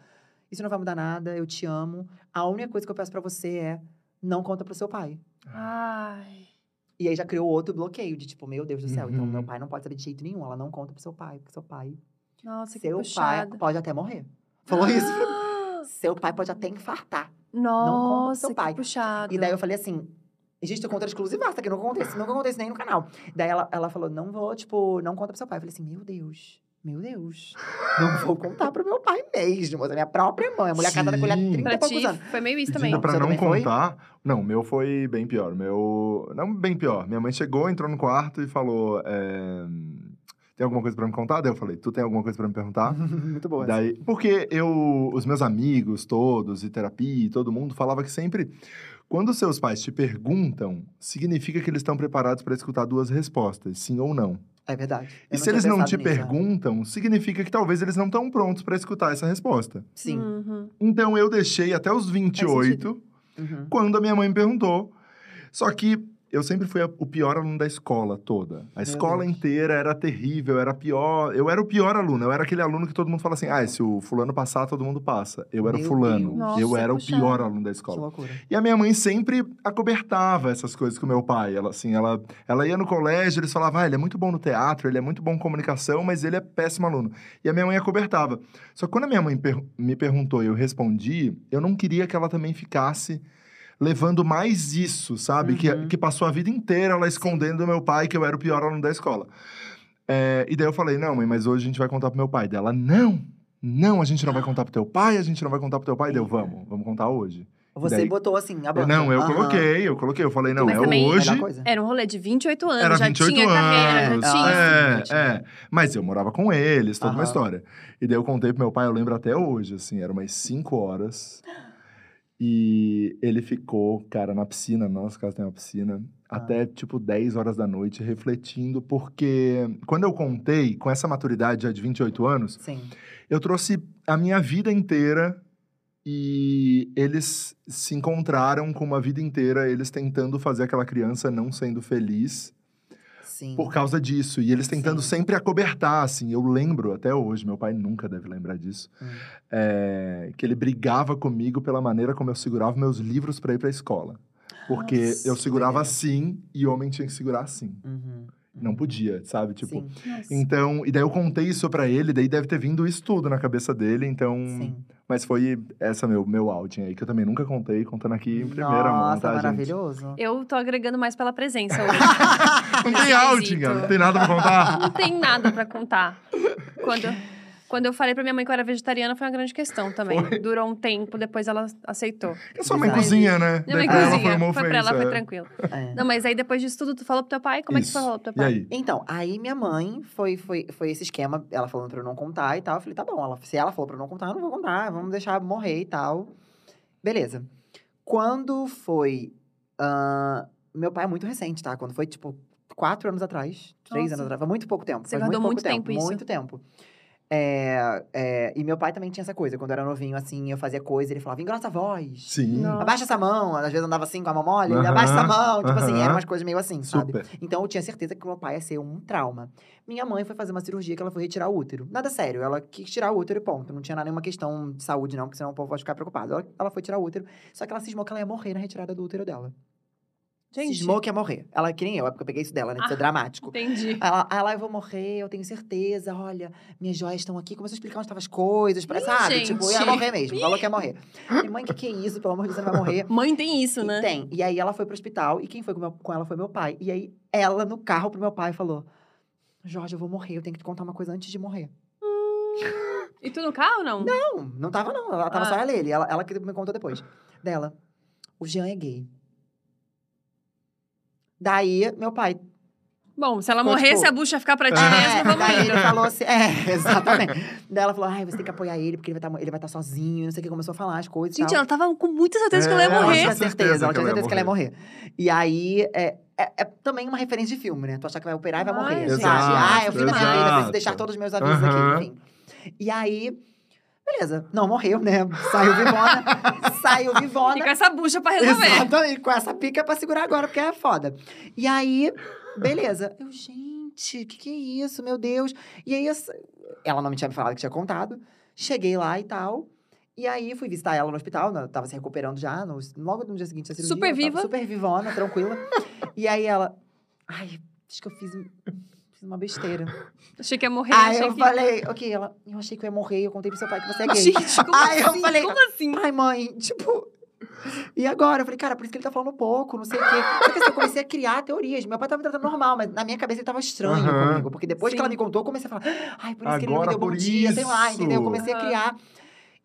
Isso não vai mudar nada, eu te amo. A única coisa que eu peço pra você é não conta pro seu pai. Ai. E aí já criou outro bloqueio de tipo, meu Deus do céu, então Uhum. meu pai não pode saber de jeito nenhum. Ela não conta pro seu pai, porque seu pai. Nossa, que seu pai puxada. pode até morrer. Falou isso. <gasps> Seu pai pode até infartar. Nossa, seu que pai. puxado. E daí eu falei assim. Gente, eu conto exclusivaça, que nunca acontece, nunca acontece nem no canal. Daí ela, ela falou, não vou, tipo, não conta pro seu pai. Eu falei assim, meu Deus. Meu Deus, não vou contar pro meu pai mesmo, da minha própria mãe. A mulher casada com ele há Sim. 30 Pra e poucos ti, anos. foi meio isso também. Pedindo pra não também foi? contar. Não, o meu foi bem pior. Meu. Não bem pior. Minha mãe chegou, entrou no quarto e falou: é, Tem alguma coisa pra me contar? Daí eu falei: Tu tem alguma coisa pra me perguntar? <laughs> Muito boa. Daí, porque eu, os meus amigos todos, e terapia, e todo mundo falava que sempre, quando seus pais te perguntam, significa que eles estão preparados para escutar duas respostas, sim ou não. É verdade. Eu E se eles não te nisso, né? perguntam, significa que talvez eles não estão prontos para escutar essa resposta. Sim. Uhum. Então eu deixei até os 28, Uhum. quando a minha mãe me perguntou. Só que eu sempre fui a- o pior aluno da escola toda. A escola Deus. inteira era terrível, era pior. Eu era o pior aluno. Eu era aquele aluno que todo mundo fala assim: ah, se o fulano passar, todo mundo passa. Eu era o Meu fulano. Nossa, eu era o pior aluno da Que escola. loucura. E a minha mãe sempre acobertava essas coisas com o meu pai. Ela, assim, ela, ela ia no colégio, eles falavam, ah, ele é muito bom no teatro, ele é muito bom em comunicação, mas ele é péssimo aluno. E a minha mãe acobertava. Só que quando a minha mãe per- me perguntou e eu respondi, eu não queria que ela também ficasse levando mais isso, sabe? Que, Uhum. que passou a vida inteira ela escondendo do meu pai que eu era o pior aluno da escola. É, e daí eu falei, não, mãe, mas hoje a gente vai contar pro meu pai. Dela, não, não, a gente não vai contar pro teu pai, a gente não vai contar pro teu pai. Deu, vamos, vamos contar hoje. Você daí- botou assim, a banda. Não, eu Aham. coloquei, eu coloquei. Eu falei, não, Mas é também- hoje. Era um rolê de 28 anos, Era já 28 tinha carreira, anos. já tinha. Ah, é, é. Mas eu morava com eles, toda uma história. E daí eu contei pro meu pai, eu lembro até hoje, assim, era umas 5 horas. E ele ficou, cara, na piscina, na nossa casa tem uma piscina, Ah. até tipo 10 horas da noite, refletindo, porque quando eu contei, com essa maturidade já de 28 anos, Sim. eu trouxe a minha vida inteira e eles se encontraram com uma vida inteira, eles tentando fazer aquela criança não sendo feliz Sim. por causa disso. E eles tentando Sim. sempre acobertar, assim. Eu lembro até hoje, meu pai nunca deve lembrar disso, Hum. é, que ele brigava comigo pela maneira como eu segurava meus livros para ir para a escola. Porque Nossa, eu segurava assim e homem tinha que segurar assim. Uhum. Não podia, sabe? Tipo, Sim. Então, e daí eu contei isso pra ele, daí deve ter vindo isso tudo na cabeça dele, então. Sim. Mas foi essa meu, meu outing aí, que eu também nunca contei, contando aqui em primeira mão, Nossa, tá, gente? maravilhoso. Eu tô agregando mais pela presença hoje. <laughs> Não tem outing, não tem nada pra contar. Não tem nada pra contar. Quando, quando eu falei pra minha mãe que eu era vegetariana, foi uma grande questão também. Durou um tempo, depois ela aceitou. A sua mãe Exato. cozinha, né? Minha mãe Daí pra ela cozinha. foi uma Foi pra ela, foi é. tranquilo. É. Não, mas aí depois disso tudo, tu falou pro teu pai? Como é que Isso. tu falou pro teu E pai? aí? Então, aí minha mãe foi, foi, foi esse esquema, ela falando pra eu não contar e tal. Eu falei, tá bom, ela, se ela falou pra eu não contar, eu não vou contar, vamos deixar morrer e tal. Beleza. Quando foi. ahn, meu pai é muito recente, tá? Quando foi, tipo, quatro anos atrás, três Nossa. anos atrás, foi muito pouco tempo. Você guardou muito, muito pouco tempo isso. Muito tempo. É, é, e meu pai também tinha essa coisa. Quando eu era novinho, assim, eu fazia coisa, ele falava, engrossa a voz. Sim. Não. Abaixa essa mão. Às vezes andava assim com a mão mole, ele Aham, abaixa essa mão. Tipo assim, aham. eram umas coisas meio assim, sabe? Super. Então eu tinha certeza que meu pai ia ser um trauma. Minha mãe foi fazer uma cirurgia que ela foi retirar o útero. Nada sério, ela quis tirar o útero e ponto. Não tinha nenhuma questão de saúde, não, porque senão o povo vai ficar preocupado. Ela, ela foi tirar o útero, só que ela cismou que ela ia morrer na retirada do útero dela. Gente, Cismou que ia morrer. Ela que nem eu, é porque eu peguei isso dela, né? De ser Ah. dramático. entendi. Ela, ela, eu vou morrer, eu tenho certeza. Olha, minhas joias estão aqui. Começou a explicar onde estavam as coisas. Parece, Ih, sabe? gente. Tipo, ia morrer mesmo. Falou que ia morrer. Falei, mãe, o que, que é isso? Pelo amor de Deus, você não vai morrer. <laughs> Mãe tem isso, E né? Tem. E aí ela foi pro hospital e quem foi com, meu- com ela foi meu pai. E aí ela no carro pro meu pai falou: Jorge, eu vou morrer, eu tenho que te contar uma coisa antes de morrer. E tu no carro, não? Não, não tava não. Ela tava Ah. só ela e ele. Ela, ela que me contou depois. Dela. O Jean é gay. Daí, meu pai. Bom, se ela Ficou, morrer, tipo, se a bucha ficar pra ti É, mesmo, vamos daí ele falou assim. É, <laughs> exatamente. Daí ela falou: ai, você tem que apoiar ele, porque ele vai estar ele vai tá sozinho, não sei o que. Começou a falar as coisas. e Gente, tal. ela tava com muita certeza que ela ia É, Ela morrer. tinha certeza certeza, ela tinha ia certeza que ela ia morrer. E aí, é, é, é também uma referência de filme, né? Tu achar que vai operar e vai Ai, morrer. sabe? Ah, é o fim da minha vida, Exato. preciso deixar todos os meus avisos Aham. aqui, enfim. E aí, beleza. Não morreu, né? Saiu vivona. <laughs> saiu E com vivona. essa bucha pra resolver. Exatamente, com essa pica pra segurar agora, porque é foda. E aí, beleza. Eu, gente, o que, que é isso, meu Deus? E aí, ela não me tinha me falado que tinha contado. Cheguei lá e tal. E aí, fui visitar ela no hospital, né? tava se recuperando já, no- logo no dia seguinte da cirurgia. Super viva. Super vivona, tranquila. e aí ela, ai, acho que eu fiz, fiz uma besteira. <laughs> Achei que ia morrer. aí eu que... falei, ok, ela, eu achei que eu ia morrer, eu contei pro seu pai que você é gay. Gente, como Aí eu assim? falei- Como assim? Ai, mãe, tipo, E agora? Eu falei, cara, por isso que ele tá falando pouco, não sei o quê. Só que assim, eu comecei a criar teorias. Meu pai tava me tratando normal, mas na minha cabeça ele tava estranho Aham. comigo. Porque depois Sim. que ela me contou, eu comecei a falar, ai, por isso que ele não me Agora deu bom por dia, sei lá, entendeu? Eu isso. comecei a Aham. criar.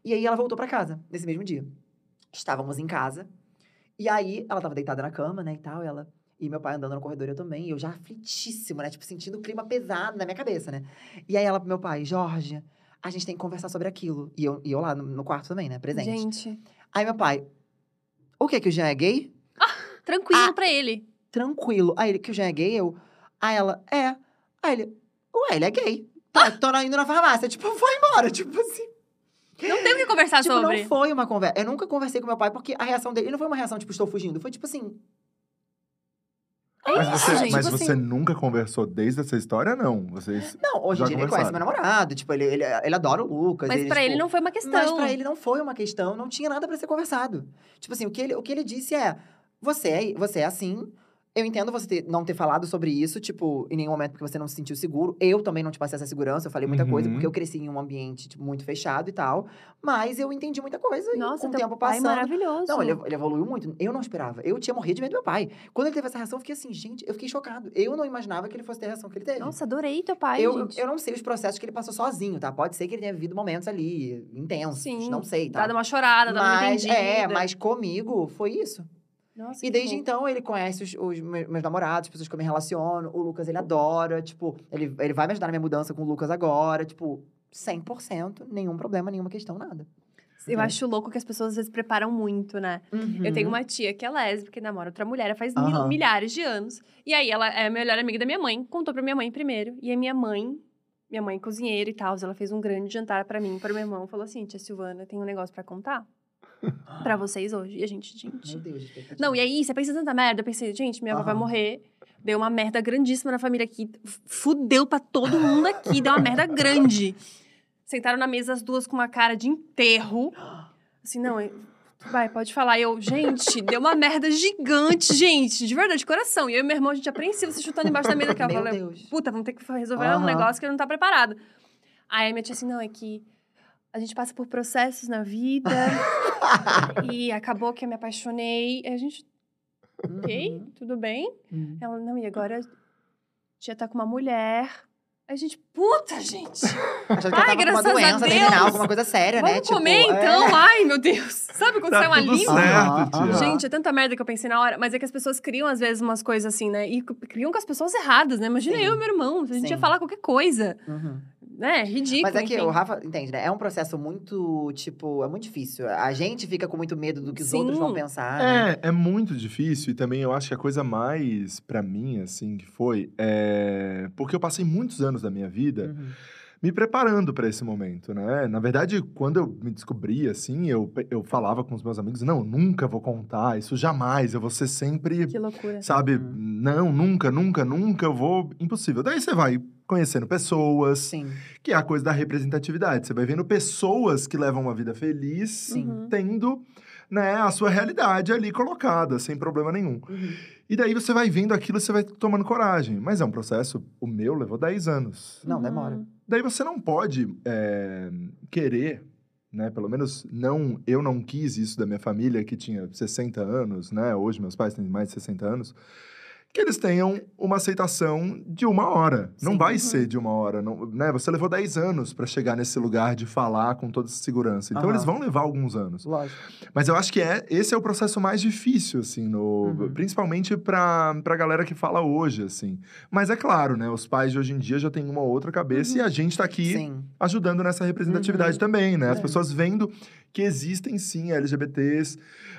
E aí ela voltou pra casa, nesse mesmo dia. Estávamos em casa. E aí, ela tava deitada na cama, né, e tal, e ela... E meu pai andando no corredor, eu também. E eu já aflitíssimo, né? Tipo, sentindo o clima pesado na minha cabeça, né? E aí ela pro meu pai, Jorge, a gente tem que conversar sobre aquilo. E eu, e eu lá no, no quarto também, né? Presente. Gente, Aí meu pai, o que que o Jean é gay? tranquilo Ah. pra ele. Tranquilo. Aí ele, que o Jean é gay? Eu, aí ela, é. Aí ele, ué, ele é gay. Tá, tô na- indo na farmácia. Tipo, foi embora, tipo assim. Não tem o que conversar tipo, sobre. não foi uma conversa. Eu nunca conversei com meu pai, porque a reação dele não foi uma reação, tipo, estou fugindo. Foi tipo assim, É Mas isso, você, gente. mas tipo você assim. nunca conversou desde essa história, não? Vocês. não, hoje em dia ele conhece meu namorado. Tipo, ele, ele, ele adora o Lucas. Mas pra ele tipo, não foi uma questão. Mas pra ele não foi uma questão, não tinha nada pra ser conversado. Tipo assim, o que ele, o que ele disse é: você é, você é assim. Eu entendo você ter- não ter falado sobre isso, tipo, em nenhum momento porque você não se sentiu seguro. Eu também não te passei essa segurança, eu falei muita coisa, Uhum. porque eu cresci em um ambiente tipo, muito fechado e tal. Mas eu entendi muita coisa e Nossa, com o tempo pai é passando. maravilhoso. Não, ele, ele evoluiu muito. Eu não esperava. Eu tinha morrido de medo do meu pai. Quando ele teve essa reação, eu fiquei assim, gente, eu fiquei chocado. Eu não imaginava que ele fosse ter a reação que ele teve. Nossa, adorei teu pai, eu, gente. eu não sei os processos que ele passou sozinho, tá? Pode ser que ele tenha vivido momentos ali intensos. Sim, Não sei, tá? Dada uma chorada, dada uma Mas, entendida. é, mas comigo foi isso. Nossa, E desde então ele conhece os, os meus, namorados, as pessoas que eu me relaciono. O Lucas, ele adora. Tipo, ele, ele vai me ajudar na minha mudança com o Lucas agora. Tipo, 100%, nenhum problema, nenhuma questão, nada. Eu acho louco que as pessoas às vezes preparam muito, né? Eu tenho Uhum. uma tia que é lésbica e namora outra mulher faz Aham. milhares de anos. E aí ela é a melhor amiga da minha mãe, contou pra minha mãe primeiro. E a minha mãe, minha mãe cozinheira e tal, ela fez um grande jantar pra mim, para meu irmão, falou assim: "Tia Silvana, tem um negócio pra contar <laughs> pra vocês hoje". E a gente, gente, Meu Deus. Não, e aí, você pensa tanta merda. Eu pensei, gente, minha avó vai morrer. Deu uma merda grandíssima na família aqui. Fudeu pra todo mundo aqui. Deu uma merda grande. Sentaram na mesa as duas com uma cara de enterro. Assim, não, eu- vai, pode falar. E eu, gente, deu uma merda gigante, gente. De verdade, de coração. E eu e meu irmão, a gente apreensivo se chutando embaixo da mesa aqui. Eu Meu puta, vamos ter que resolver um Aham. negócio que não tá preparado. Aí a minha tia assim, não, é que a gente passa por processos na vida. E acabou que eu me apaixonei. Aí a gente, ok, Uhum. tudo bem. Uhum. Ela, não, e agora já tá com uma mulher. Aí a gente, puta, gente. Achando que Ai, ela tava com graças uma a doença Deus. terminal, alguma coisa séria, né? Vamos Tipo, comer é. então? Ai, meu Deus. Sabe quando Tá sai uma tudo língua? certo, aham. Gente, é tanta merda que eu pensei na hora. Mas é que as pessoas criam, às vezes, umas coisas assim, né? E criam com as pessoas erradas, né? Imagina Sim. eu e meu irmão. A gente ia Sim. falar qualquer coisa. Uhum. Né? Ridículo. Mas é que enfim. o Rafa, entende, né? É um processo muito, tipo, é muito difícil. A gente fica com muito medo do que os Sim. outros vão pensar, né? É, é muito difícil e também eu acho que a coisa mais pra mim, assim, que foi, é... porque eu passei muitos anos da minha vida Uhum. me preparando pra esse momento, né? Na verdade, quando eu me descobri, assim, eu, eu falava com os meus amigos, não, nunca vou contar, isso jamais, eu vou ser sempre, Que loucura. sabe, Uhum. não, nunca, nunca, nunca, eu vou, impossível. Daí você vai conhecendo pessoas, Sim. que é a coisa da representatividade, você vai vendo pessoas que levam uma vida feliz, Sim. Uhum. tendo né, a sua realidade ali colocada, sem problema nenhum. Uhum. E daí você vai vendo aquilo, você vai tomando coragem. Mas é um processo, o meu levou 10 anos. Não, Uhum. demora. Daí você não pode é, querer, né? Pelo menos não, eu não quis isso da minha família, que tinha 60 anos, né? Hoje meus pais têm mais de 60 anos. Que eles tenham uma aceitação de uma hora. Não Sim. vai Uhum. ser de uma hora. Não, né? Você levou 10 anos para chegar nesse lugar de falar com toda essa segurança. Então Aham. eles vão levar alguns anos. Lógico. Mas eu acho que é, esse é o processo mais difícil, assim, no, Uhum. principalmente pra, pra galera que fala hoje, assim. Mas é claro, né? Os pais de hoje em dia já têm uma outra cabeça e a gente tá aqui Sim. ajudando nessa representatividade Uhum. também, né? As É. pessoas vendo que existem sim LGBTs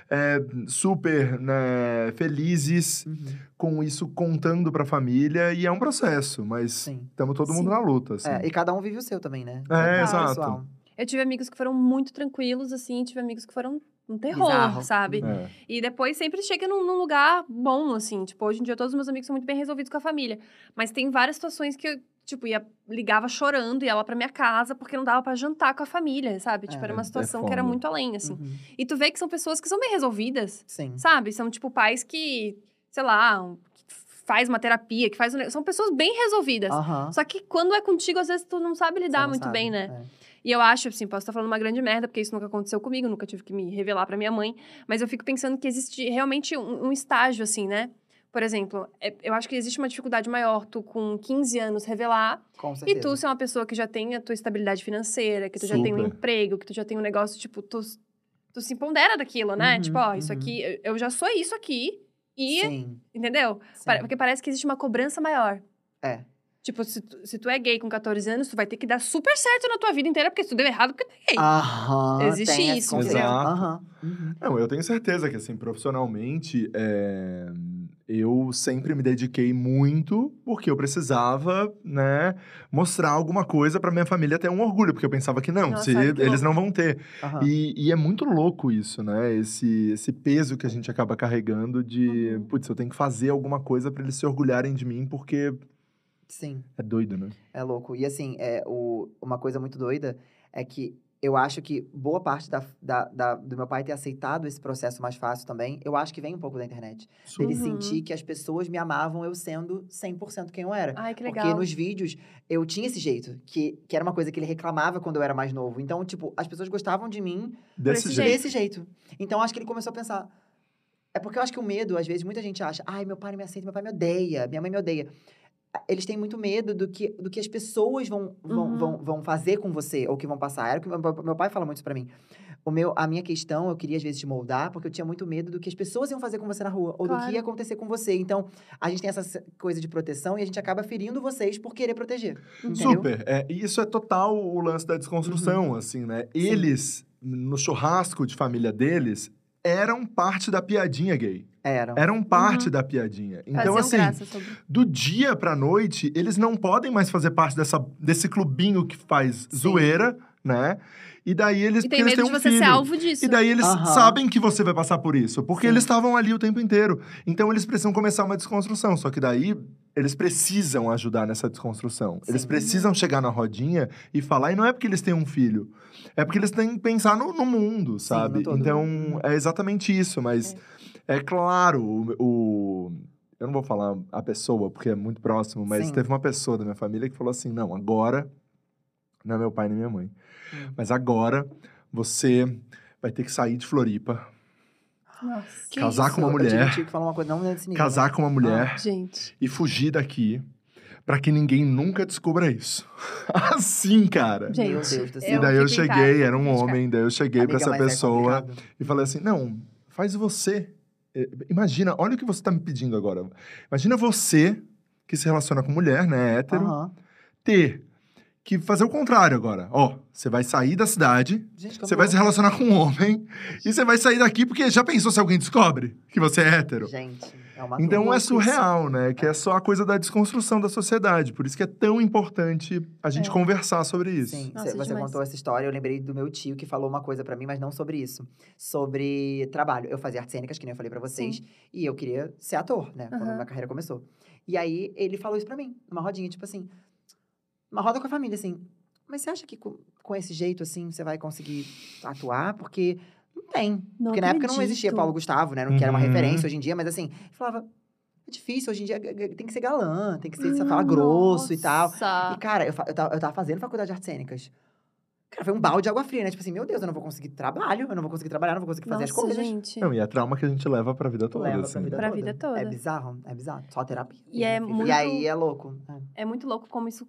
é, super né, felizes Uhum. com isso contando pra família e é um processo, mas estamos todo mundo Sim. na luta, assim. É, e cada um vive o seu também, né? É, Cada exato. pessoal. Eu tive amigos que foram muito tranquilos, assim, tive amigos que foram um terror, Bizarro. sabe? É. E depois sempre chega num, num lugar bom, assim. Tipo, hoje em dia todos os meus amigos são muito bem resolvidos com a família. Mas tem várias situações que eu, tipo, ia, ligava chorando, ia lá pra minha casa, porque não dava pra jantar com a família, sabe? Tipo, É, era uma é situação que era muito além, assim. Uhum. E tu vê que são pessoas que são bem resolvidas, Sim. sabe? São, tipo, pais que, sei lá, um- faz uma terapia, que faz um... São pessoas bem resolvidas. Aham. Só que quando é contigo, às vezes tu não sabe lidar não muito sabe, bem, né? é. E eu acho, assim, posso estar falando uma grande merda, porque isso nunca aconteceu comigo, nunca tive que me revelar pra minha mãe. Mas eu fico pensando que existe realmente um, um estágio, assim, né? Por exemplo, é- eu acho que existe uma dificuldade maior tu, com 15 anos, revelar. Com E tu ser uma pessoa que já tem a tua estabilidade financeira, que tu já tem um Super. emprego, que tu já tem um negócio, tipo, tu, tu se empodera daquilo, né? Uhum, tipo, ó, isso uhum. aqui, eu- já sou isso aqui. E, Sim, entendeu? sim. Porque parece que existe uma cobrança maior. É. Tipo, se tu, se tu é gay com 14 anos, tu vai ter que dar super certo na tua vida inteira, porque se tu deu errado, porque tu é gay. Aham. Existe isso. Exato. Aham. Uhum. Não, eu tenho certeza que, assim, profissionalmente, é, eu sempre me dediquei muito porque eu precisava, né, mostrar alguma coisa pra minha família ter um orgulho, porque eu pensava que não, Nossa, se que eles não vão ter. Aham. E, e é muito louco isso, né? Esse, esse peso que a gente acaba carregando de, Uhum. putz, eu tenho que fazer alguma coisa pra eles se orgulharem de mim, porque Sim. é doido, né? É louco. E assim, é, o, uma coisa muito doida é que eu acho que boa parte da, da, da- do meu pai ter aceitado esse processo mais fácil também, eu acho que vem um pouco da internet. Ele Uhum. sentir que as pessoas me amavam eu sendo 100% quem eu era. Ai, que Porque legal. nos vídeos eu tinha esse jeito, que, que era uma coisa que ele reclamava quando eu era mais novo. Então, tipo, as pessoas gostavam de mim Desse esse jeito. desse jeito. Então, acho que ele começou a pensar. É porque eu acho que o medo, às vezes, muita gente acha, ai, meu pai não me aceita, meu pai me odeia, minha mãe me odeia. Eles têm muito medo do que, do que as pessoas vão, vão, Uhum. vão, vão fazer com você, ou que vão passar. Era o que meu, meu pai fala muito isso pra mim. O meu, a minha questão, eu queria às vezes te moldar, porque eu tinha muito medo do que as pessoas iam fazer com você na rua, ou do Claro. que ia acontecer com você. Então, a gente tem essa coisa de proteção e a gente acaba ferindo vocês por querer proteger. Entendeu? Super. É, e isso é total o lance da desconstrução, assim, né? Eles, no churrasco de família deles, eram parte da piadinha gay. Eram. Eram parte Uhum. da piadinha. Então, Faziam assim, graça sobre... do dia pra noite, eles não podem mais fazer parte dessa, desse clubinho que faz Sim. zoeira, né? E daí eles, E tem eles medo têm de um você filho. ser alvo disso. E daí eles Aham. sabem que você vai passar por isso, porque Sim. eles estavam ali o tempo inteiro. Então eles precisam começar uma desconstrução. Só que daí eles precisam ajudar nessa desconstrução. Eles Sim. precisam chegar na rodinha e falar. E não é porque eles têm um filho, é porque eles têm que pensar no, no mundo, sabe? no todo. então Uhum. é exatamente isso. Mas é, claro, o, o- Eu não vou falar a pessoa, porque é muito próximo, mas Sim. teve uma pessoa da minha família que falou assim: não, agora. Não é meu pai nem minha mãe. Hum. Mas agora você vai ter que sair de Floripa, Nossa. Que Casar com uma Eu tive mulher. falou uma coisa, nível. casar né? com uma mulher Gente. e fugir daqui pra que ninguém nunca descubra isso. <laughs> assim, cara. Gente, Meu Deus do eu E céu. daí eu em cheguei, era um homem, daí eu cheguei pra Amiga, essa é pessoa complicado. e falei assim: não, faz você. Eh, Imagina, olha o que você tá me pedindo agora. Imagina você que se relaciona com mulher, né, hétero, Aham. ter que fazer o contrário agora. Ó, você vai sair da cidade, você vai se relacionar com um homem e você vai sair daqui porque já pensou se alguém descobre que você é hétero? Gente, é Então é isso. surreal, né? Que é só a coisa da desconstrução da sociedade. Por isso que é tão importante a gente É. conversar sobre isso. Sim, Nossa, cê- você demais. contou essa história, eu lembrei do meu tio que falou uma coisa pra mim, mas não sobre isso. Sobre trabalho. Eu fazia artes cênicas, que nem eu falei pra vocês, e eu queria ser ator, né? Quando Aham. minha carreira começou. E aí ele falou isso pra mim, numa rodinha, tipo assim, uma roda com a família, assim. Mas você acha que com, com esse jeito, assim, você vai conseguir atuar? Porque não tem. Não Porque na época não existia acredito. Paulo Gustavo, né? Não que era uma Uhum. referência hoje em dia, mas assim, ele falava. É difícil, hoje em dia g- g- tem que ser galã, tem que ser, você fala grosso e tal. E, cara, eu, eu, tava, eu tava fazendo faculdade de artes cênicas. Cara, foi um balde de água fria, né? Tipo assim, meu Deus, eu não vou conseguir trabalho, eu não vou conseguir trabalhar, eu não vou conseguir fazer as Nossa, coisas. gente. Não, e é trauma que a gente leva pra vida toda, Leva assim. pra vida Pra toda. vida toda. É bizarro, é bizarro. Só terapia. E é muito- E aí é louco. É. É muito louco como isso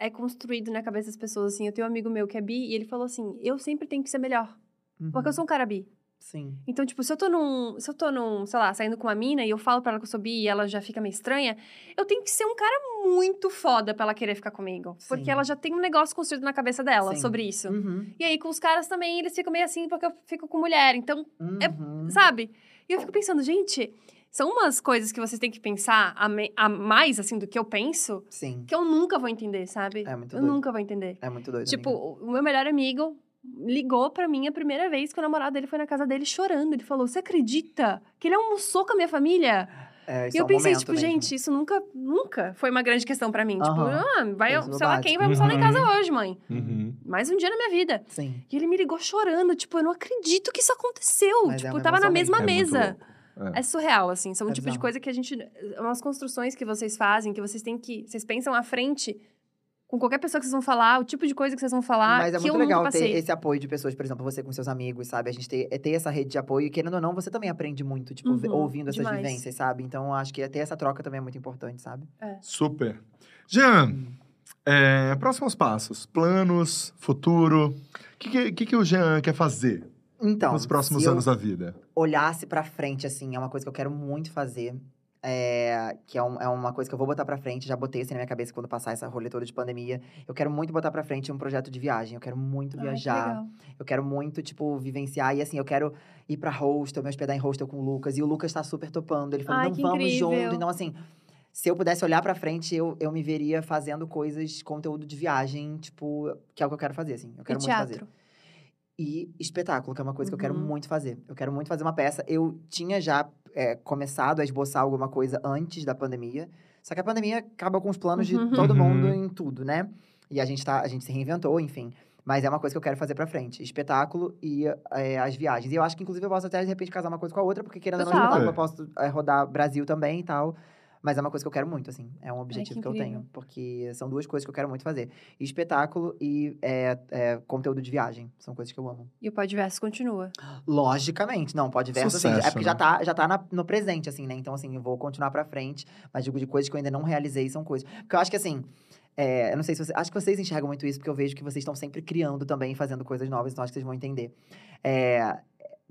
é construído na cabeça das pessoas, assim. Eu tenho um amigo meu que é bi e ele falou assim, eu sempre tenho que ser melhor. Porque eu Uhum. sou um cara bi. Sim. Então, tipo, se eu tô num. Se eu tô num, sei lá, saindo com uma mina e eu falo pra ela que eu sou bi e ela já fica meio estranha, eu tenho que ser um cara muito foda pra ela querer ficar comigo. Porque Sim. ela já tem um negócio construído na cabeça dela Sim. sobre isso. Uhum. E aí, com os caras também, eles ficam meio assim porque eu fico com mulher. Então, É- Uhum. sabe? E eu fico pensando, gente, são umas coisas que vocês têm que pensar a, me- a mais, assim, do que eu penso, Sim. que eu nunca vou entender, sabe? É muito eu doido. nunca vou entender. É muito doido. Tipo, amiga. o meu melhor amigo ligou pra mim a primeira vez que o namorado dele foi na casa dele chorando. Ele falou: Você acredita que ele almoçou com a minha família? É, isso e é eu um pensei, tipo, mesmo. gente, isso nunca, nunca foi uma grande questão pra mim. Tipo, Aham. ah, vai, sei lá quem vai almoçar lá em casa Uhum. hoje, mãe. Uhum. Mais um dia na minha vida. Sim. E ele me ligou chorando, tipo, eu não acredito que isso aconteceu. Mas é tipo, uma tava na mesma É mesa. louco. É surreal, assim. São um É tipo de coisa que a gente. Umas construções que vocês fazem, que vocês têm que. Vocês pensam à frente com qualquer pessoa que vocês vão falar, o tipo de coisa que vocês vão falar. Mas é muito legal ter esse apoio de pessoas, por exemplo, você com seus amigos, sabe? A gente ter, é ter essa rede de apoio e, querendo ou não, você também aprende muito, tipo, Uhum, ouvindo essas demais. vivências, sabe? Então, acho que ter essa troca também é muito importante, sabe? Super. Jean, é, próximos passos. Planos, futuro. O que, que, que, que o Jean quer fazer Então, nos próximos anos da vida? olhasse pra frente, assim, é uma coisa que eu quero muito fazer. É, que é, um- é uma coisa que eu vou botar pra frente, já botei assim na minha cabeça quando passar essa rolê toda de pandemia. Eu quero muito botar pra frente um projeto de viagem. Eu quero muito Ai, que viajar. legal. Eu quero muito, tipo, vivenciar. E assim, eu quero ir pra hostel, me hospedar em hostel com o Lucas. E o Lucas tá super topando. Ele falou, Ai, não, que vamos incrível. junto. Então, assim, se eu pudesse olhar pra frente, eu, eu me veria fazendo coisas, conteúdo de viagem, tipo, que é o que eu quero fazer, assim. Eu E quero muito fazer. teatro. E espetáculo, que é uma coisa que eu quero Uhum. muito fazer. Eu quero muito fazer uma peça. Eu tinha já é, começado a esboçar alguma coisa antes da pandemia. Só que a pandemia acaba com os planos de Uhum. todo Uhum. mundo em tudo, né? E a gente, tá, a gente se reinventou, enfim. Mas é uma coisa que eu quero fazer pra frente. Espetáculo e é, as viagens. E eu acho que, inclusive, eu posso até, de repente, casar uma coisa com a outra. Porque, querendo ou não, espetáculo, eu posso é, rodar Brasil também e tal. Mas é uma coisa que eu quero muito, assim. É um objetivo que, eu incrível. tenho. Porque são duas coisas que eu quero muito fazer. Espetáculo e é, é, conteúdo de viagem. São coisas que eu amo. E o Podverso continua. Logicamente, não, pode verso, assim, Sucesso, é porque já né? tá, já tá na- no presente, assim, né? Então, assim, eu vou continuar pra frente, mas digo de coisas que eu ainda não realizei, são coisas. Porque eu acho que, assim, é, eu não sei se você. Acho que vocês enxergam muito isso, porque eu vejo que vocês estão sempre criando também, fazendo coisas novas, então acho que vocês vão entender. É,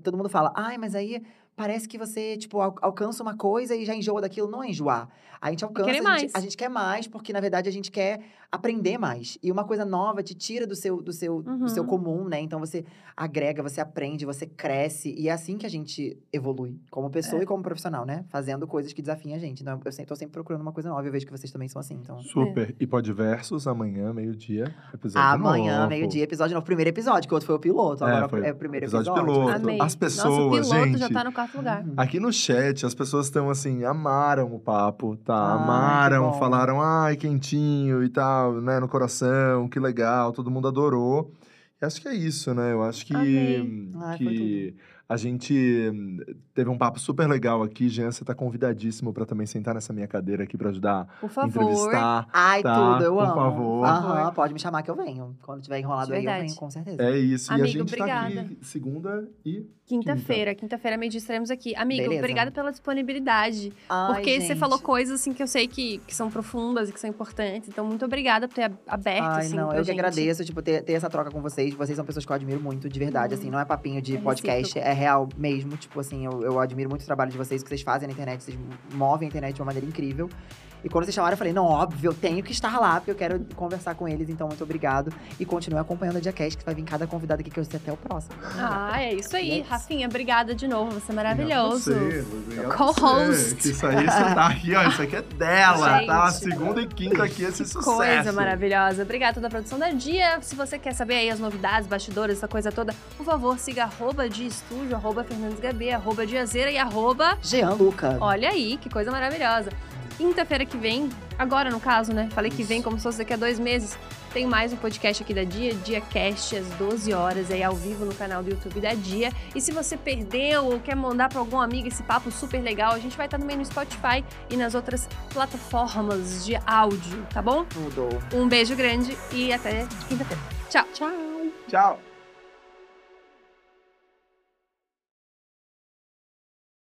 todo mundo fala, ai, mas aí parece que você, tipo, al- alcança uma coisa e já enjoa daquilo. Não é enjoar. A gente alcança, a gente, mais. a gente quer mais, porque, na verdade, a gente quer aprender mais. E uma coisa nova te tira do seu, do seu, do seu Uhum. comum, né? Então, você agrega, você aprende, você cresce. E é assim que a gente evolui, como pessoa É. e como profissional, né? Fazendo coisas que desafiam a gente. Então, eu sempre, tô sempre procurando uma coisa nova. Eu vejo que vocês também são assim, então... Super. E Podversos, amanhã, meio-dia, episódio Amanhã, novo. meio-dia, episódio novo. Primeiro episódio, que o outro foi o piloto. É, Agora foi é o primeiro episódio episódio. piloto. Amei. As Nosso pessoas, piloto gente, já tá no quarto lugar. Uhum. Aqui no chat, as pessoas estão assim, amaram o papo, tá? Que amaram, falaram, ai, quentinho e tal, né? No coração, que legal, todo mundo adorou. E acho que é isso, né? Eu acho que, Amei. Ai, que a gente hum, teve um papo super legal aqui. Jean, você tá convidadíssimo pra também sentar nessa minha cadeira aqui pra ajudar Por a favor. entrevistar. Ai, Tá, tudo, eu por amo. favor. Aham, pode me chamar que eu venho. Quando tiver enrolado aí, eu verdade. venho, com certeza. É isso. e a Amigo, gente tá obrigada. aqui segunda e Quinta-feira, quinta-feira, meio-dia estaremos aqui. Amigo, Beleza. obrigada pela disponibilidade. Ai, porque você gente. falou coisas assim que eu sei que, que são profundas e que são importantes. Então, muito obrigada por ter ab- aberto, Ai, assim, não, pra eu que gente. agradeço, tipo, ter, ter essa troca com vocês. Vocês são pessoas que eu admiro muito, de verdade, Hum. assim. Não é papinho de É podcast, recíproco. é real mesmo. Tipo assim, eu, eu admiro muito o trabalho de vocês, o que vocês fazem na internet. Vocês movem a internet de uma maneira incrível. E quando vocês chamaram, eu falei, não, óbvio, eu tenho que estar lá, porque eu quero conversar com eles. Então, muito obrigado. E continue acompanhando a Diacast, que vai vir cada convidado aqui, que eu sei até o próximo. Ah, é isso aí. Yes. Rafinha, obrigada de novo. Você é maravilhoso. Você, você, Co-host. Isso aí, você tá aqui, ó. Isso aqui é dela, tá? Gente. Segunda e quinta aqui, esse sucesso. Coisa maravilhosa. Obrigada toda a produção da Dia. Se você quer saber aí as novidades, bastidores, essa coisa toda, por favor, siga arroba de estúdio, arroba Fernandes Gabi, arroba Diazeira e arroba... Jean Luca. Olha aí, que coisa maravilhosa. Quinta-feira que vem, agora no caso, né? Falei que vem como se fosse daqui a dois meses. Tem mais um podcast aqui da Dia, DiaCast, às 12 horas, aí ao vivo no canal do YouTube da Dia. E se você perdeu ou quer mandar para algum amigo esse papo super legal, a gente vai estar também no Spotify e nas outras plataformas de áudio, tá bom? Tudo. Um beijo grande e até quinta-feira. Tchau. Tchau. Tchau.